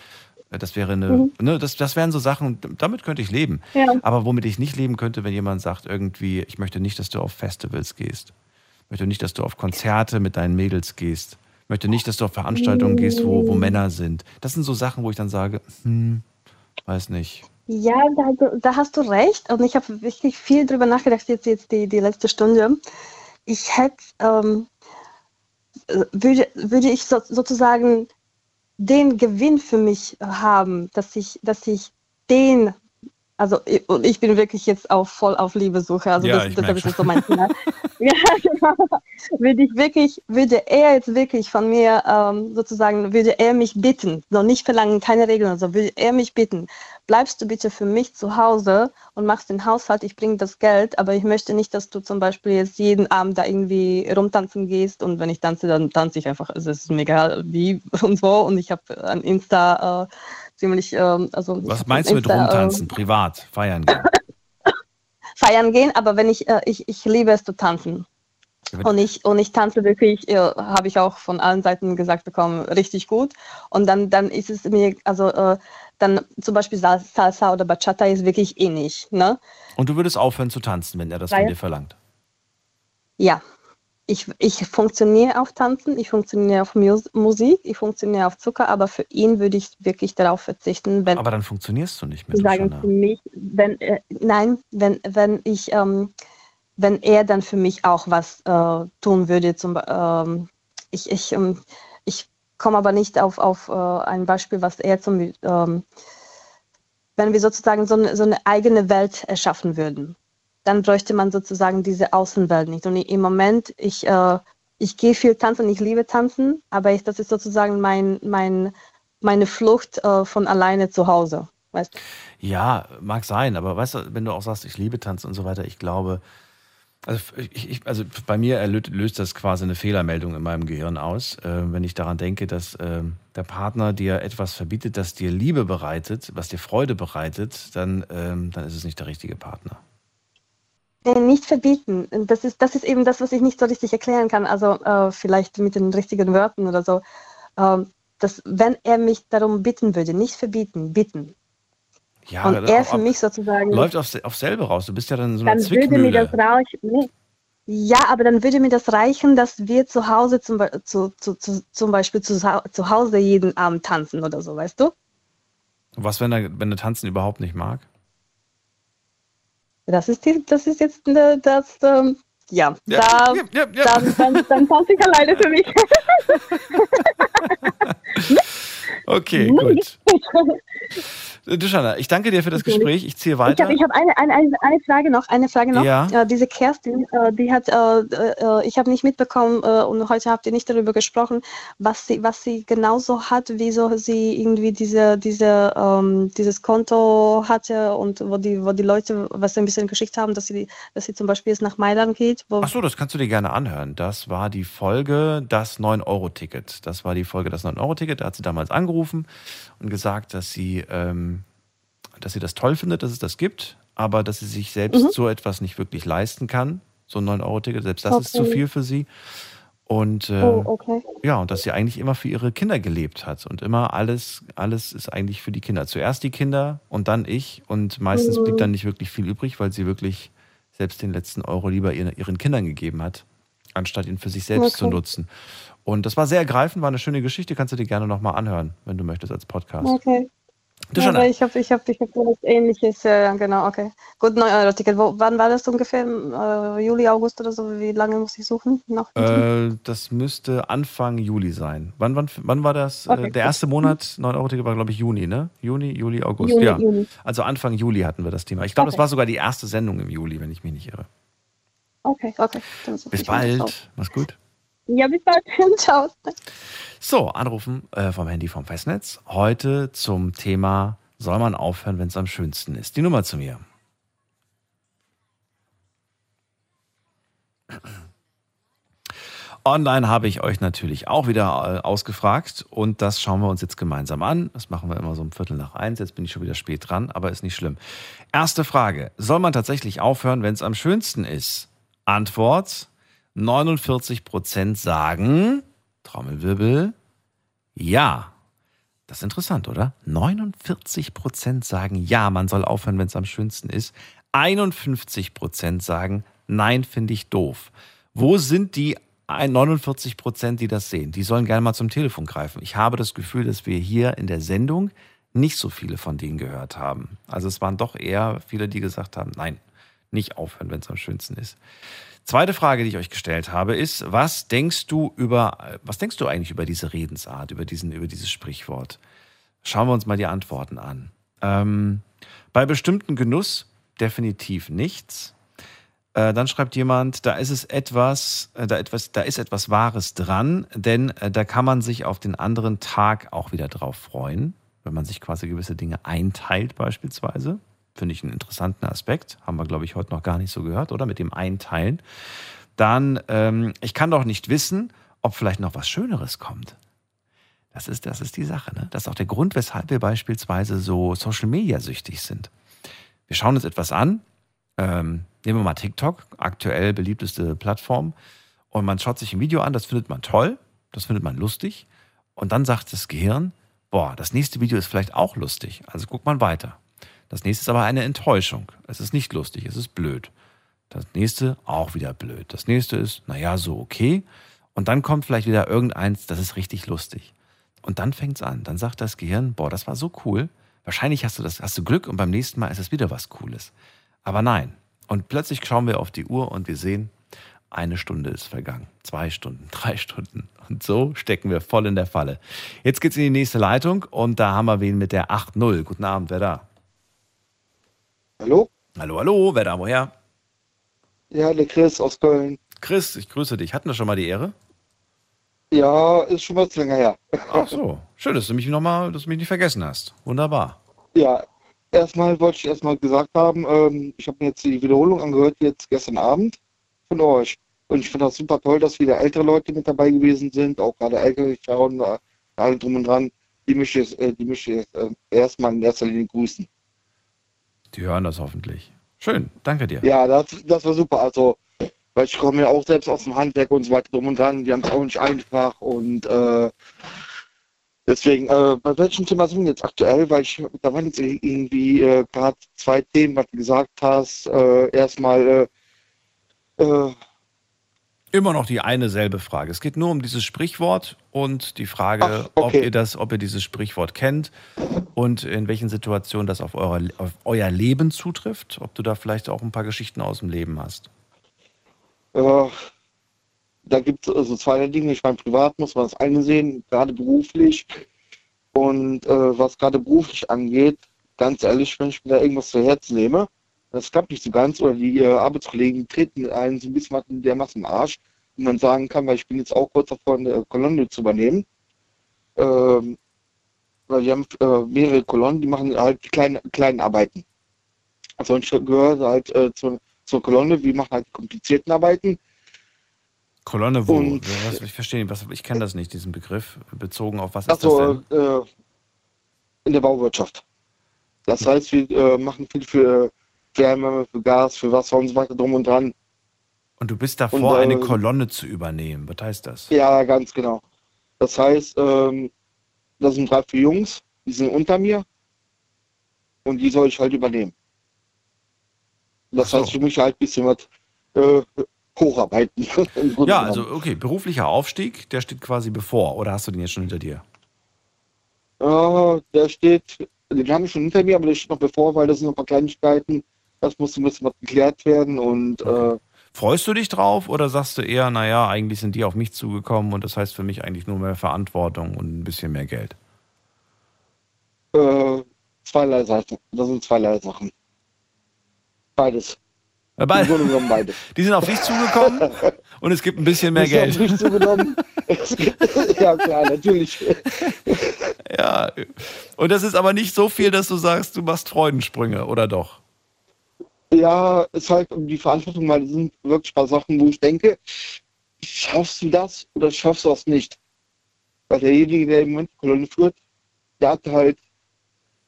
Das wäre eine, Mhm. ne, das, das wären so Sachen, damit könnte ich leben. Ja. Aber womit ich nicht leben könnte, wenn jemand sagt, irgendwie, ich möchte nicht, dass du auf Festivals gehst. Ich möchte nicht, dass du auf Konzerte mit deinen Mädels gehst. Ich möchte nicht, dass du auf Veranstaltungen gehst, wo, wo Männer sind. Das sind so Sachen, wo ich dann sage, hm, weiß nicht. Ja, da, da hast du recht. Und ich habe wirklich viel drüber nachgedacht, jetzt, jetzt die, die letzte Stunde. Ich hätte, ähm, äh, würde, würde ich so, sozusagen den Gewinn für mich haben, dass ich, dass ich den, also ich- und ich bin wirklich jetzt auch voll auf Liebesuche, also Ja, das, ich das, ist so mein Thema. ja, genau. Würde ich wirklich, würde er jetzt wirklich von mir ähm, sozusagen, würde er mich bitten, noch nicht verlangen, keine Regeln, also würde er mich bitten, bleibst du bitte für mich zu Hause und machst den Haushalt, ich bringe das Geld, aber ich möchte nicht, dass du zum Beispiel jetzt jeden Abend da irgendwie rumtanzen gehst und wenn ich tanze, dann tanze ich einfach, also es ist mir egal wie und so und ich habe an Insta äh, ziemlich, ähm, also Was meinst du mit Insta, rumtanzen? ähm, Privat, feiern gehen. feiern gehen, aber wenn ich, äh, ich, ich liebe es zu tanzen. Und ich, und ich tanze wirklich, äh, habe ich auch von allen Seiten gesagt bekommen, richtig gut. Und dann, dann ist es mir, also äh, dann zum Beispiel Sal- Salsa oder Bachata ist wirklich ähnlich. Ne? Und du würdest aufhören zu tanzen, wenn er das von Weil- dir verlangt. Ja, ich, ich funktioniere auf Tanzen, ich funktioniere auf Mus Musik, ich funktioniere auf Zucker, aber für ihn würde ich wirklich darauf verzichten, wenn Aber dann funktionierst du nicht mehr. sagen für mich, wenn äh, nein, wenn wenn ich ähm, wenn er dann für mich auch was äh, tun würde, zum ähm, ich ich ähm, komme aber nicht auf auf äh, ein Beispiel, was er zum ähm, wenn wir sozusagen so eine, so eine eigene Welt erschaffen würden, dann bräuchte man sozusagen diese Außenwelt nicht. Und im Moment, ich, äh, ich gehe viel tanzen, ich liebe tanzen, aber ich, das ist sozusagen mein, mein, meine Flucht äh, von alleine zu Hause. Weißt? Ja, mag sein, aber weißt du, wenn du auch sagst, ich liebe Tanzen und so weiter, ich glaube, also, ich, ich, also bei mir erlöst, löst das quasi eine Fehlermeldung in meinem Gehirn aus, äh, wenn ich daran denke, dass äh, der Partner dir etwas verbietet, das dir Liebe bereitet, was dir Freude bereitet, dann, ähm, dann ist es nicht der richtige Partner. Nee, Nicht verbieten. Das ist, das ist eben das, was ich nicht so richtig erklären kann. Also äh, vielleicht mit den richtigen Wörtern oder so. Ähm, dass, wenn er mich darum bitten würde, nicht verbieten, bitten. Ja, und er für mich sozusagen. läuft auf, auf selber raus. Du bist ja dann so einer dann würde mir das Zwickmühle. reichen. Nee. Ja, aber dann würde mir das reichen, dass wir zu Hause zum, zu, zu, zu, zum Beispiel zu, zu Hause jeden Abend tanzen oder so, weißt du? Was, wenn er, wenn er Tanzen überhaupt nicht mag? Das ist, die, das ist jetzt ne, das, ähm, ja, Ja, da, ja, ja, ja. Dann, dann, dann tanze ich alleine für mich. Okay, gut. Duschana, ich danke dir für das Gespräch. Ich ziehe Ich weiter. habe ich hab eine, eine, eine, Frage noch, eine Frage noch. Ja. Äh, diese Kerstin, äh, die hat, äh, äh, ich habe nicht mitbekommen äh, und heute habt ihr nicht darüber gesprochen, was sie, was sie genauso hat, wieso sie irgendwie diese, diese, ähm, dieses Konto hatte und wo die, wo die Leute was ein bisschen geschickt haben, dass sie, dass sie zum Beispiel jetzt nach Mailand geht. Wo, Ach so, das kannst du dir gerne anhören. Das war die Folge Das 9-Euro-Ticket. Das war die Folge Das 9-Euro-Ticket. Da hat sie damals angerufen und gesagt, dass sie, ähm, dass sie das toll findet, dass es das gibt, aber dass sie sich selbst Mhm. so etwas nicht wirklich leisten kann. So ein 9-Euro-Ticket, selbst das ist zu Okay. viel für sie. Und äh, Oh, okay. ja, und dass sie eigentlich immer für ihre Kinder gelebt hat und immer alles, alles ist eigentlich für die Kinder. Zuerst die Kinder und dann ich und meistens blieb Mhm. dann nicht wirklich viel übrig, weil sie wirklich selbst den letzten Euro lieber ihren, ihren Kindern gegeben hat, anstatt ihn für sich selbst zu Okay. nutzen. Und das war sehr ergreifend, war eine schöne Geschichte, kannst du dir gerne nochmal anhören, wenn du möchtest als Podcast. Okay. Aber ich habe ich hab, ich hab was Ähnliches, ja, ja, genau, okay. Gut, 9 Euro Ticket. Wo, wann war das ungefähr? Äh, Juli, August oder so? Wie lange muss ich suchen? Noch Äh, das müsste Anfang Juli sein. Wann, wann, wann war das? Okay, äh, der erste Monat, 9-Euro-Ticket war, glaube ich, Juni, ne? Juni, Juli, August. Juni, ja. Juni. Also Anfang Juli hatten wir das Thema. Ich glaube, das Okay. war sogar die erste Sendung im Juli, wenn ich mich nicht irre. Okay, okay. Bis das bald. Mach's gut. Ja, bis bald. Ciao. So, anrufen äh, vom Handy vom Festnetz. Heute zum Thema, soll man aufhören, wenn es am schönsten ist? Die Nummer zu mir. Online habe ich euch natürlich auch wieder äh, ausgefragt und das schauen wir uns jetzt gemeinsam an. Das machen wir immer so um Viertel nach eins. Jetzt bin ich schon wieder spät dran, aber ist nicht schlimm. Erste Frage. Soll man tatsächlich aufhören, wenn es am schönsten ist? Antwort. 49 Prozent sagen, Trommelwirbel, ja. Das ist interessant, oder? 49 Prozent sagen, ja, man soll aufhören, wenn es am schönsten ist. 51 Prozent sagen, nein, finde ich doof. Wo sind die 49 Prozent, die das sehen? Die sollen gerne mal zum Telefon greifen. Ich habe das Gefühl, dass wir hier in der Sendung nicht so viele von denen gehört haben. Also es waren doch eher viele, die gesagt haben, nein, nicht aufhören, wenn es am schönsten ist. Zweite Frage, die ich euch gestellt habe, ist, was denkst du über, was denkst du eigentlich über diese Redensart, über diesen, über dieses Sprichwort? Schauen wir uns mal die Antworten an. Ähm, bei bestimmten Genuss definitiv nichts. Äh, dann schreibt jemand, da ist es etwas, äh, da etwas, da ist etwas Wahres dran, denn äh, da kann man sich auf den anderen Tag auch wieder drauf freuen, wenn man sich quasi gewisse Dinge einteilt beispielsweise. Finde ich einen interessanten Aspekt. Haben wir, glaube ich, heute noch gar nicht so gehört, oder? Mit dem Einteilen. Dann, ähm, ich kann doch nicht wissen, ob vielleicht noch was Schöneres kommt. Das ist, das ist die Sache. Ne? Das ist auch der Grund, weshalb wir beispielsweise so Social Media süchtig sind. Wir schauen uns etwas an. Ähm, nehmen wir mal TikTok, aktuell beliebteste Plattform. Und man schaut sich ein Video an, das findet man toll, das findet man lustig. Und dann sagt das Gehirn, boah, das nächste Video ist vielleicht auch lustig. Also guckt man weiter. Das nächste ist aber eine Enttäuschung. Es ist nicht lustig, es ist blöd. Das nächste auch wieder blöd. Das nächste ist, naja, so okay. Und dann kommt vielleicht wieder irgendeins, das ist richtig lustig. Und dann fängt's an. Dann sagt das Gehirn, boah, das war so cool. Wahrscheinlich hast du das, hast du Glück und beim nächsten Mal ist es wieder was Cooles. Aber nein. Und plötzlich schauen wir auf die Uhr und wir sehen, eine Stunde ist vergangen. Zwei Stunden, drei Stunden. Und so stecken wir voll in der Falle. Jetzt geht's in die nächste Leitung und da haben wir wen mit der 8.0. Guten Abend, wer da? Hallo? Hallo, hallo, wer da, woher? Ja, der Chris aus Köln. Chris, ich grüße dich. Hatten wir schon mal die Ehre? Ja, ist schon was länger her. Ach so. Schön, dass du mich noch mal, dass du mich nicht vergessen hast. Wunderbar. Ja, erstmal wollte ich erstmal gesagt haben, ähm, ich habe mir jetzt die Wiederholung angehört, jetzt gestern Abend von euch. Und ich finde das super toll, dass wieder ältere Leute mit dabei gewesen sind, auch gerade ältere und äh, alle drum und dran. Die möchte ich, äh, die möchte ich jetzt, äh, erstmal in erster Linie grüßen. Die hören das hoffentlich. Schön, danke dir. Ja, das, das war super. Also, weil ich komme ja auch selbst aus dem Handwerk und so weiter drum und dran. Die haben es auch nicht einfach und äh, deswegen, äh, bei welchem Thema sind wir jetzt aktuell? Weil ich, da waren jetzt irgendwie äh, gerade zwei Themen, was du gesagt hast. Äh, erstmal, äh, äh, Immer noch die eine selbe Frage. Es geht nur um dieses Sprichwort und die Frage, ob ihr das, ob ihr dieses Sprichwort kennt und in welchen Situationen das auf, euer, auf euer Leben zutrifft. Ob du da vielleicht auch ein paar Geschichten aus dem Leben hast. äh, da gibt es also zwei Dinge. Ich meine, privat muss man das eine sehen, gerade beruflich. Und äh, was gerade beruflich angeht, ganz ehrlich, wenn ich mir da irgendwas zu Herzen nehme, das klappt nicht so ganz oder die äh, Arbeitskollegen treten einen so ein bisschen was in der Masse im Arsch und man sagen kann, weil ich bin jetzt auch kurz davor, eine Kolonne zu übernehmen. Ähm, weil wir haben äh, mehrere Kolonnen, die machen halt die kleinen, kleinen Arbeiten. Also ich gehöre halt äh, zur, zur Kolonne, wir machen halt komplizierten Arbeiten. Kolonne wo? Und- was, ich verstehe, was, ich kenne das nicht, diesen Begriff. Bezogen auf was ist das Also denn? äh, in der Bauwirtschaft. Das heißt, wir äh, machen viel für Wärme, für Gas, für Wasser und so weiter drum und dran. Und du bist davor, Und, äh, eine Kolonne zu übernehmen. Was heißt das? Ja, ganz genau. Das heißt, ähm, das sind drei, vier Jungs, die sind unter mir und die soll ich halt übernehmen. Das so. heißt, ich muss halt ein bisschen was äh, hocharbeiten. Ja, also okay, beruflicher Aufstieg, der steht quasi bevor. Oder hast du den jetzt schon hinter dir? Äh, der steht, den haben ich schon hinter mir, aber der steht noch bevor, weil das sind noch ein paar Kleinigkeiten. Das muss ein bisschen was geklärt werden und äh, Freust du dich drauf oder sagst du eher, naja, eigentlich sind die auf mich zugekommen und das heißt für mich eigentlich nur mehr Verantwortung und ein bisschen mehr Geld? äh, zweierlei Sachen. Das sind zweierlei Sachen. Beides. Äh, beid- Im Grunde genommen beides. Die sind auf dich zugekommen und es gibt ein bisschen mehr Die sind Geld. auf mich zugenommen. Ja, klar, natürlich. Ja, und das ist aber nicht so viel, dass du sagst, du machst Freudensprünge, oder doch? Ja, es ist halt um die Verantwortung, weil es sind wirklich paar Sachen, wo ich denke, schaffst du das oder schaffst du das nicht? Weil derjenige, der im Moment die Kolonne führt, der hat halt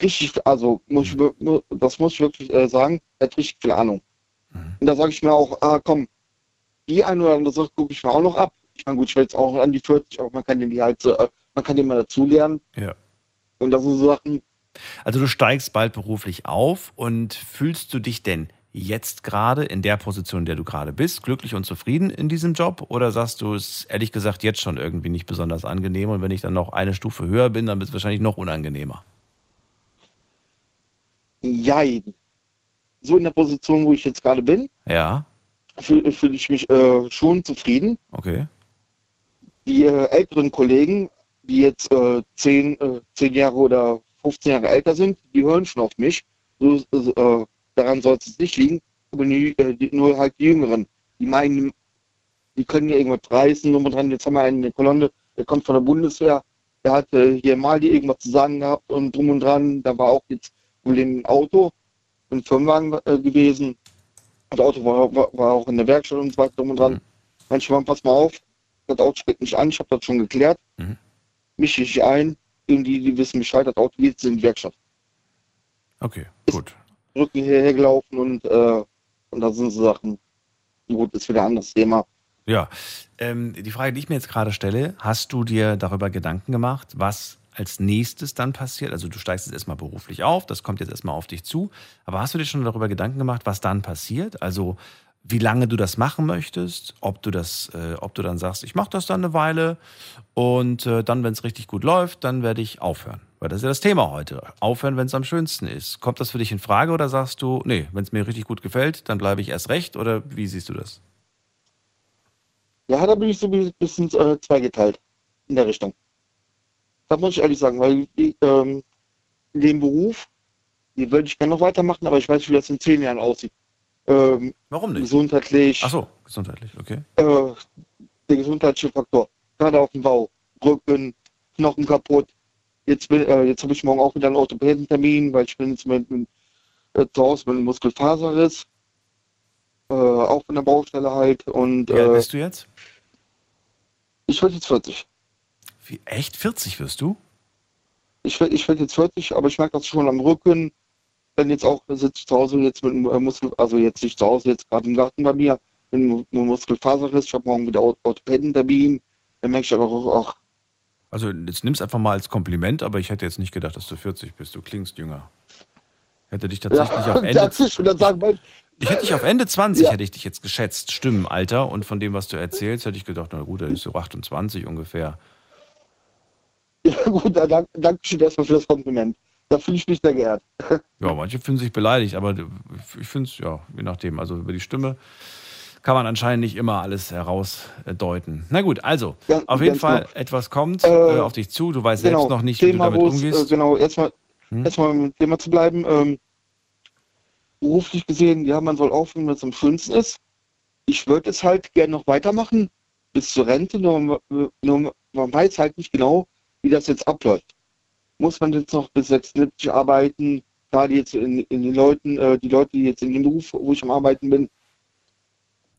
richtig, also muss ich, mu- das muss ich wirklich äh, sagen, der hat richtig viel Ahnung. Und da sage ich mir auch, ah komm, die eine oder andere Sache gucke ich mir auch noch ab. Ich meine, gut, ich will jetzt auch an die 40, aber man kann den die halt, so, äh, man kann den mal dazulernen. Ja. Und das sind so Sachen, Also du steigst bald beruflich auf und fühlst du dich denn jetzt gerade in der Position, in der du gerade bist, glücklich und zufrieden in diesem Job? Oder sagst du, es ehrlich gesagt jetzt schon irgendwie nicht besonders angenehm und wenn ich dann noch eine Stufe höher bin, dann wird es wahrscheinlich noch unangenehmer? jein. So in der Position, wo ich jetzt gerade bin, Ja, fühle fühl ich mich äh, schon zufrieden. okay. Die äh, älteren Kollegen, die jetzt äh, 10, äh, 10 Jahre oder 15 Jahre älter sind, die hören schon auf mich. So, äh, daran soll es nicht liegen. Aber die, äh, die, nur halt die Jüngeren. Die meinen, die können ja irgendwas reißen. Nur dran. Jetzt haben wir einen in der Kolonne, der kommt von der Bundeswehr. Der hatte hier mal die irgendwas zu sagen gehabt und drum und dran. Da war auch jetzt wohl ein Auto, ein Firmenwagen äh, gewesen. Das Auto war, war, war auch in der Werkstatt und so weiter drum und dran. Manchmal, pass mal auf, das Auto springt nicht an, ich habe das schon geklärt. Mhm. Mische ich ein, irgendwie, die wissen Bescheid, das Auto geht jetzt in die Werkstatt. Okay, gut. Rücken hierher gelaufen und, äh, und da sind so Sachen. Gut, ist wieder ein anderes Thema. Ja, ähm, die Frage, die ich mir jetzt gerade stelle, hast du dir darüber Gedanken gemacht, was als nächstes dann passiert? Also du steigst jetzt erstmal beruflich auf, das kommt jetzt erstmal auf dich zu, aber hast du dir schon darüber Gedanken gemacht, was dann passiert? Also wie lange du das machen möchtest, ob du das, äh, ob du dann sagst, ich mache das dann eine Weile und äh, dann, wenn es richtig gut läuft, dann werde ich aufhören. Weil das ist ja das Thema heute. Aufhören, wenn es am schönsten ist. Kommt das für dich in Frage oder sagst du, nee, wenn es mir richtig gut gefällt, dann bleibe ich erst recht oder wie siehst du das? Ja, da bin ich so ein bisschen äh, zweigeteilt in der Richtung. Das muss ich ehrlich sagen, weil ähm, den Beruf, den würde ich gerne noch weitermachen, aber ich weiß nicht, wie das in zehn Jahren aussieht. Ähm, Warum nicht? Gesundheitlich. Ach so, gesundheitlich, okay. Äh, der gesundheitliche Faktor. Gerade auf dem Bau. Rücken, Knochen kaputt. Jetzt, bin- äh, jetzt habe ich morgen auch wieder einen Orthopädentermin, weil ich bin jetzt mit, mit, äh, zu Hause mit einem Muskelfaserriss. Äh, auch von der Baustelle halt. Und Wie alt äh, bist du jetzt? ich werde jetzt 40. Wie, echt? 40 wirst du? Ich werde ich werd jetzt 40, aber ich merke das schon am Rücken. Dann jetzt auch sitze zu Hause jetzt mit äh, Muskel, also jetzt nicht zu Hause, jetzt gerade im Garten bei mir, mit einem einem Muskelfaserriss. Ich habe morgen wieder Or- Orthopädentermin. Dann merke ich aber auch, ach, Also jetzt nimm's einfach mal als Kompliment, aber ich hätte jetzt nicht gedacht, dass du 40 bist. Du klingst jünger. Hätte dich tatsächlich auf Ende. schon, dann sagen, Ich hätte dich auf Ende 20 Ja. hätte ich dich jetzt geschätzt, Stimmenalter. Und von dem, was du erzählst, hätte ich gedacht, na gut, er ist so 28 ungefähr. Ja, gut, danke schön erstmal für das Kompliment. Da fühle ich mich sehr geehrt. Ja, manche fühlen sich beleidigt, aber ich finde es, ja, je nachdem. Also über die Stimme kann man anscheinend nicht immer alles herausdeuten. Na gut, also, Ja, auf jeden Fall, genau. etwas kommt Äh, äh, auf dich zu. Du weißt selbst noch nicht, wie Thema, du damit umgehst. Äh, genau, erstmal Hm? erstmal dem Thema zu bleiben. Ähm, beruflich gesehen, ja, man soll aufhören, wenn es am schönsten ist. Ich würde es halt gerne noch weitermachen, bis zur Rente, nur, nur man weiß halt nicht genau, wie das jetzt abläuft. Muss man jetzt noch bis 76 arbeiten, gerade jetzt in, in den Leuten, äh, die Leute, die jetzt in dem Beruf, wo ich am Arbeiten bin,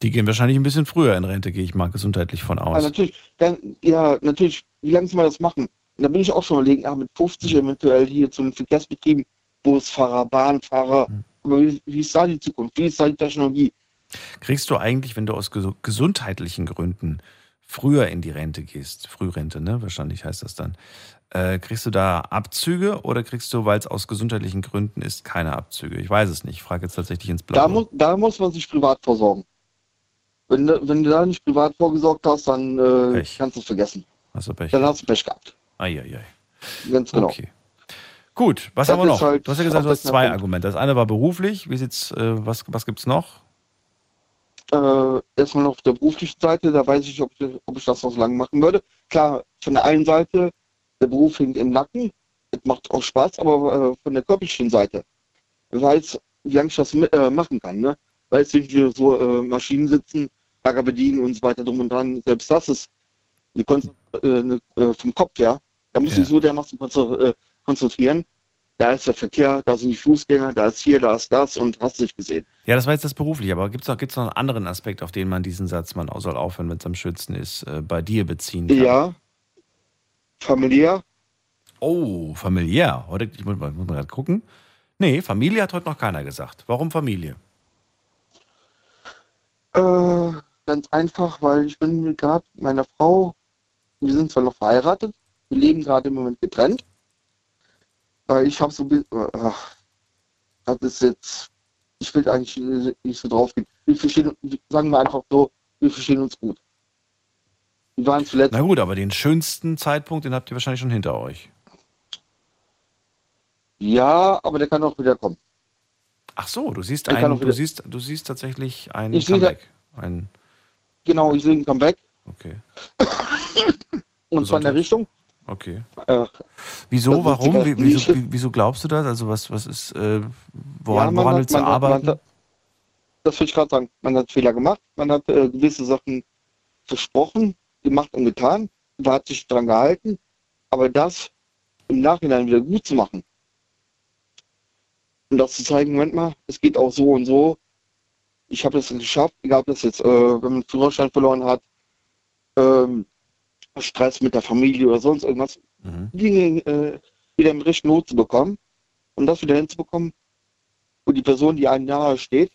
Die gehen wahrscheinlich ein bisschen früher in Rente, gehe ich mal gesundheitlich von Ja, aus. natürlich, dann, ja, natürlich, wie lange soll man das machen? Und da bin ich auch schon überlegen, ja, mit 50 Mhm. eventuell hier zu den Verkehrsbetrieben, Busfahrer, Bahnfahrer, Mhm. aber wie, wie ist da die Zukunft? Wie ist da die Technologie? Kriegst du eigentlich, wenn du aus ges gesundheitlichen Gründen früher in die Rente gehst, Frührente, ne? Wahrscheinlich heißt das dann. Äh, kriegst du da Abzüge oder kriegst du, weil es aus gesundheitlichen Gründen ist, keine Abzüge? Ich weiß es nicht. Ich frage jetzt tatsächlich ins Da, Blaue. muss, da muss man sich privat versorgen. Wenn, du- wenn du da nicht privat vorgesorgt hast, dann äh, kannst du es vergessen. Hast du Pech? Dann hast du Pech gehabt. Eieiei. Ganz genau. Okay. Gut, was Das haben wir noch? halt du hast ja gesagt, du hast zwei. Argumente. Das eine war beruflich. Wie sieht's, äh, was, was gibt's noch? Äh, erstmal noch auf der beruflichen Seite, da weiß ich, ob ich, ob ich das noch so lange machen würde. Klar, von der einen Seite, der Beruf hängt im Nacken, es macht auch Spaß, aber äh, von der körperlichen Seite, ich weiß, wie lange ich das äh, machen kann. Ne? Weiß, wie wir so äh, Maschinen sitzen, Lager bedienen und so weiter drum und dran. Selbst das ist eine Kon äh, äh, vom Kopf her. Da muss Ja. ich so dermaßen äh, konzentrieren. Da ist der Verkehr, da sind die Fußgänger, da ist hier, da ist das und hast dich gesehen. Ja, das war jetzt das berufliche, aber gibt's noch, gibt's noch einen anderen Aspekt, auf den man diesen Satz, man soll aufhören, wenn es am schönsten ist, bei dir beziehen kann? Ja, familiär. Oh, familiär. Heute, ich muss mal, muss mal gerade gucken. Nee, Familie hat heute noch keiner gesagt. Warum Familie? Äh, ganz einfach, weil ich bin gerade mit meiner Frau, wir sind zwar noch verheiratet, wir leben gerade im Moment getrennt. Weil ich habe so, äh, ach, das ist jetzt, ich will eigentlich nicht so drauf gehen. Wir verstehen, sagen wir einfach so, wir verstehen uns gut. Wir waren zuletzt, Na gut, aber den schönsten Zeitpunkt, den habt ihr wahrscheinlich schon hinter euch. ja, aber der kann auch wieder kommen. Ach so, du siehst kann einen, du siehst, du siehst tatsächlich ein Ich sehe da- Comeback. Ein, Genau, ich sehe ein Comeback. Okay. Und zwar in der Richtung. okay. Äh, Wieso, warum? Wie, wieso, wieso glaubst du das? Also was, was ist, äh, Ja, woran, man woran hat- willst du man hat- man arbeiten? hat- das will ich gerade sagen. Man hat Fehler gemacht, man hat äh, gewisse Sachen versprochen, gemacht und getan, man hat sich dran gehalten, aber das im Nachhinein wieder gut zu machen. Und das zu zeigen, Moment mal, es geht auch so und so. Ich habe das geschafft, egal ob das jetzt, äh, wenn man den Führerschein verloren hat, ähm, Stress mit der Familie oder sonst irgendwas, Dinge äh, wieder im rechten Not zu bekommen und das wieder hinzubekommen, wo die Person, die einem nahe steht,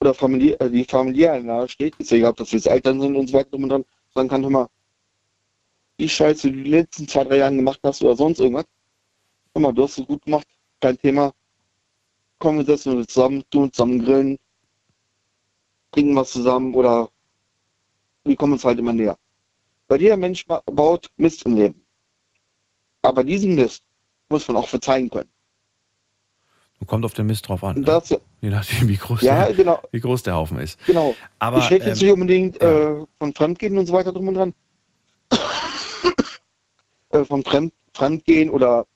oder familiär, äh, die familiär nahe steht, ist ja egal, ob das jetzt Eltern sind und so weiter und dran, sagen kann, hör mal, die Scheiße, die du die letzten zwei, drei Jahre gemacht hast oder sonst irgendwas, hör mal, du hast es gut gemacht, kein Thema, kommen wir setzen uns zusammen, tun zusammen grillen, trinken was zusammen oder wir kommen uns halt immer näher. Weil jeder Mensch ba- baut Mist im Leben. Aber diesen Mist muss man auch verzeihen können. Kommt auf den Mist drauf an. Ne? das, Je nachdem, wie groß, Ja, der, genau. wie groß der Haufen ist. Genau. Aber, ich rede jetzt ähm, nicht unbedingt äh, von Fremdgehen und so weiter drum und dran. äh, von Fremd, Fremdgehen oder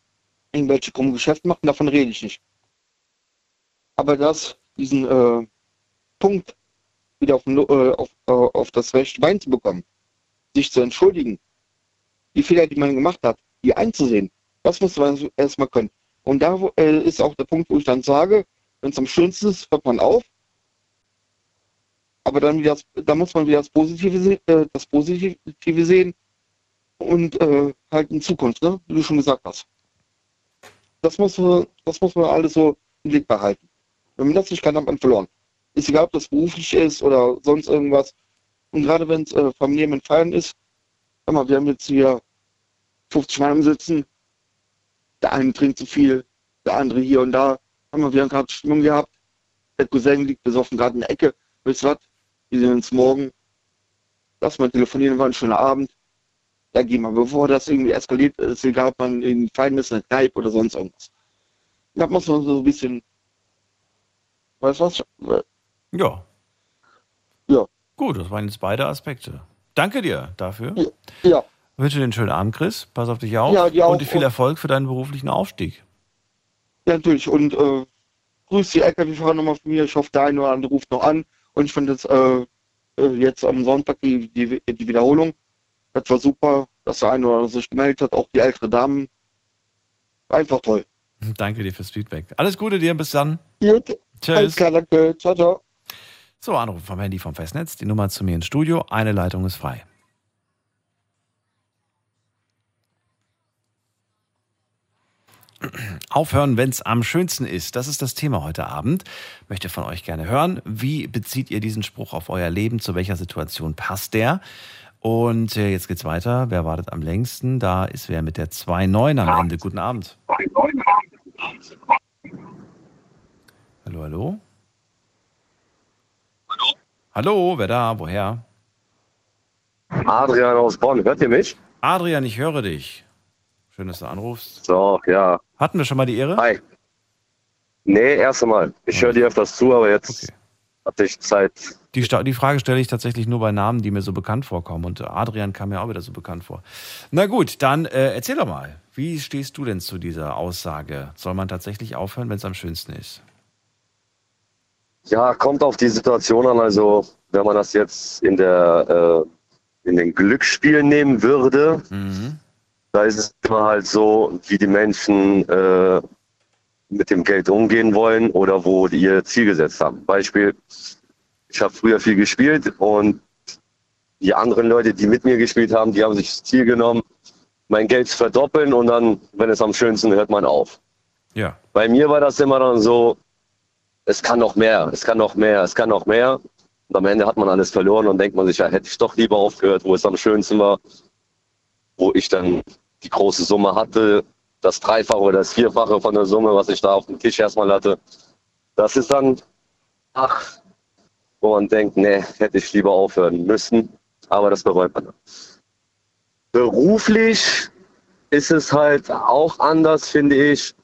irgendwelche krummen Geschäfte machen, davon rede ich nicht. Aber das, diesen äh, Punkt wieder auf, äh, auf, äh, auf das rechte Bein zu bekommen, sich zu entschuldigen, die Fehler, die man gemacht hat, die einzusehen, das muss man erstmal können. Und da äh, ist auch der Punkt, wo ich dann sage, wenn es am schönsten ist, hört man auf. Aber dann wieder, das, da muss man wieder das Positive, äh, das Positive sehen und äh, halt in Zukunft, ne? wie du schon gesagt hast. Das muss, man- das muss man alles so im Blick behalten. Wenn man das nicht kann, hat man verloren. Ist egal, ob das beruflich ist oder sonst irgendwas. Und gerade wenn es äh, familiär mit Feiern ist, hör mal, wir haben jetzt hier 50 Mann Sitzen, der eine trinkt zu viel, der andere hier und da. Mal, wir haben gerade Stimmung gehabt, der Cousin liegt besoffen gerade in der Ecke. Wisst ihr was? Wir sehen uns morgen. Lass mal telefonieren, war ein schöner Abend. Da gehen wir, bevor das irgendwie eskaliert ist, egal ob man in Feind ist, in der Kneipe oder sonst irgendwas. Da muss man so ein bisschen, weißt du was? Ja. Ja. Gut, das waren jetzt beide Aspekte. Danke dir dafür. Ja. Wünsche dir einen schönen Abend, Chris. Pass auf dich auf. Ja, dir auch. Und viel Erfolg für deinen beruflichen Aufstieg. Ja, natürlich. Und äh, grüß die LKW-Fahrer nochmal von mir. Ich hoffe, der eine oder andere ruft noch an. Und ich finde das äh, äh, jetzt am Sonntag die, die, die Wiederholung. Das war super, dass der eine oder andere sich gemeldet hat. Auch die ältere Damen. Einfach toll. Danke dir fürs Feedback. Alles Gute dir, bis dann. Gut. Tschüss. Alles klar, danke. Ciao, ciao. So, Anruf vom Handy vom Festnetz. Die Nummer zu mir ins Studio. Eine Leitung ist frei. Aufhören, wenn es am schönsten ist. Das ist das Thema heute Abend. Möchte von euch gerne hören. Wie bezieht ihr diesen Spruch auf euer Leben? Zu welcher Situation passt der? Und äh, jetzt geht's weiter. Wer wartet am längsten? Da ist wer mit der 2.9 am Ende. Guten Abend. Hallo, hallo? Hallo? Hallo, wer da? Woher? Adrian aus Bonn, hört ihr mich? Adrian, ich höre dich. Schön, dass du anrufst. So, ja. Hatten wir schon mal die Ehre? Hi. Nee, erste Mal. Ich höre dir öfters zu, aber jetzt hatte ich Zeit. Die, die Frage stelle ich tatsächlich nur bei Namen, die mir so bekannt vorkommen. Und Adrian kam mir auch wieder so bekannt vor. Na gut, dann äh, erzähl doch mal. Wie stehst du denn zu dieser Aussage? Soll man tatsächlich aufhören, wenn es am schönsten ist? Ja, kommt auf die Situation an. Also, wenn man das jetzt in der äh, in den Glücksspielen nehmen würde, da ist es immer halt so, wie die Menschen äh, mit dem Geld umgehen wollen oder wo die ihr Ziel gesetzt haben. Beispiel, ich habe früher viel gespielt und die anderen Leute, die mit mir gespielt haben, die haben sich das Ziel genommen, mein Geld zu verdoppeln und dann, wenn es am schönsten hört man auf. Ja. Bei mir war das immer dann so, es kann noch mehr, es kann noch mehr, es kann noch mehr. Und am Ende hat man alles verloren und denkt man sich, ja, hätte ich doch lieber aufgehört, wo es am schönsten war, wo ich dann die große Summe hatte, das Dreifache oder das Vierfache von der Summe, was ich da auf dem Tisch erstmal hatte. Das ist dann, ach, wo man denkt, nee, hätte ich lieber aufhören müssen. Aber das bereut man. Beruflich ist es halt auch anders, finde ich.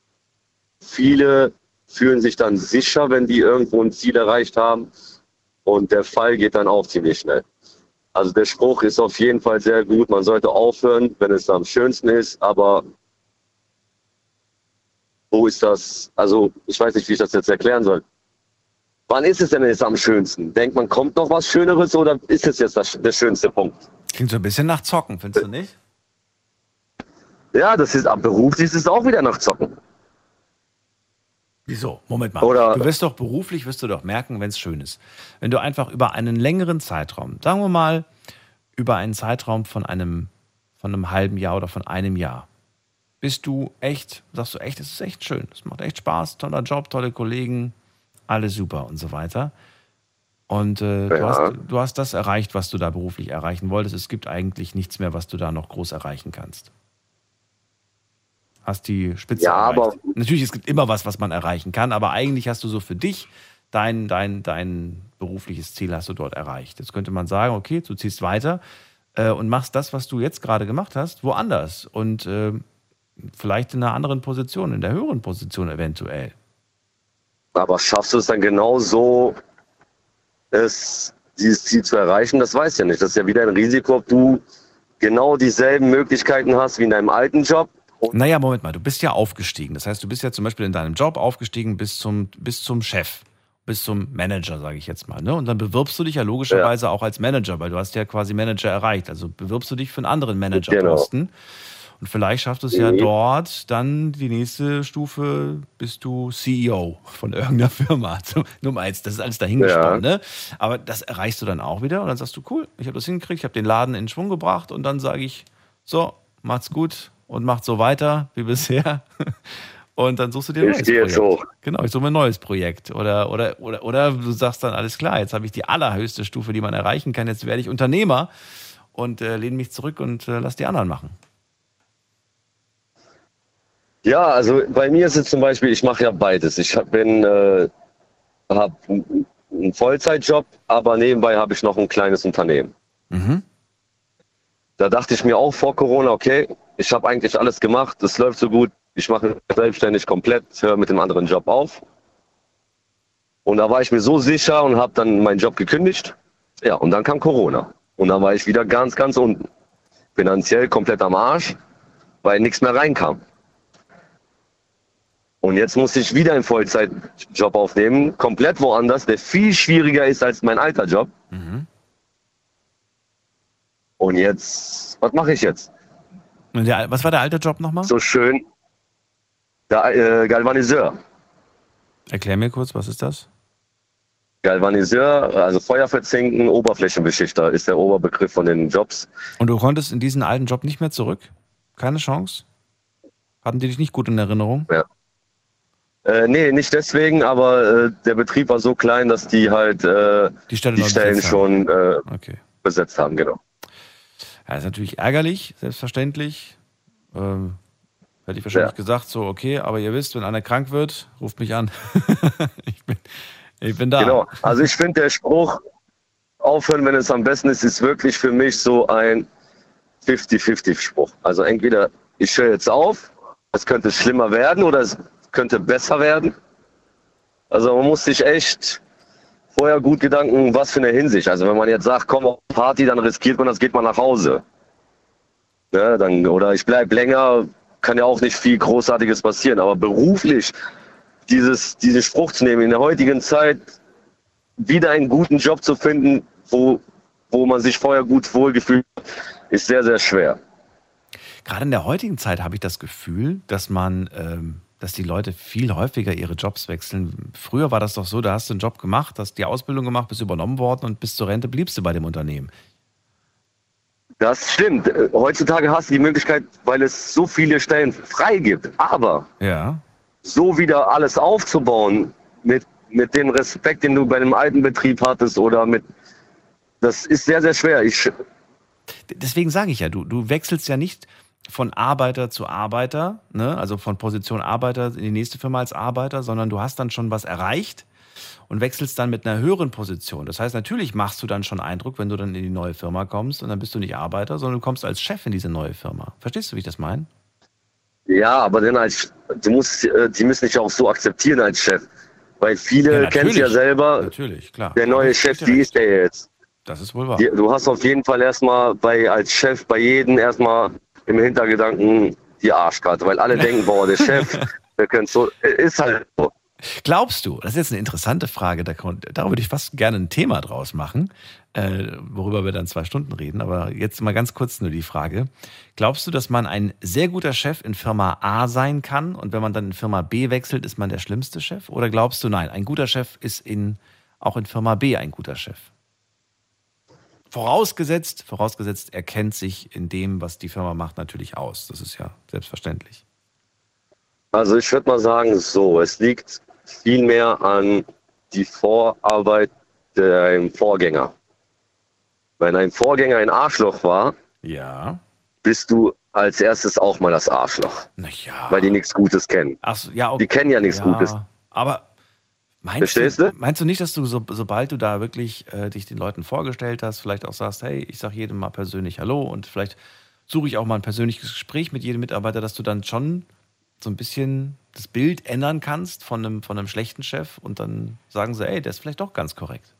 Viele fühlen sich dann sicher, wenn die irgendwo ein Ziel erreicht haben. Und der Fall geht dann auch ziemlich schnell. Also der Spruch ist auf jeden Fall sehr gut. Man sollte aufhören, wenn es am schönsten ist. Aber wo ist das? Also ich weiß nicht, wie ich das jetzt erklären soll. Wann ist es denn jetzt am schönsten? Denkt man, kommt noch was Schöneres oder ist es jetzt das, der schönste Punkt? Klingt so ein bisschen nach Zocken, findest du nicht? Ja, das ist ab beruflich ist es auch wieder nach Zocken. Wieso? Moment mal. Oder- du wirst doch beruflich, wirst du doch merken, wenn es schön ist. Wenn du einfach über einen längeren Zeitraum, sagen wir mal, über einen Zeitraum von einem, von einem halben Jahr oder von einem Jahr, bist du echt, sagst du echt, es ist echt schön. Es macht echt Spaß, toller Job, tolle Kollegen, alles super und so weiter. Und äh, du, Ja. hast, du hast das erreicht, was du da beruflich erreichen wolltest. Es gibt eigentlich nichts mehr, was du da noch groß erreichen kannst. Hast die Spitze Ja, erreicht. aber- Natürlich, es gibt immer was, was man erreichen kann, aber eigentlich hast du so für dich dein, dein, dein berufliches Ziel hast du dort erreicht. Jetzt könnte man sagen, okay, du ziehst weiter äh, und machst das, was du jetzt gerade gemacht hast, woanders und äh, vielleicht in einer anderen Position, in der höheren Position eventuell. Aber schaffst du es dann genau so, es, dieses Ziel zu erreichen? Das weiß ich ja nicht. Das ist ja wieder ein Risiko, ob du genau dieselben Möglichkeiten hast wie in deinem alten Job. Naja, Moment mal, du bist ja aufgestiegen. Das heißt, du bist ja zum Beispiel in deinem Job aufgestiegen bis zum, bis zum Chef, bis zum Manager, sage ich jetzt mal. Ne? Und dann bewirbst du dich ja logischerweise auch als Manager, weil du hast ja quasi Manager erreicht. Also bewirbst du dich für einen anderen Managerposten. Und vielleicht schaffst du es ja Mhm. dort dann die nächste Stufe, bist du CEO von irgendeiner Firma. Mal eins, das ist alles dahingesponnen. Ne? Aber das erreichst du dann auch wieder und dann sagst du, cool, ich habe das hingekriegt, ich habe den Laden in Schwung gebracht und dann sage ich, so, macht's gut und macht so weiter wie bisher. Und dann suchst du dir ein neues Projekt. jetzt hoch. Genau, ich suche mir ein neues Projekt. Oder, oder, oder, oder du sagst dann, alles klar, jetzt habe ich die allerhöchste Stufe, die man erreichen kann. Jetzt werde ich Unternehmer und äh, lehne mich zurück und äh, lass die anderen machen. Ja, also bei mir ist es zum Beispiel, ich mache ja beides. Ich bin, äh, habe einen Vollzeitjob, aber nebenbei habe ich noch ein kleines Unternehmen. Mhm. Da dachte ich mir auch vor Corona, okay, ich habe eigentlich alles gemacht, es läuft so gut, ich mache selbstständig komplett, höre mit dem anderen Job auf. Und da war ich mir so sicher und habe dann meinen Job gekündigt. Ja, und dann kam Corona. Und dann war ich wieder ganz, ganz unten. Finanziell komplett am Arsch, weil nichts mehr reinkam. Und jetzt musste ich wieder einen Vollzeitjob aufnehmen, komplett woanders, der viel schwieriger ist als mein alter Job. Und jetzt, was mache ich jetzt? Der, was war der alte Job nochmal? So schön. Der äh, Galvaniseur. Erklär mir kurz, was ist das? Galvaniseur, also Feuerverzinken, Oberflächenbeschichter ist der Oberbegriff von den Jobs. Und du konntest in diesen alten Job nicht mehr zurück? Keine Chance? Hatten die dich nicht gut in Erinnerung? Ja. Äh, nee, nicht deswegen, aber äh, der Betrieb war so klein, dass die halt äh, die, Stelle die Stellen schon äh, Okay. besetzt haben, genau. Ja, ist natürlich ärgerlich, selbstverständlich. Ähm, hätte ich wahrscheinlich Ja. gesagt, so, okay, aber ihr wisst, wenn einer krank wird, ruft mich an. ich, bin, ich bin da. Genau. Also ich finde der Spruch, aufhören, wenn es am besten ist, ist wirklich für mich so ein 50-50-Spruch. Also entweder ich höre jetzt auf, es könnte schlimmer werden oder es könnte besser werden. Also man muss sich echt vorher gut Gedanken, was für eine Hinsicht. Also wenn man jetzt sagt, komm auf Party, dann riskiert man das, geht man nach Hause. Ne, dann, oder ich bleibe länger, kann ja auch nicht viel Großartiges passieren. Aber beruflich dieses, diesen Spruch zu nehmen, in der heutigen Zeit wieder einen guten Job zu finden, wo, wo man sich vorher gut wohlgefühlt hat, ist sehr, sehr schwer. Gerade in der heutigen Zeit habe ich das Gefühl, dass man, ähm, dass die Leute viel häufiger ihre Jobs wechseln. Früher war das doch so, da hast du einen Job gemacht, hast die Ausbildung gemacht, bist übernommen worden und bis zur Rente bliebst du bei dem Unternehmen. Das stimmt. Heutzutage hast du die Möglichkeit, weil es so viele Stellen frei gibt. Aber Ja. so wieder alles aufzubauen, mit, mit dem Respekt, den du bei einem alten Betrieb hattest oder mit, das ist sehr, sehr schwer. Ich, Deswegen sage ich ja, du, du wechselst ja nicht von Arbeiter zu Arbeiter, ne? also von Position Arbeiter in die nächste Firma als Arbeiter, sondern du hast dann schon was erreicht und wechselst dann mit einer höheren Position. Das heißt, natürlich machst du dann schon Eindruck, wenn du dann in die neue Firma kommst und dann bist du nicht Arbeiter, sondern du kommst als Chef in diese neue Firma. Verstehst du, wie ich das meine? ja, aber dann als, du musst, äh, die müssen dich auch so akzeptieren als Chef. Weil viele Ja, kennen es ja selber. Natürlich, klar. Der neue Chef, wie ist der jetzt? Das ist wohl wahr. Die- Du hast auf jeden Fall erstmal bei, als Chef bei jedem erstmal im Hintergedanken die Arschkarte, weil alle denken, boah, der Chef, der könnte so, ist halt so. Glaubst du, das ist jetzt eine interessante Frage, da, da würde ich fast gerne ein Thema draus machen, äh, worüber wir dann zwei Stunden reden, aber jetzt mal ganz kurz nur die Frage. Glaubst du, dass man ein sehr guter Chef in Firma A sein kann und wenn man dann in Firma B wechselt, ist man der schlimmste Chef? Oder glaubst du, nein, ein guter Chef ist in, auch in Firma B ein guter Chef? Vorausgesetzt, vorausgesetzt, er kennt sich in dem, was die Firma macht, natürlich aus. Das ist ja selbstverständlich. Also ich würde mal sagen, so, es liegt viel mehr an die Vorarbeit deinem Vorgänger. Wenn ein Vorgänger ein Arschloch war, Ja. bist du als erstes auch mal das Arschloch. Naja. Weil die nichts Gutes kennen. So, ja, okay. Die kennen ja nichts Gutes. Aber meinst Verstehst du, meinst du nicht, dass du, so, sobald du da wirklich äh, dich den Leuten vorgestellt hast, vielleicht auch sagst, hey, ich sag jedem mal persönlich Hallo und vielleicht suche ich auch mal ein persönliches Gespräch mit jedem Mitarbeiter, dass du dann schon so ein bisschen das Bild ändern kannst von einem, von einem schlechten Chef und dann sagen sie, ey, der ist vielleicht doch ganz korrekt.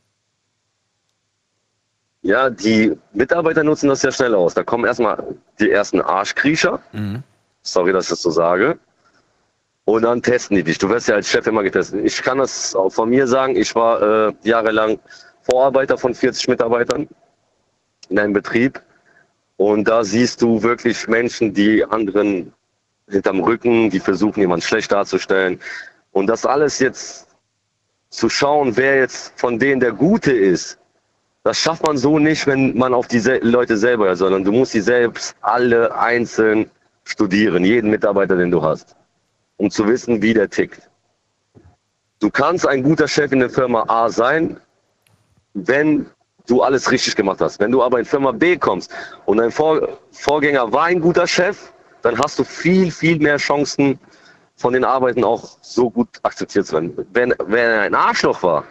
Ja, die Mitarbeiter nutzen das ja schnell aus. Da kommen erstmal die ersten Arschkriecher. Sorry, dass ich das so sage. Und dann testen die dich. Du wirst ja als Chef immer getestet. Ich kann das auch von mir sagen. Ich war äh, jahrelang Vorarbeiter von 40 Mitarbeitern in einem Betrieb. Und da siehst du wirklich Menschen, die anderen hinterm Rücken, die versuchen, jemanden schlecht darzustellen. Und das alles jetzt zu schauen, wer jetzt von denen der Gute ist, das schafft man so nicht, wenn man auf die Leute selber sondern du musst sie selbst alle einzeln studieren, jeden Mitarbeiter, den du hast, um zu wissen, wie der tickt. Du kannst ein guter Chef in der Firma A sein, wenn du alles richtig gemacht hast. Wenn du aber in Firma B kommst und dein Vor Vorgänger war ein guter Chef, dann hast du viel, viel mehr Chancen, von den Arbeiten auch so gut akzeptiert zu werden. Wenn, wenn er ein Arschloch war,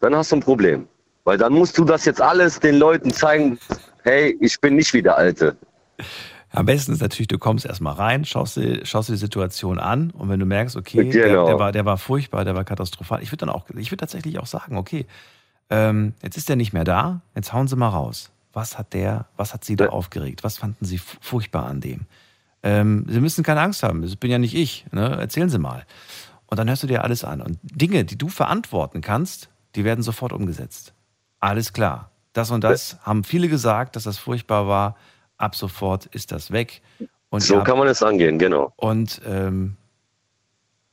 dann hast du ein Problem. Weil dann musst du das jetzt alles den Leuten zeigen, hey, ich bin nicht wie der Alte. Am besten ist natürlich, du kommst erstmal rein, schaust dir, schaust dir die Situation an und wenn du merkst, okay, der, Genau. der, war, der war furchtbar, der war katastrophal, ich würde dann auch, ich würde tatsächlich auch sagen, okay, ähm, jetzt ist der nicht mehr da, jetzt hauen Sie mal raus. Was hat der, was hat Sie da aufgeregt? Was fanden Sie fu- furchtbar an dem? Ähm, Sie müssen keine Angst haben, das bin ja nicht ich, ne? erzählen Sie mal. Und dann hörst du dir alles an. Und Dinge, die du verantworten kannst, die werden sofort umgesetzt. Alles klar. Das und das haben viele gesagt, dass das furchtbar war. Ab sofort ist das weg. Und so ihr kann man es angehen, genau. und ähm,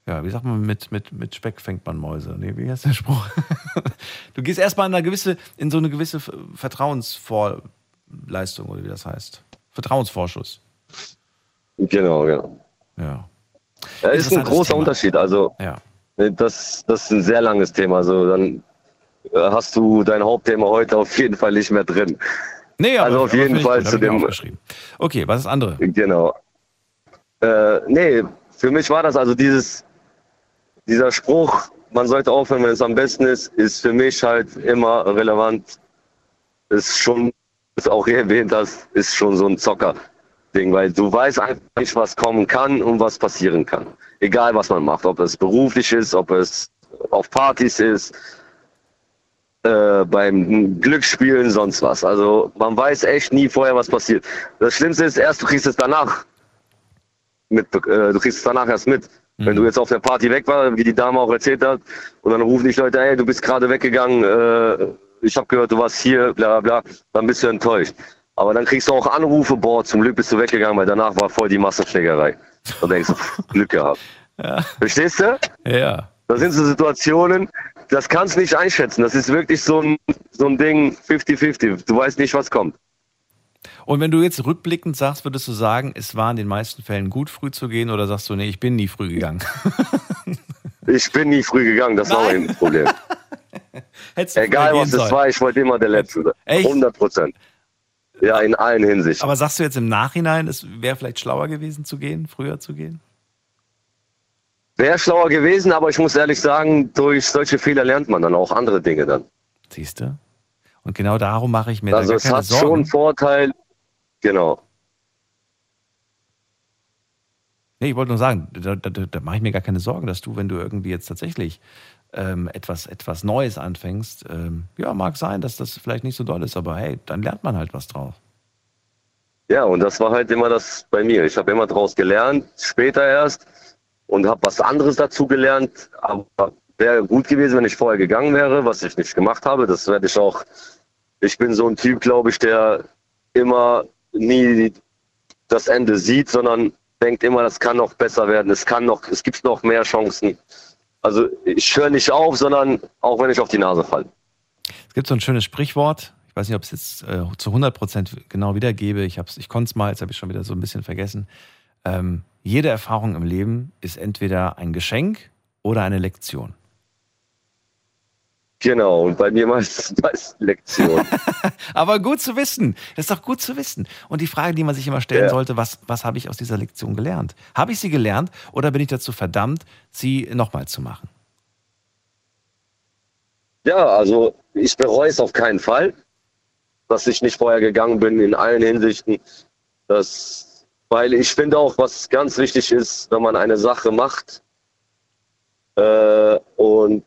ja, wie sagt man, mit, mit, mit Speck fängt man Mäuse. Nee, wie heißt der Spruch? du gehst erstmal in, eine gewisse, in so eine gewisse Vertrauensvorleistung, oder wie das heißt. Vertrauensvorschuss. Genau, genau. Ja. Ja, ist ein großer Unterschied. Also ja. das, das ist ein sehr langes Thema. Also dann äh, hast du dein Hauptthema heute auf jeden Fall nicht mehr drin. Nee, aber, also auf jeden Fall zu dem. Okay, was ist das andere? Genau. Äh, nee, für mich war das also dieses, dieser Spruch, man sollte aufhören, wenn es am besten ist, ist für mich halt immer relevant. Ist schon, ist auch hier erwähnt hast, ist schon so ein Zocker-Ding, weil du weißt einfach nicht, was kommen kann und was passieren kann. Egal, was man macht, ob es beruflich ist, ob es auf Partys ist, äh, beim Glücksspielen, sonst was. Also man weiß echt nie vorher, was passiert. Das Schlimmste ist erst, du kriegst es danach mit, äh, du kriegst es danach erst mit. Wenn du jetzt auf der Party weg warst, wie die Dame auch erzählt hat, und dann rufen dich Leute, ey, du bist gerade weggegangen, äh, ich habe gehört, du warst hier, bla bla bla, dann bist du enttäuscht. Aber dann kriegst du auch Anrufe, boah, zum Glück bist du weggegangen, weil danach war voll die Massenschlägerei. Und denkst du, Glück gehabt. Ja. Verstehst du? Ja. Das sind so Situationen, das kannst du nicht einschätzen. Das ist wirklich so ein, so ein Ding 50-50. Du weißt nicht, was kommt. Und wenn du jetzt rückblickend sagst, würdest du sagen, es war in den meisten Fällen gut, früh zu gehen, oder sagst du, nee, ich bin nie früh gegangen? Ich bin nie früh gegangen, das war mein Problem. Egal was es war, ich wollte immer der Letzte. sein. Echt? 100 Prozent. Ja, in allen Hinsichten. Aber sagst du jetzt im Nachhinein, es wäre vielleicht schlauer gewesen zu gehen, früher zu gehen? Wäre schlauer gewesen, aber ich muss ehrlich sagen, durch solche Fehler lernt man dann auch andere Dinge dann. Siehst du? Und genau darum mache ich mir also da gar es keine hat schon einen Vorteil, genau. Nee, ich wollte nur sagen, da, da, da mache ich mir gar keine Sorgen, dass du, wenn du irgendwie jetzt tatsächlich ähm, etwas, etwas Neues anfängst, ähm, ja, mag sein, dass das vielleicht nicht so doll ist, aber hey, dann lernt man halt was drauf. Ja, und das war halt immer das bei mir. Ich habe immer draus gelernt, später erst, und habe was anderes dazu gelernt. Aber wäre gut gewesen, wenn ich vorher gegangen wäre, was ich nicht gemacht habe. Das werde ich auch. Ich bin so ein Typ, glaube ich, der immer nie das Ende sieht, sondern denkt immer, das kann noch besser werden. Es kann noch, es gibt noch mehr Chancen. Also ich höre nicht auf, sondern auch wenn ich auf die Nase falle. Es gibt so ein schönes Sprichwort, ich weiß nicht, ob ich es jetzt äh, zu 100 Prozent genau wiedergebe, ich, ich konnte es mal, jetzt habe ich schon wieder so ein bisschen vergessen. Ähm, jede Erfahrung im Leben ist entweder ein Geschenk oder eine Lektion. Genau, und bei mir meistens meist Lektion. Aber gut zu wissen. Das ist doch gut zu wissen. Und die Frage, die man sich immer stellen Ja. sollte, was, was habe ich aus dieser Lektion gelernt? Habe ich sie gelernt oder bin ich dazu verdammt, sie nochmal zu machen? Ja, also ich bereue es auf keinen Fall, dass ich nicht vorher gegangen bin in allen Hinsichten. Das, weil ich finde auch, was ganz wichtig ist, wenn man eine Sache macht äh, und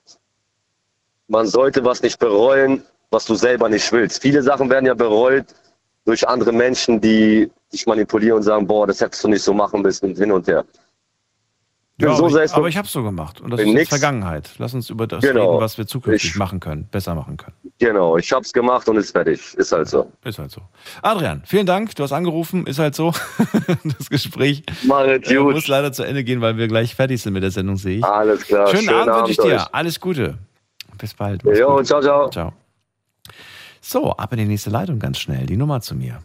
man sollte was nicht bereuen, was du selber nicht willst. Viele Sachen werden ja bereut durch andere Menschen, die dich manipulieren und sagen, boah, das hättest du nicht so machen müssen, hin und her. Ja, so aber ich, aber ich habe es so gemacht. Und das ist nix. Vergangenheit. Lass uns über das Genau. reden, was wir zukünftig Ich- machen können, besser machen können. Genau, ich hab's gemacht und ist fertig. Ist halt so. Ist halt so. Adrian, vielen Dank. Du hast angerufen. Ist halt so. das Gespräch Marit, äh, muss leider zu Ende gehen, weil wir gleich fertig sind mit der Sendung, sehe ich. Alles klar. Schönen, Schönen Abend, wünsche ich Abend dir. euch. Alles Gute. Bis bald. Jo, ciao, ciao. Ciao. So, ab in die nächste Leitung ganz schnell. Die Nummer zu mir.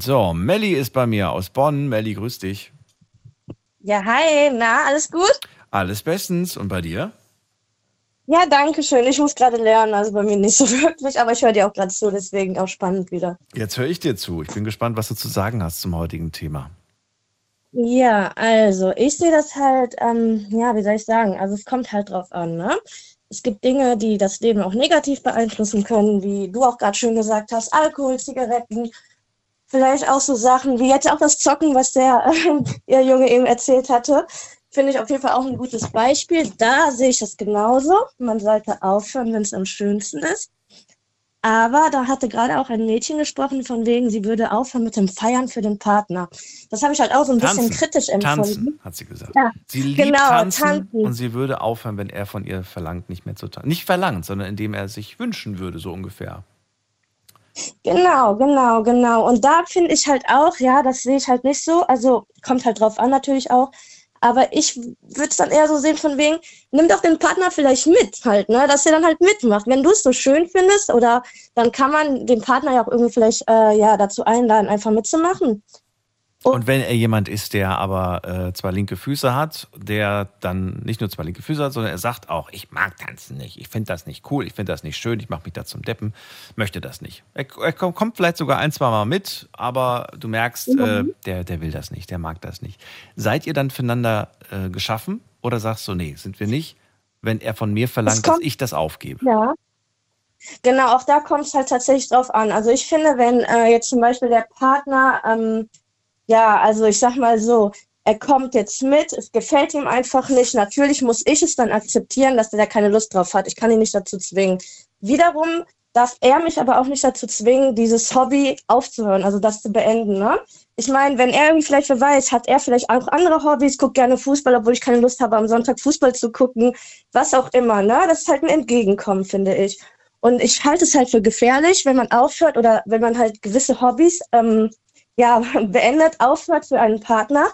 So, Melli ist bei mir aus Bonn. Melli, grüß dich. Ja, hi, na, alles gut? Alles bestens. Und bei dir? Ja, danke schön. Ich muss gerade lernen, also bei mir nicht so wirklich, aber ich höre dir auch gerade zu, deswegen auch spannend wieder. Jetzt höre ich dir zu. Ich bin gespannt, was du zu sagen hast zum heutigen Thema. Ja, also ich sehe das halt, ähm, ja, wie soll ich sagen? Also es kommt halt drauf an, ne? Es gibt Dinge, die das Leben auch negativ beeinflussen können, wie du auch gerade schön gesagt hast, Alkohol, Zigaretten, vielleicht auch so Sachen wie jetzt auch das Zocken, was der ihr Junge eben erzählt hatte. Finde ich auf jeden Fall auch ein gutes Beispiel. Da sehe ich das genauso. Man sollte aufhören, wenn es am schönsten ist. Aber da hatte gerade auch ein Mädchen gesprochen, von wegen, sie würde aufhören mit dem Feiern für den Partner. Das habe ich halt auch so ein bisschen Tanzen. kritisch empfunden. Tanzen, hat sie gesagt. Ja, Sie liebt genau, tanzen, tanzen. und sie würde aufhören, wenn er von ihr verlangt, nicht mehr zu tanzen. Nicht verlangt, sondern indem er sich wünschen würde, so ungefähr. Genau, genau, genau. Und da finde ich halt auch, ja, das sehe ich halt nicht so. Also kommt halt drauf an natürlich auch. Aber ich würde es dann eher so sehen von wegen, nimm doch den Partner vielleicht mit halt, ne? Dass er dann halt mitmacht. Wenn du es so schön findest, oder dann kann man den Partner ja auch irgendwie vielleicht äh, ja dazu einladen, einfach mitzumachen. Und wenn er jemand ist, der aber äh, zwei linke Füße hat, der dann nicht nur zwei linke Füße hat, sondern er sagt auch, ich mag tanzen nicht, ich finde das nicht cool, ich finde das nicht schön, ich mache mich da zum Deppen, möchte das nicht. Er, er kommt vielleicht sogar ein, zwei Mal mit, aber du merkst, äh, der, der will das nicht, der mag das nicht. Seid ihr dann füreinander äh, geschaffen oder sagst du, nee, sind wir nicht, wenn er von mir verlangt, dass ich das aufgebe? Ja. Genau, auch da kommt es halt tatsächlich drauf an. Also ich finde, wenn äh, jetzt zum Beispiel der Partner, ähm, ja, also ich sag mal so, er kommt jetzt mit, es gefällt ihm einfach nicht. Natürlich muss ich es dann akzeptieren, dass er da keine Lust drauf hat. Ich kann ihn nicht dazu zwingen. Wiederum darf er mich aber auch nicht dazu zwingen, dieses Hobby aufzuhören, also das zu beenden. Ne? Ich meine, wenn er irgendwie vielleicht weiß, hat er vielleicht auch andere Hobbys, guckt gerne Fußball, obwohl ich keine Lust habe, am Sonntag Fußball zu gucken, was auch immer. Ne? Das ist halt ein Entgegenkommen, finde ich. Und ich halte es halt für gefährlich, wenn man aufhört oder wenn man halt gewisse Hobbys ähm, ja, beendet, aufhört für einen Partner,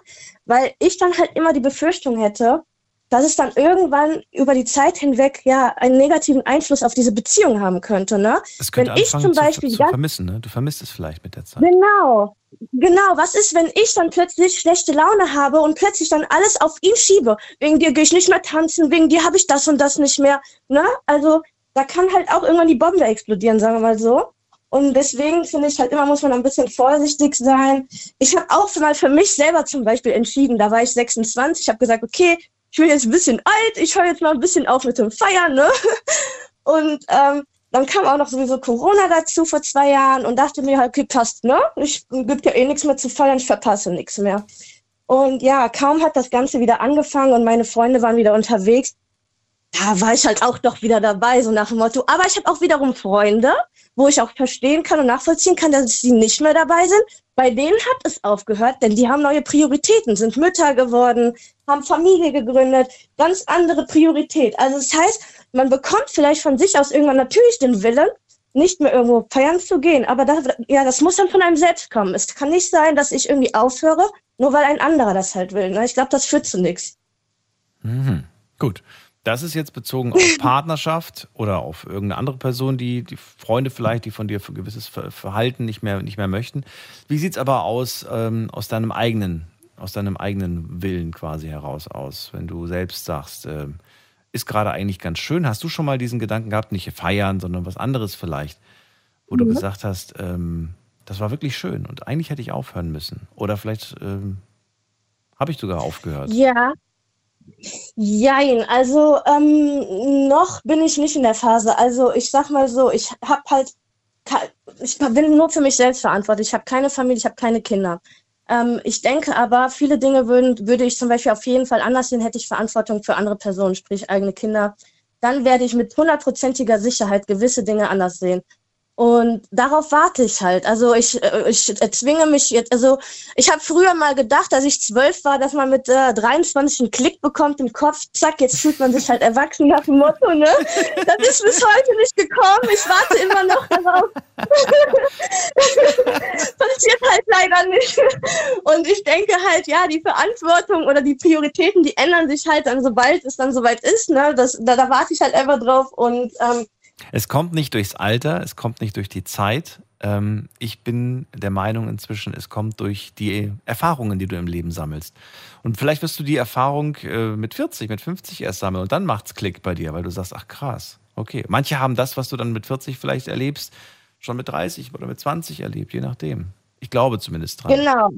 weil ich dann halt immer die Befürchtung hätte, dass es dann irgendwann über die Zeit hinweg ja einen negativen Einfluss auf diese Beziehung haben könnte. Ne? Es könnte wenn ich zum Beispiel zu, zu vermissen, ne? Du vermisst es vielleicht mit der Zeit. Genau, genau. Was ist, wenn ich dann plötzlich schlechte Laune habe und plötzlich dann alles auf ihn schiebe? Wegen dir gehe ich nicht mehr tanzen, wegen dir habe ich das und das nicht mehr. Ne? Also da kann halt auch irgendwann die Bombe explodieren, sagen wir mal so. Und deswegen finde ich halt immer, muss man ein bisschen vorsichtig sein. Ich habe auch mal für mich selber zum Beispiel entschieden, da war ich 26, ich habe gesagt, okay, ich bin jetzt ein bisschen alt, ich höre jetzt mal ein bisschen auf mit dem Feiern, ne? Und ähm, dann kam auch noch sowieso Corona dazu vor zwei Jahren und dachte mir halt, okay, passt, ne? Ich gibt ja eh nichts mehr zu feiern, ich verpasse nichts mehr. Und ja, kaum hat das Ganze wieder angefangen und meine Freunde waren wieder unterwegs, da war ich halt auch doch wieder dabei, so nach dem Motto. Aber ich habe auch wiederum Freunde, wo ich auch verstehen kann und nachvollziehen kann, dass sie nicht mehr dabei sind. Bei denen hat es aufgehört, denn die haben neue Prioritäten, sind Mütter geworden, haben Familie gegründet, ganz andere Priorität. Also das heißt, man bekommt vielleicht von sich aus irgendwann natürlich den Willen, nicht mehr irgendwo feiern zu gehen. Aber das, ja, das muss dann von einem selbst kommen. Es kann nicht sein, dass ich irgendwie aufhöre, nur weil ein anderer das halt will. Ne? Ich glaube, das führt zu nichts. Mhm. Gut. Das ist jetzt bezogen auf Partnerschaft oder auf irgendeine andere Person, die, die Freunde vielleicht, die von dir für gewisses Ver- Verhalten nicht mehr, nicht mehr möchten. Wie sieht es aber aus, ähm, aus deinem eigenen, aus deinem eigenen Willen quasi heraus aus, wenn du selbst sagst, ähm, ist gerade eigentlich ganz schön. Hast du schon mal diesen Gedanken gehabt, nicht feiern, sondern was anderes vielleicht, wo du Mhm. gesagt hast, ähm, das war wirklich schön und eigentlich hätte ich aufhören müssen. Oder vielleicht ähm, habe ich sogar aufgehört. Ja. Jein, also ähm, noch bin ich nicht in der Phase. Also ich sag mal so, ich habe halt, ich bin nur für mich selbst verantwortlich. Ich habe keine Familie, ich habe keine Kinder. Ähm, ich denke aber, viele Dinge würden, würde ich zum Beispiel auf jeden Fall anders sehen, hätte ich Verantwortung für andere Personen, sprich eigene Kinder. Dann werde ich mit hundertprozentiger Sicherheit gewisse Dinge anders sehen. Und darauf warte ich halt. Also ich, äh, ich zwinge mich jetzt, also ich habe früher mal gedacht, als ich zwölf war, dass man mit äh, 23 einen Klick bekommt im Kopf, zack, jetzt fühlt man sich halt erwachsen nach dem Motto, ne? Das ist bis heute nicht gekommen. Ich warte immer noch darauf. Passiert halt leider nicht. Und ich denke halt, ja, die Verantwortung oder die Prioritäten, die ändern sich halt dann, sobald es dann soweit ist, ne? Das, da, da warte ich halt einfach drauf und ähm, Es kommt nicht durchs Alter, es kommt nicht durch die Zeit. Ähm, ich bin der Meinung inzwischen, es kommt durch die Erfahrungen, die du im Leben sammelst. Und vielleicht wirst du die Erfahrung äh, mit 40, mit 50 erst sammeln und dann macht's Klick bei dir, weil du sagst, ach krass, okay. Manche haben das, was du dann mit 40 vielleicht erlebst, schon mit 30 oder mit 20 erlebt, je nachdem. Ich glaube zumindest dran. Genau.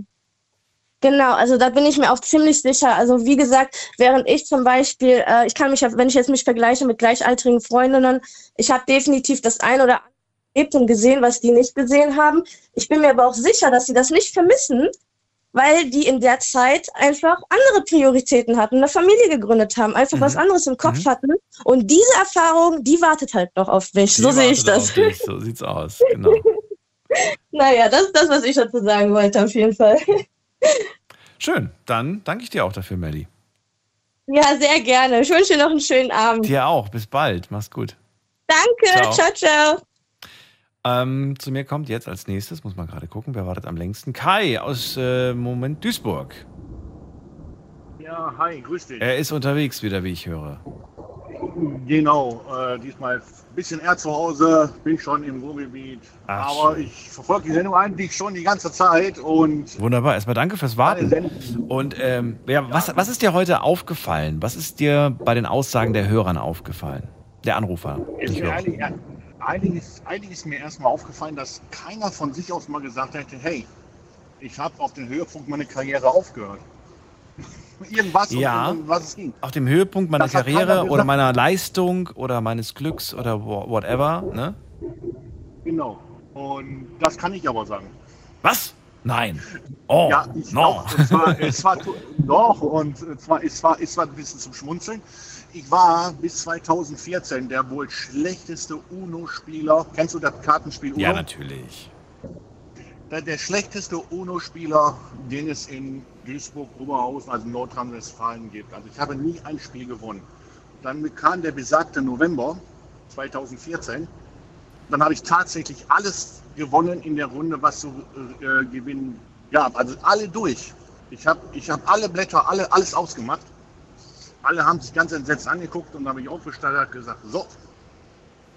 Genau, also da bin ich mir auch ziemlich sicher. Also wie gesagt, während ich zum Beispiel, äh, ich kann mich, wenn ich jetzt mich vergleiche mit gleichaltrigen Freundinnen, ich habe definitiv das ein oder andere erlebt und gesehen, was die nicht gesehen haben. Ich bin mir aber auch sicher, dass sie das nicht vermissen, weil die in der Zeit einfach andere Prioritäten hatten, eine Familie gegründet haben, einfach was anderes im Kopf hatten. Und diese Erfahrung, die wartet halt noch auf mich. Die so sehe ich das. So sieht's aus, genau. naja, das ist das, was ich dazu sagen wollte, auf jeden Fall. Schön, dann danke ich dir auch dafür, Melli. Ja, sehr gerne. Ich wünsche dir noch einen schönen Abend. Dir auch, bis bald, mach's gut. Danke, Ciao. ciao, ciao. Ähm, zu mir kommt jetzt als nächstes, muss man gerade gucken, wer wartet am längsten? Kai aus äh, Moment Duisburg. Ja, Ja, hi, grüß dich. Er ist unterwegs wieder, wie ich höre. Genau, äh, diesmal ein bisschen eher zu Hause, bin schon im Ruhrgebiet. Ach, aber ich verfolge die Sendung eigentlich schon die ganze Zeit und Wunderbar, erstmal danke fürs Warten. Und ähm, ja, was, was ist dir heute aufgefallen? Was ist dir bei den Aussagen der Hörern aufgefallen? Der Anrufer. ist mir eigentlich, ja, eigentlich ist mir erstmal aufgefallen, dass keiner von sich aus mal gesagt hätte, hey, ich habe auf den Höhepunkt meiner Karriere aufgehört. Irgendwas, Ja. um was es ging. Auf dem Höhepunkt meiner Das Karriere oder meiner Leistung oder meines Glücks oder wha- whatever, ne? Genau. Und das kann ich aber sagen. Was? Nein. Oh, ja, ich no. auch. Und zwar, es war doch, und zwar, es war, es war ein bisschen zum Schmunzeln. Ich war bis 2014 der wohl schlechteste UNO-Spieler. Kennst du das Kartenspiel UNO? Ja, natürlich. Der, der schlechteste UNO-Spieler, den es in Duisburg, Oberhausen, also Nordrhein-Westfalen gibt. Also ich habe nie ein Spiel gewonnen. Dann kam der besagte November 2014. Dann habe ich tatsächlich alles gewonnen in der Runde, was so äh, gewinnen gab. Also alle durch. Ich habe ich hab alle Blätter, alle, alles ausgemacht. Alle haben sich ganz entsetzt angeguckt und habe ich aufgestellt und gesagt, so,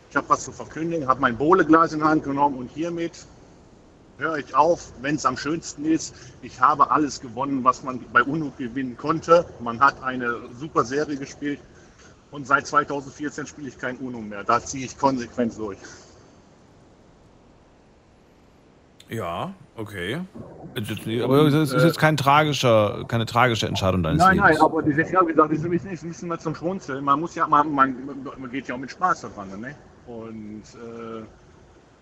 ich habe was zu verkündigen, habe mein Bohleglas in Hand genommen und hiermit höre ich auf, wenn es am schönsten ist. Ich habe alles gewonnen, was man bei UNO gewinnen konnte. Man hat eine super Serie gespielt und seit 2014 spiele ich kein UNO mehr. Da ziehe ich konsequent durch. Ja, okay. Es ist- Aber es ist jetzt kein tragischer, keine tragische Entscheidung deines Nein, Lebens. nein, aber das ist ja gesagt, das ist ein bisschen, ist ein bisschen mal zum Schmunzeln. Man muss ja, man, man, man geht ja auch mit Spaß daran, ne? Und äh,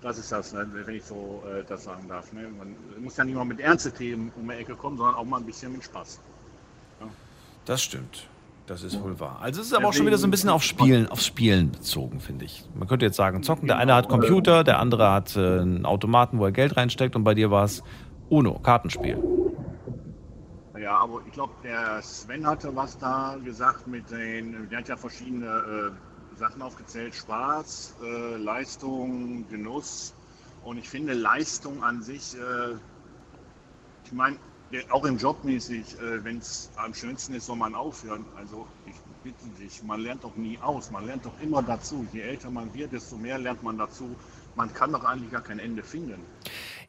das ist das, ne? wenn ich so äh, das sagen darf. Ne? Man muss ja nicht mal mit ernsten Themen um die Ecke kommen, sondern auch mal ein bisschen mit Spaß. Das stimmt. Das ist wohl wahr. Also es ist aber auch schon wieder so ein bisschen auf Spielen, aufs Spielen bezogen, finde ich. Man könnte jetzt sagen, zocken, der eine hat Computer, der andere hat äh, einen Automaten, wo er Geld reinsteckt und bei dir war es Uno, Kartenspiel. Ja, aber ich glaube, der Sven hatte was da gesagt mit den, der hat ja verschiedene äh, Sachen aufgezählt, Spaß, äh, Leistung, Genuss. Und ich finde Leistung an sich, äh, ich meine, auch im Job mäßig, äh, wenn es am schönsten ist, soll man aufhören. Also ich bitte dich, man lernt doch nie aus, man lernt doch immer dazu. Je älter man wird, desto mehr lernt man dazu. Man kann doch eigentlich gar kein Ende finden.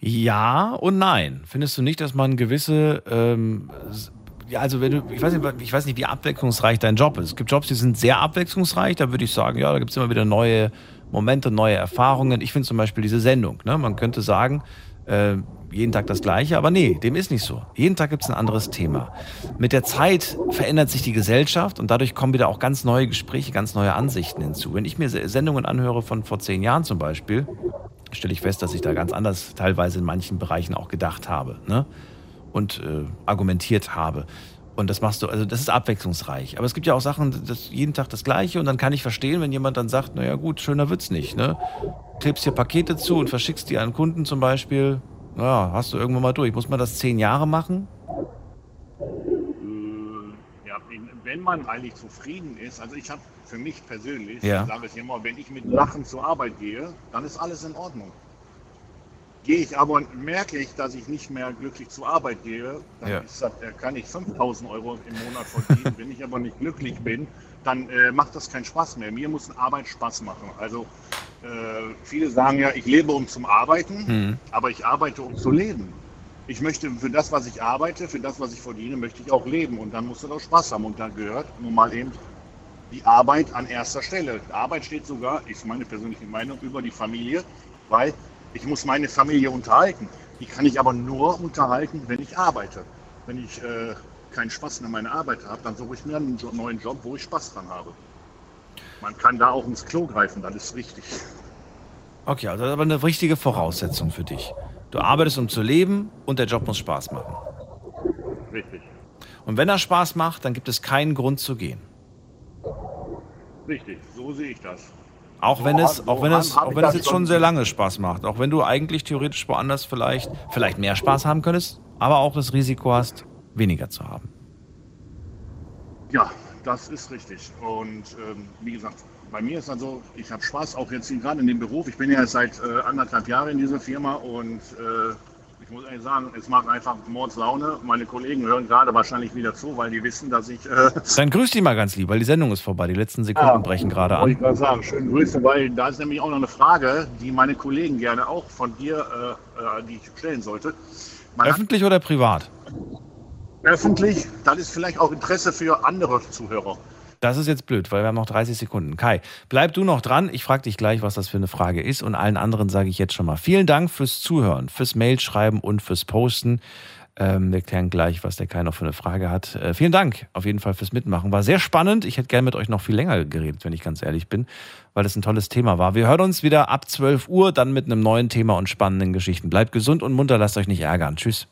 Ja und nein. Findest du nicht, dass man gewisse, ähm, also wenn du, ich weiß, nicht, ich weiß nicht, wie abwechslungsreich dein Job ist. Es gibt Jobs, die sind sehr abwechslungsreich, da würde ich sagen, ja, da gibt es immer wieder neue Momente, neue Erfahrungen. Ich finde zum Beispiel diese Sendung, ne? man könnte sagen, äh, jeden Tag das Gleiche, aber nee, dem ist nicht so. Jeden Tag gibt es ein anderes Thema. Mit der Zeit verändert sich die Gesellschaft und dadurch kommen wieder auch ganz neue Gespräche, ganz neue Ansichten hinzu. Wenn ich mir Se- Sendungen anhöre von vor zehn Jahren zum Beispiel, stelle ich fest, dass ich da ganz anders teilweise in manchen Bereichen auch gedacht habe ne? Und äh, argumentiert habe. Und das machst du, also das ist abwechslungsreich. Aber es gibt ja auch Sachen, das jeden Tag das Gleiche und dann kann ich verstehen, wenn jemand dann sagt, naja gut, schöner wird's nicht. Ne? Klebst dir Pakete zu und verschickst die an Kunden zum Beispiel. Ja, hast du irgendwann mal durch. Muss man das zehn Jahre machen? Äh, Ja, wenn- wenn man eigentlich zufrieden ist, also ich habe für mich persönlich, Ja. ich sage es immer, wenn ich mit Lachen zur Arbeit gehe, dann ist alles in Ordnung. Gehe ich aber und merke ich, dass ich nicht mehr glücklich zur Arbeit gehe, dann Ja. das, äh, kann ich 5000 Euro im Monat verdienen. wenn ich aber nicht glücklich bin, dann äh, macht das keinen Spaß mehr. Mir muss Arbeit Spaß machen. Also äh, viele sagen ja, ich lebe um zum Arbeiten, Hm. aber ich arbeite um zu leben. Ich möchte für das, was ich arbeite, für das, was ich verdiene, möchte ich auch leben. Und dann muss das auch Spaß haben. Und dann gehört nun mal eben die Arbeit an erster Stelle. Die Arbeit steht sogar, ist meine persönliche Meinung, über die Familie, weil ich muss meine Familie unterhalten. Die kann ich aber nur unterhalten, wenn ich arbeite. Wenn ich äh, keinen Spaß an meiner Arbeit habe, dann suche ich mir einen neuen Job, wo ich Spaß dran habe. Man kann da auch ins Klo greifen, das ist richtig. Okay, also das ist aber eine richtige Voraussetzung für dich. Du arbeitest, um zu leben und der Job muss Spaß machen. Richtig. Und wenn er Spaß macht, dann gibt es keinen Grund zu gehen. Richtig, so sehe ich das. Auch wenn es, hab- auch wenn es, auch wenn es jetzt schon sehr lange Spaß macht. Auch wenn du eigentlich theoretisch woanders vielleicht, vielleicht mehr Spaß haben könntest, aber auch das Risiko hast, weniger zu haben. Ja, das ist richtig. Und ähm, wie gesagt, bei mir ist also, ich habe Spaß auch jetzt hier gerade in dem Beruf. Ich bin ja seit äh, anderthalb Jahren in dieser Firma und äh, muss ehrlich sagen, es macht einfach Mordslaune. Meine Kollegen hören gerade wahrscheinlich wieder zu, weil die wissen, dass ich. Äh, Dann grüß die mal ganz lieb, weil die Sendung ist vorbei. Die letzten Sekunden Ja, brechen gerade wollte ich an. gerade sagen, schöne Grüße, weil da ist nämlich auch noch eine Frage, die meine Kollegen gerne auch von dir, äh, äh, die ich stellen sollte. Man Öffentlich oder privat? öffentlich, das ist vielleicht auch Interesse für andere Zuhörer. Das ist jetzt blöd, weil wir haben noch 30 Sekunden. Kai, bleib du noch dran. Ich frage dich gleich, was das für eine Frage ist. Und allen anderen sage ich jetzt schon mal vielen Dank fürs Zuhören, fürs Mailschreiben und fürs Posten. Ähm, wir klären gleich, was der Kai noch für eine Frage hat. Äh, vielen Dank auf jeden Fall fürs Mitmachen. War sehr spannend. Ich hätte gerne mit euch noch viel länger geredet, wenn ich ganz ehrlich bin, weil das ein tolles Thema war. Wir hören uns wieder ab 12 Uhr, dann mit einem neuen Thema und spannenden Geschichten. Bleibt gesund und munter, lasst euch nicht ärgern. Tschüss.